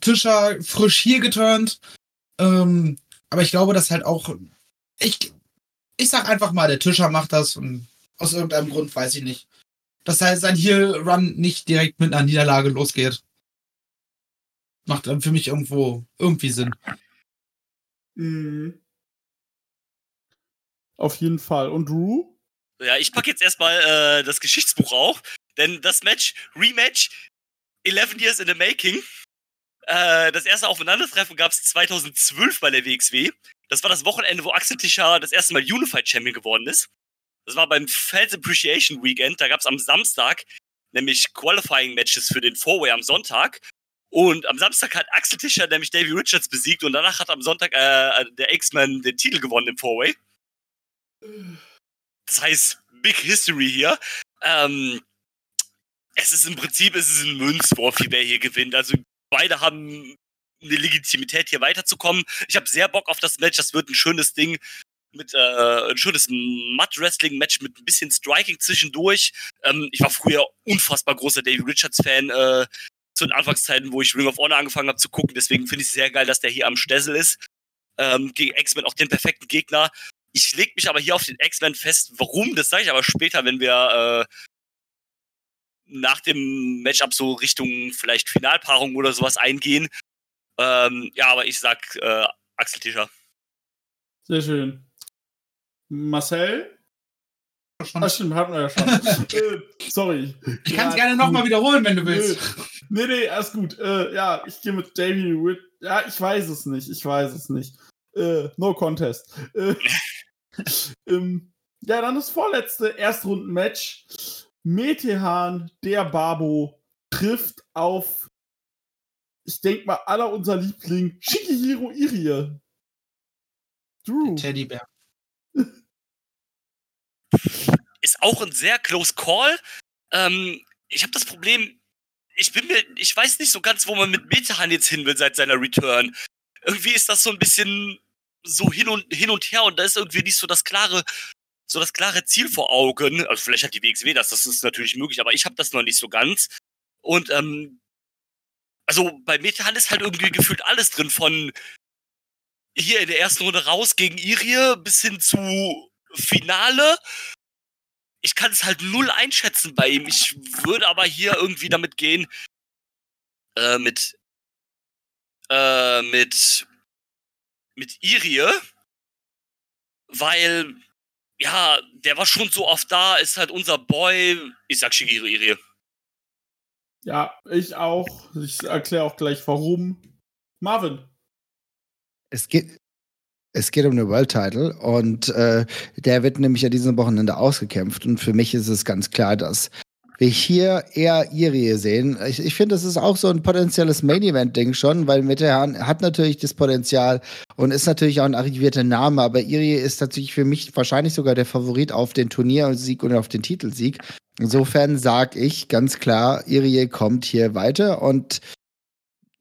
[SPEAKER 6] Tischer frisch hier geturnt. Ähm, aber ich glaube, dass halt auch. Ich, ich sag einfach mal, der Tischer macht das und aus irgendeinem Grund weiß ich nicht. Dass halt sein Heel-Run nicht direkt mit einer Niederlage losgeht. Macht dann für mich irgendwo irgendwie Sinn.
[SPEAKER 3] Mhm. Auf jeden Fall. Und Drew?
[SPEAKER 4] Ja, ich packe jetzt erstmal äh, das Geschichtsbuch auf, denn das Match, Rematch, 11 Years in the Making. Äh, das erste Aufeinandertreffen gab es 2012 bei der WXW. Das war das Wochenende, wo Axel Tischer das erste Mal Unified Champion geworden ist. Das war beim Fans Appreciation Weekend. Da gab es am Samstag nämlich Qualifying Matches für den Four-Way am Sonntag. Und am Samstag hat Axel Tischer nämlich Davey Richards besiegt und danach hat am Sonntag äh, der X-Men den Titel gewonnen im Four-Way. Das heißt, Big History hier. Ähm, es ist im Prinzip es ist ein Münzwurf, wer hier gewinnt. Also beide haben eine Legitimität hier weiterzukommen. Ich habe sehr Bock auf das Match. Das wird ein schönes Ding mit äh, ein schönes Mud-Wrestling-Match mit ein bisschen Striking zwischendurch. Ähm, ich war früher unfassbar großer David Richards-Fan äh, zu den Anfangszeiten, wo ich Ring of Honor angefangen habe zu gucken. Deswegen finde ich es sehr geil, dass der hier am Stessel ist. Ähm, gegen X-Men auch den perfekten Gegner. Ich lege mich aber hier auf den X-Men fest. Warum? Das sage ich aber später, wenn wir äh, nach dem Matchup so Richtung vielleicht Finalpaarung oder sowas eingehen. Ähm, ja, aber ich sag äh, Axel Tischer.
[SPEAKER 3] Sehr schön. Marcel? Ach, stimmt, hatten wir ja schon. äh, sorry.
[SPEAKER 6] Ich kann es ja, gerne nochmal wiederholen, wenn du willst.
[SPEAKER 3] Nee, nee, alles gut. Äh, ja, ich gehe mit Davy Witt. Ja, ich weiß es nicht. Ich weiß es nicht. Äh, no contest. Äh, ähm, ja, dann das vorletzte Erstrunden-Match. Metehan, der Babo, trifft auf ich denke mal, aller unser Liebling, Shikihiro Irie.
[SPEAKER 6] Drew. Teddybär.
[SPEAKER 4] Ist auch ein sehr close Call. Ähm, ich habe das Problem, ich bin mir, ich weiß nicht so ganz, wo man mit Metahan jetzt hin will seit seiner Return. Irgendwie ist das so ein bisschen so hin und, hin und her und da ist irgendwie nicht so das klare, so das klare Ziel vor Augen. Also vielleicht hat die WXW das, das ist natürlich möglich, aber ich habe das noch nicht so ganz. Und ähm, also bei Metehan ist halt irgendwie gefühlt alles drin, von hier in der ersten Runde raus gegen Irie bis hin zu Finale. Ich kann es halt null einschätzen bei ihm. Ich würde aber hier irgendwie damit gehen, äh, mit, äh, mit, mit Irie, weil ja, der war schon so oft da, ist halt unser Boy. Ich sag Shigiro Irie.
[SPEAKER 3] Ja, ich auch. Ich erkläre auch gleich warum. Marvin.
[SPEAKER 5] Es geht, es geht um den World Title und äh, der wird nämlich an diesem Wochenende ausgekämpft. Und für mich ist es ganz klar, dass wir hier eher Irie sehen. Ich, ich finde, das ist auch so ein potenzielles Main-Event-Ding schon, weil Mitterhahn hat natürlich das Potenzial und ist natürlich auch ein arrivierter Name, aber Irie ist natürlich für mich wahrscheinlich sogar der Favorit auf den Turniersieg und auf den Titelsieg. Insofern sage ich ganz klar, Irie kommt hier weiter und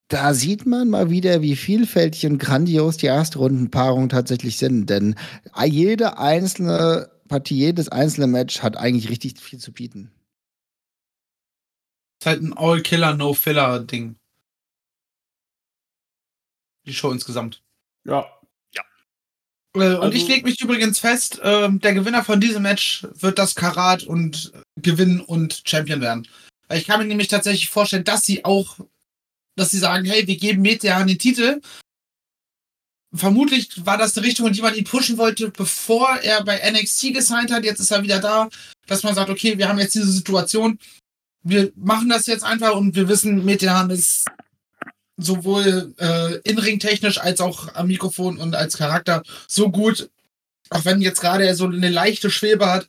[SPEAKER 5] da sieht man mal wieder, wie vielfältig und grandios die Erstrundenpaarungen tatsächlich sind. Denn jede einzelne Partie, jedes einzelne Match hat eigentlich richtig viel zu bieten.
[SPEAKER 6] Ist halt ein All-Killer, No-Filler-Ding. Die Show insgesamt.
[SPEAKER 3] Ja.
[SPEAKER 6] Äh, und
[SPEAKER 3] Also-
[SPEAKER 6] ich lege mich übrigens fest, äh, der Gewinner von diesem Match wird das Karat und gewinnen und Champion werden. Ich kann mir nämlich tatsächlich vorstellen, dass sie auch, dass sie sagen, hey, wir geben Metean den Titel. Vermutlich war das eine Richtung, in die man ihn pushen wollte, bevor er bei NXT gesigned hat. Jetzt ist er wieder da, dass man sagt, okay, wir haben jetzt diese Situation. Wir machen das jetzt einfach und wir wissen, Metean ist sowohl äh, inring-technisch als auch am Mikrofon und als Charakter so gut, auch wenn jetzt gerade er so eine leichte Schwebe hat,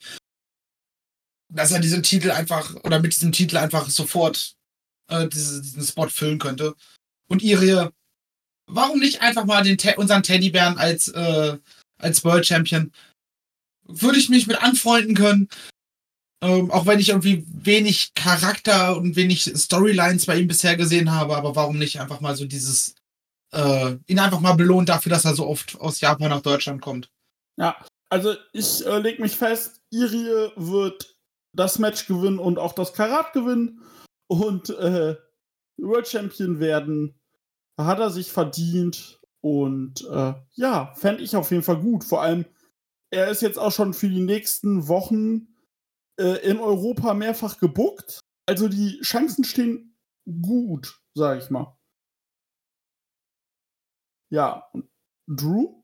[SPEAKER 6] dass er diesen Titel einfach oder mit diesem Titel einfach sofort äh, diese, diesen Spot füllen könnte. Und Irie, warum nicht einfach mal den unseren Teddybären als, äh, als World Champion? Würde ich mich mit anfreunden können. Ähm, auch wenn ich irgendwie wenig Charakter und wenig Storylines bei ihm bisher gesehen habe, aber warum nicht einfach mal so dieses, äh, ihn einfach mal belohnt dafür, dass er so oft aus Japan nach Deutschland kommt.
[SPEAKER 3] Ja, also ich äh, lege mich fest, Irie wird das Match gewinnen und auch das Karat gewinnen und äh, World Champion werden. Hat er sich verdient und äh, ja, fände ich auf jeden Fall gut. Vor allem, er ist jetzt auch schon für die nächsten Wochen äh, in Europa mehrfach gebuckt. Also die Chancen stehen gut, sag ich mal. Ja, und Drew?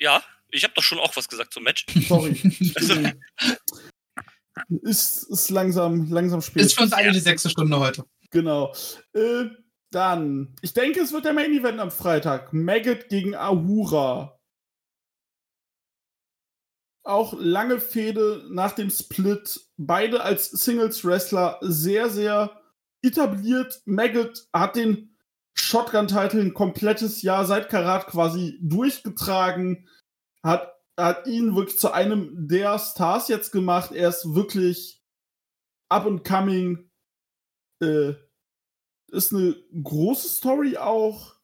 [SPEAKER 4] Ja, ich habe doch schon auch was gesagt zum Match.
[SPEAKER 3] Sorry.
[SPEAKER 4] Also-
[SPEAKER 3] ist, ist langsam, langsam spät.
[SPEAKER 6] Ist für uns alle die sechste Stunde heute.
[SPEAKER 3] Genau. Äh, dann, ich denke, es wird der Main Event am Freitag. Maggot gegen Ahura. Auch lange Fehde nach dem Split. Beide als Singles-Wrestler sehr, sehr etabliert. Maggot hat den Shotgun-Titel ein komplettes Jahr seit Karat quasi durchgetragen. Hat, hat ihn wirklich zu einem der Stars jetzt gemacht. Er ist wirklich up and coming. Äh, ist eine große Story auch.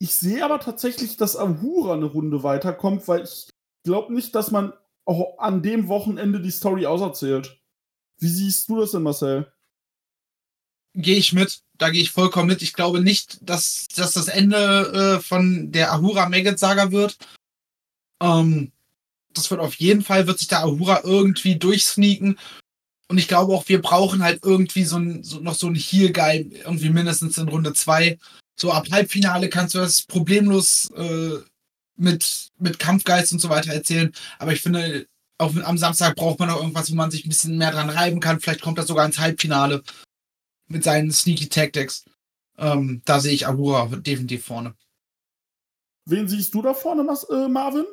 [SPEAKER 3] Ich sehe aber tatsächlich, dass Ahura eine Runde weiterkommt, weil ich glaube nicht, dass man auch an dem Wochenende die Story auserzählt. Wie siehst du das denn, Marcel?
[SPEAKER 6] Gehe ich mit. Da gehe ich vollkommen mit. Ich glaube nicht, dass, dass das Ende äh, von der Ahura Maggot Saga wird. Ähm, das wird auf jeden Fall, wird sich der Ahura irgendwie durchsneaken. Und ich glaube auch, wir brauchen halt irgendwie so, ein, so noch so ein Heal Guy, irgendwie mindestens in Runde zwei. So ab Halbfinale kannst du das problemlos äh, mit, mit Kampfgeist und so weiter erzählen. Aber ich finde, auch am Samstag braucht man auch irgendwas, wo man sich ein bisschen mehr dran reiben kann. Vielleicht kommt das sogar ins Halbfinale mit seinen Sneaky Tactics. Ähm, da sehe ich Ahura definitiv vorne.
[SPEAKER 3] Wen siehst du da vorne, äh, Marvin?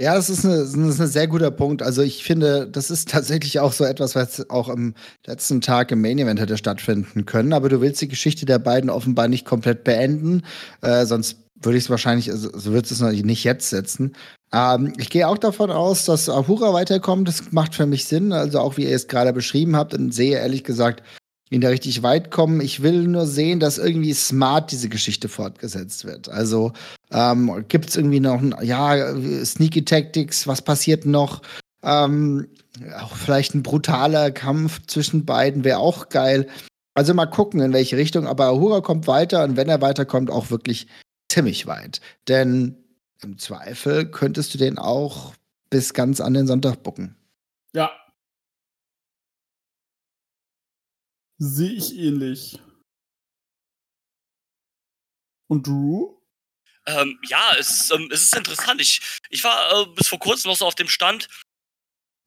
[SPEAKER 5] Ja, das ist, eine, das ist ein sehr guter Punkt. Also ich finde, das ist tatsächlich auch so etwas, was auch am letzten Tag im Main Event hätte stattfinden können. Aber du willst die Geschichte der beiden offenbar nicht komplett beenden. Äh, sonst würde ich es wahrscheinlich, also, so würdest es nicht jetzt setzen. Ähm, ich gehe auch davon aus, dass Ahura weiterkommt. Das macht für mich Sinn. Also auch wie ihr es gerade beschrieben habt und sehe ehrlich gesagt ihn da richtig weit kommen. Ich will nur sehen, dass irgendwie smart diese Geschichte fortgesetzt wird. Also ähm, gibt es irgendwie noch, ein, ja, Sneaky Tactics, was passiert noch? Ähm, auch vielleicht ein brutaler Kampf zwischen beiden wäre auch geil. Also mal gucken, in welche Richtung. Aber Ahura kommt weiter und wenn er weiterkommt, auch wirklich ziemlich weit. Denn im Zweifel könntest du den auch bis ganz an den Sonntag bucken.
[SPEAKER 3] Ja. Sehe ich ähnlich. Und Drew?
[SPEAKER 4] Ähm, ja, es ist, ähm, es ist interessant. Ich, ich war äh, bis vor kurzem noch so auf dem Stand,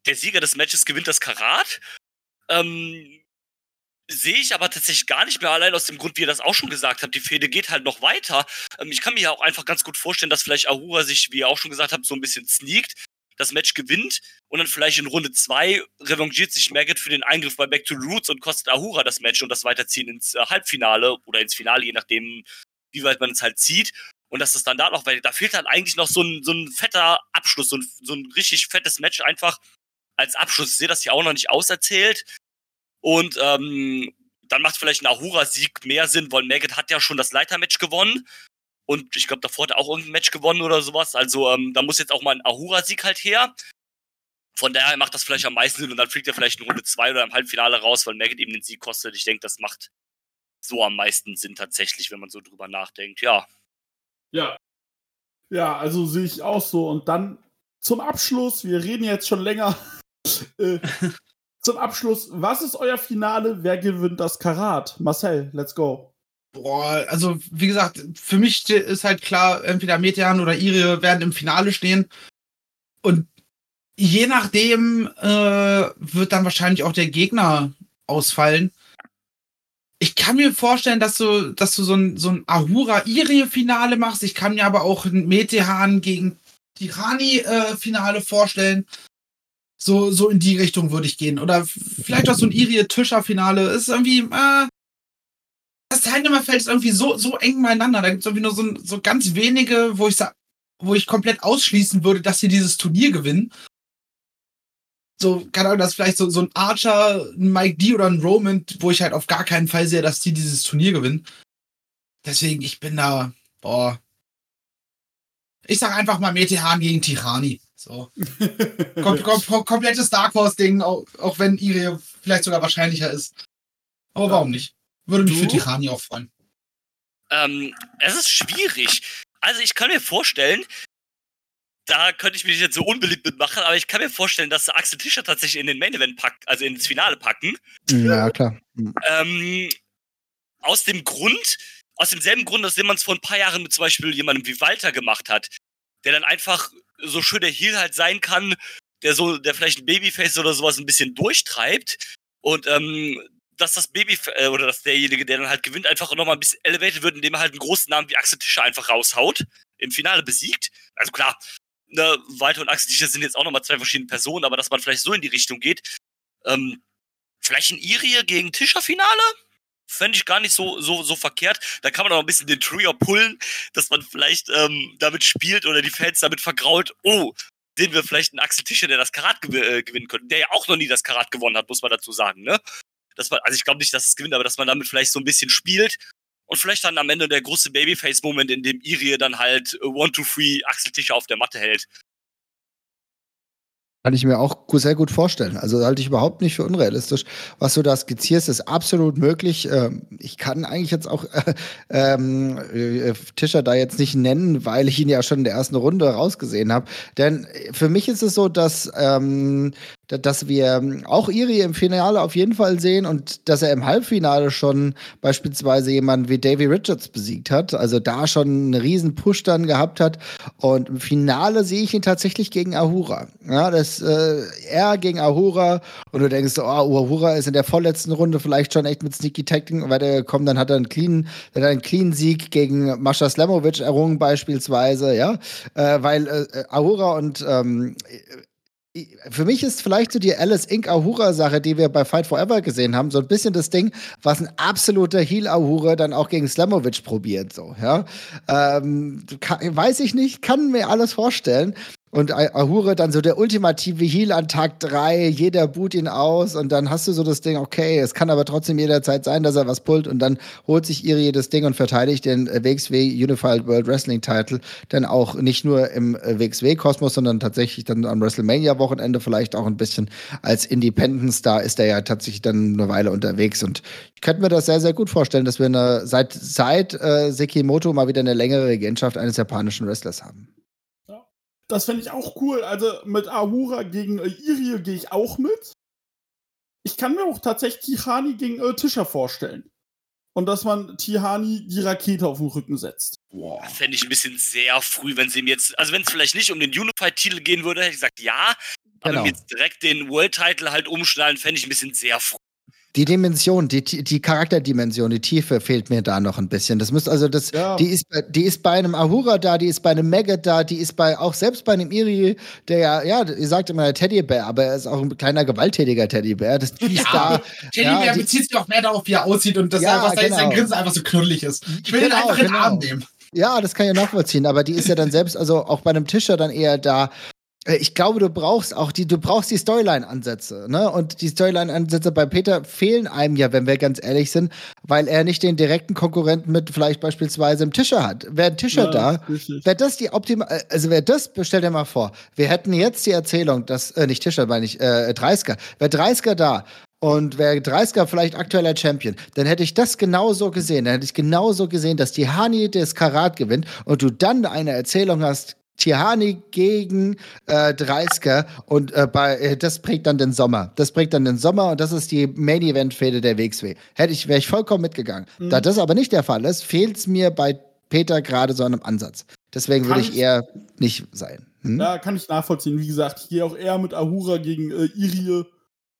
[SPEAKER 4] der Sieger des Matches gewinnt das Karat. Ähm, sehe ich aber tatsächlich gar nicht mehr, allein aus dem Grund, wie ihr das auch schon gesagt habt, die Fehde geht halt noch weiter. Ähm, ich kann mir ja auch einfach ganz gut vorstellen, dass vielleicht Ahura sich, wie ihr auch schon gesagt habt, so ein bisschen sneakt, das Match gewinnt und dann vielleicht in Runde 2 revanchiert sich Maggot für den Eingriff bei Back to the Roots und kostet Ahura das Match und das Weiterziehen ins äh, Halbfinale oder ins Finale, je nachdem, wie weit man es halt zieht. Und dass das dann da noch, weil da fehlt halt eigentlich noch so ein, so ein fetter Abschluss, so ein, so ein richtig fettes Match einfach als Abschluss. Ich sehe das hier auch noch nicht auserzählt. Und ähm, dann macht vielleicht ein Ahura-Sieg mehr Sinn, weil Maggot hat ja schon das Leitermatch gewonnen. Und ich glaube, davor hat er auch irgendein Match gewonnen oder sowas. Also ähm, da muss jetzt auch mal ein Ahura-Sieg halt her. Von daher macht das vielleicht am meisten Sinn und dann fliegt er vielleicht in Runde 2 oder im Halbfinale raus, weil Maggot eben den Sieg kostet. Ich denke, das macht so am meisten Sinn tatsächlich, wenn man so drüber nachdenkt. Ja.
[SPEAKER 3] Ja. Ja, also sehe ich auch so. Und dann zum Abschluss, wir reden jetzt schon länger. äh, zum Abschluss, was ist euer Finale? Wer gewinnt das Karat? Marcel, let's go.
[SPEAKER 6] Boah, also wie gesagt, für mich ist halt klar, entweder Metean oder Irie werden im Finale stehen. Und je nachdem äh, wird dann wahrscheinlich auch der Gegner ausfallen. Ich kann mir vorstellen, dass du, dass du so ein, so ein Ahura-Irie-Finale machst. Ich kann mir aber auch ein Metehan gegen Tirani-Finale äh, vorstellen. So, so in die Richtung würde ich gehen. Oder vielleicht auch so ein Irie-Tischer-Finale. Ist irgendwie, äh, das Teilnehmerfeld ist irgendwie so, so eng beieinander. Da gibt es irgendwie nur so, so ganz wenige, wo ich sag, wo ich komplett ausschließen würde, dass sie dieses Turnier gewinnen. So, keine Ahnung, dass vielleicht so, so ein Archer, ein Mike D oder ein Roman, wo ich halt auf gar keinen Fall sehe, dass die dieses Turnier gewinnen. Deswegen, ich bin da, boah. Ich sag einfach mal Metehan gegen Tirani. So. Kom kom komplettes Dark Horse-Ding, auch, auch, wenn Irie vielleicht sogar wahrscheinlicher ist. Aber warum nicht? Würde mich du? für Tirani auch freuen.
[SPEAKER 4] Ähm, es ist schwierig. Also ich kann mir vorstellen, da könnte ich mich jetzt so unbeliebt mitmachen, aber ich kann mir vorstellen, dass Axel Tischer tatsächlich in den Main Event packt, also ins Finale packen.
[SPEAKER 5] Ja, klar.
[SPEAKER 4] Ähm, aus dem Grund, aus demselben Grund, aus dem man es vor ein paar Jahren mit zum Beispiel jemandem wie Walter gemacht hat, der dann einfach so schön der Heel halt sein kann, der so, der vielleicht ein Babyface oder sowas ein bisschen durchtreibt und ähm, dass das Baby äh, oder dass derjenige, der dann halt gewinnt, einfach nochmal ein bisschen elevated wird, indem er halt einen großen Namen wie Axel Tischer einfach raushaut, im Finale besiegt. Also klar, ne, Walter und Axel Tischer sind jetzt auch nochmal zwei verschiedene Personen, aber dass man vielleicht so in die Richtung geht. Ähm, vielleicht ein Irie gegen Tischer-Finale? Fände ich gar nicht so, so, so verkehrt. Da kann man auch ein bisschen den Trigger pullen, dass man vielleicht ähm, damit spielt oder die Fans damit vergrault. Oh, sehen wir vielleicht einen Axel Tischer, der das Karat gew äh, gewinnen könnte, der ja auch noch nie das Karat gewonnen hat, muss man dazu sagen, ne? Dass man, also ich glaube nicht, dass es gewinnt, aber dass man damit vielleicht so ein bisschen spielt und vielleicht dann am Ende der große Babyface-Moment, in dem Irie dann halt äh, One, Two, Three Axel Tischer auf der Matte hält.
[SPEAKER 5] Kann ich mir auch sehr gut vorstellen. Also halte ich überhaupt nicht für unrealistisch. Was du da skizzierst, ist absolut möglich. Ähm, ich kann eigentlich jetzt auch äh, ähm, äh, Tischer da jetzt nicht nennen, weil ich ihn ja schon in der ersten Runde rausgesehen habe. Denn für mich ist es so, dass ähm, dass wir auch Iri im Finale auf jeden Fall sehen und dass er im Halbfinale schon beispielsweise jemanden wie Davy Richards besiegt hat, also da schon einen riesen Push dann gehabt hat und im Finale sehe ich ihn tatsächlich gegen Ahura. Ja, das äh, er gegen Ahura und du denkst, oh, Ahura ist in der vorletzten Runde vielleicht schon echt mit Sneaky Tacting weitergekommen, dann hat er einen clean, dann einen clean Sieg gegen Mascha Slamovic errungen beispielsweise, ja, äh, weil äh, Ahura und ähm, für mich ist vielleicht so die Alice Inc. Ahura-Sache, die wir bei Fight Forever gesehen haben, so ein bisschen das Ding, was ein absoluter Heal-Ahura dann auch gegen Slamovic probiert, so, ja. Ähm, kann, weiß ich nicht, kann mir alles vorstellen. Und Ahura dann so der ultimative Heal an Tag 3, jeder boot ihn aus und dann hast du so das Ding, okay, es kann aber trotzdem jederzeit sein, dass er was pullt und dann holt sich Iri das Ding und verteidigt den WXW Unified World Wrestling Title dann auch nicht nur im WXW-Kosmos, sondern tatsächlich dann am WrestleMania-Wochenende vielleicht auch ein bisschen als Independent Star ist er ja tatsächlich dann eine Weile unterwegs und ich könnte mir das sehr, sehr gut vorstellen, dass wir eine, seit, seit äh, Sekimoto mal wieder eine längere Regentschaft eines japanischen Wrestlers haben.
[SPEAKER 3] Das fände ich auch cool. Also mit Ahura gegen äh, Irie gehe ich auch mit. Ich kann mir auch tatsächlich Hani gegen äh, Tischer vorstellen. und dass man Tihani die Rakete auf den Rücken setzt.
[SPEAKER 6] Boah.
[SPEAKER 4] Fände ich ein bisschen sehr früh, wenn sie ihm jetzt, also wenn es vielleicht nicht um den Unified-Titel gehen würde, hätte ich gesagt ja. Aber
[SPEAKER 5] Genau.
[SPEAKER 4] wenn jetzt direkt den World-Title halt umschnallen, fände ich ein bisschen sehr früh.
[SPEAKER 5] Die Dimension, die, die Charakterdimension, die Tiefe fehlt mir da noch ein bisschen. Das müsste also das,
[SPEAKER 3] Ja.
[SPEAKER 5] die ist, bei- die ist bei einem Ahura da, die ist bei einem Maggot da, die ist bei auch selbst bei einem Iri, der ja, ja, ihr sagt immer der Teddybär, aber er ist auch ein kleiner gewalttätiger Teddybär. Das die ist da.
[SPEAKER 6] Teddybär
[SPEAKER 5] Ja, die-
[SPEAKER 6] bezieht sich auch mehr darauf, wie er aussieht und dass
[SPEAKER 5] Ja,
[SPEAKER 6] er einfach sein, sein
[SPEAKER 5] genau.
[SPEAKER 6] Grinsen einfach so knuddelig ist. Ich will ihn
[SPEAKER 5] Genau,
[SPEAKER 6] einfach in den
[SPEAKER 5] genau.
[SPEAKER 6] Arm nehmen.
[SPEAKER 5] Ja, das kann ich nachvollziehen, aber die ist ja dann selbst, also auch bei einem Tischer dann eher da. Äh, Ich glaube, du brauchst auch die, du brauchst die Storyline-Ansätze, ne? Und die Storyline-Ansätze bei Peter fehlen einem ja, wenn wir ganz ehrlich sind, weil er nicht den direkten Konkurrenten mit vielleicht beispielsweise im Tischer hat. Wäre ein Tischer
[SPEAKER 3] Ja,
[SPEAKER 5] da, wäre das die optimal, äh, also wäre das, stell dir mal vor, wir hätten jetzt die Erzählung, dass, äh, nicht Tischer, meine ich, äh, Dreisker, wäre Dreisker da und wäre Dreisker vielleicht aktueller Champion, dann hätte ich das genauso gesehen. Dann hätte ich genauso gesehen, dass die Hani das Karat gewinnt und du dann eine Erzählung hast, Tihani gegen äh, Dreisker und äh, bei, äh, das prägt dann den Sommer. Das prägt dann den Sommer und das ist die Main-Event-Fehde der WXW. Hätte ich, wäre ich vollkommen mitgegangen.
[SPEAKER 3] Mhm.
[SPEAKER 5] Da das aber nicht der Fall ist, fehlt es mir bei Peter gerade so einem Ansatz. Deswegen würde ich eher nicht sein. Hm?
[SPEAKER 3] Ja, kann ich nachvollziehen. Wie gesagt, ich gehe auch eher mit Ahura gegen äh, Irie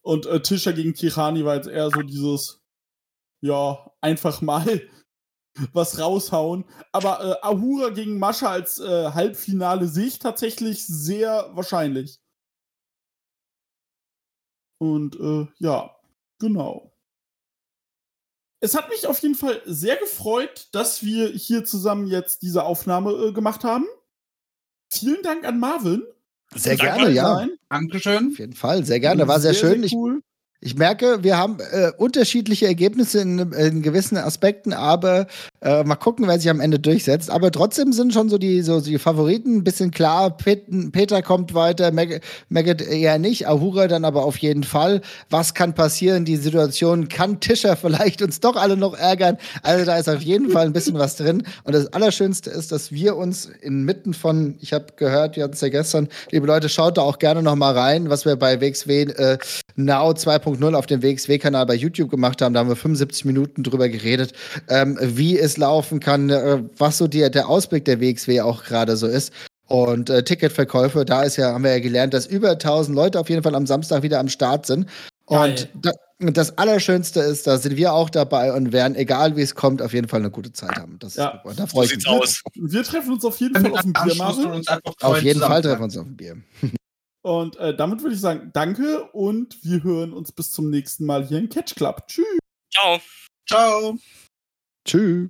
[SPEAKER 3] und äh, Tischer gegen Tihani, weil es eher so dieses, ja, einfach mal was raushauen. Aber äh, Ahura gegen Mascha als äh, Halbfinale sehe ich tatsächlich sehr wahrscheinlich. Und äh, ja, genau. Es hat mich auf jeden Fall sehr gefreut, dass wir hier zusammen jetzt diese Aufnahme äh, gemacht haben. Vielen Dank an Marvin.
[SPEAKER 5] Sehr
[SPEAKER 4] Danke.
[SPEAKER 5] gerne, ja.
[SPEAKER 6] Dankeschön.
[SPEAKER 5] Auf jeden Fall, sehr gerne. War sehr, schön. ich,
[SPEAKER 3] cool.
[SPEAKER 5] ich merke, wir haben äh, unterschiedliche Ergebnisse in, in gewissen Aspekten, aber äh, mal gucken, wer sich am Ende durchsetzt. Aber trotzdem sind schon so die, so die Favoriten ein bisschen klar. Pet, Peter kommt weiter, Mag Maggot eher nicht, Ahura dann aber auf jeden Fall. Was kann passieren? Die Situation kann Tischer vielleicht uns doch alle noch ärgern. Also da ist auf jeden Fall ein bisschen was drin. Und das Allerschönste ist, dass wir uns inmitten von, ich habe gehört, wir hatten es ja gestern, liebe Leute, schaut da auch gerne noch mal rein, was wir bei WXW äh, Now 2.0 auf dem WXW-Kanal bei YouTube gemacht haben. Da haben wir 75 Minuten drüber geredet, ähm, wie es laufen kann, äh, was so die, der Ausblick der WXW auch gerade so ist. Und äh, Ticketverkäufe, da ist ja, haben wir ja gelernt, dass über 1000 Leute auf jeden Fall am Samstag wieder am Start sind. Und da, das Allerschönste ist, da sind wir auch dabei und werden, egal wie es kommt, auf jeden Fall eine gute Zeit haben. Das,
[SPEAKER 3] Ja.
[SPEAKER 5] ist. Da
[SPEAKER 4] So
[SPEAKER 5] freue ich
[SPEAKER 4] sieht's
[SPEAKER 5] mich.
[SPEAKER 4] aus.
[SPEAKER 3] Wir treffen uns auf jeden Fall auf dem Bier, Marvin.
[SPEAKER 5] Auf jeden Fall treffen wir uns auf dem Bier.
[SPEAKER 3] Und äh, damit würde ich sagen, danke und wir hören uns bis zum nächsten Mal hier im Catch Club. Tschüss.
[SPEAKER 4] Ciao.
[SPEAKER 6] Ciao.
[SPEAKER 5] Tschüss.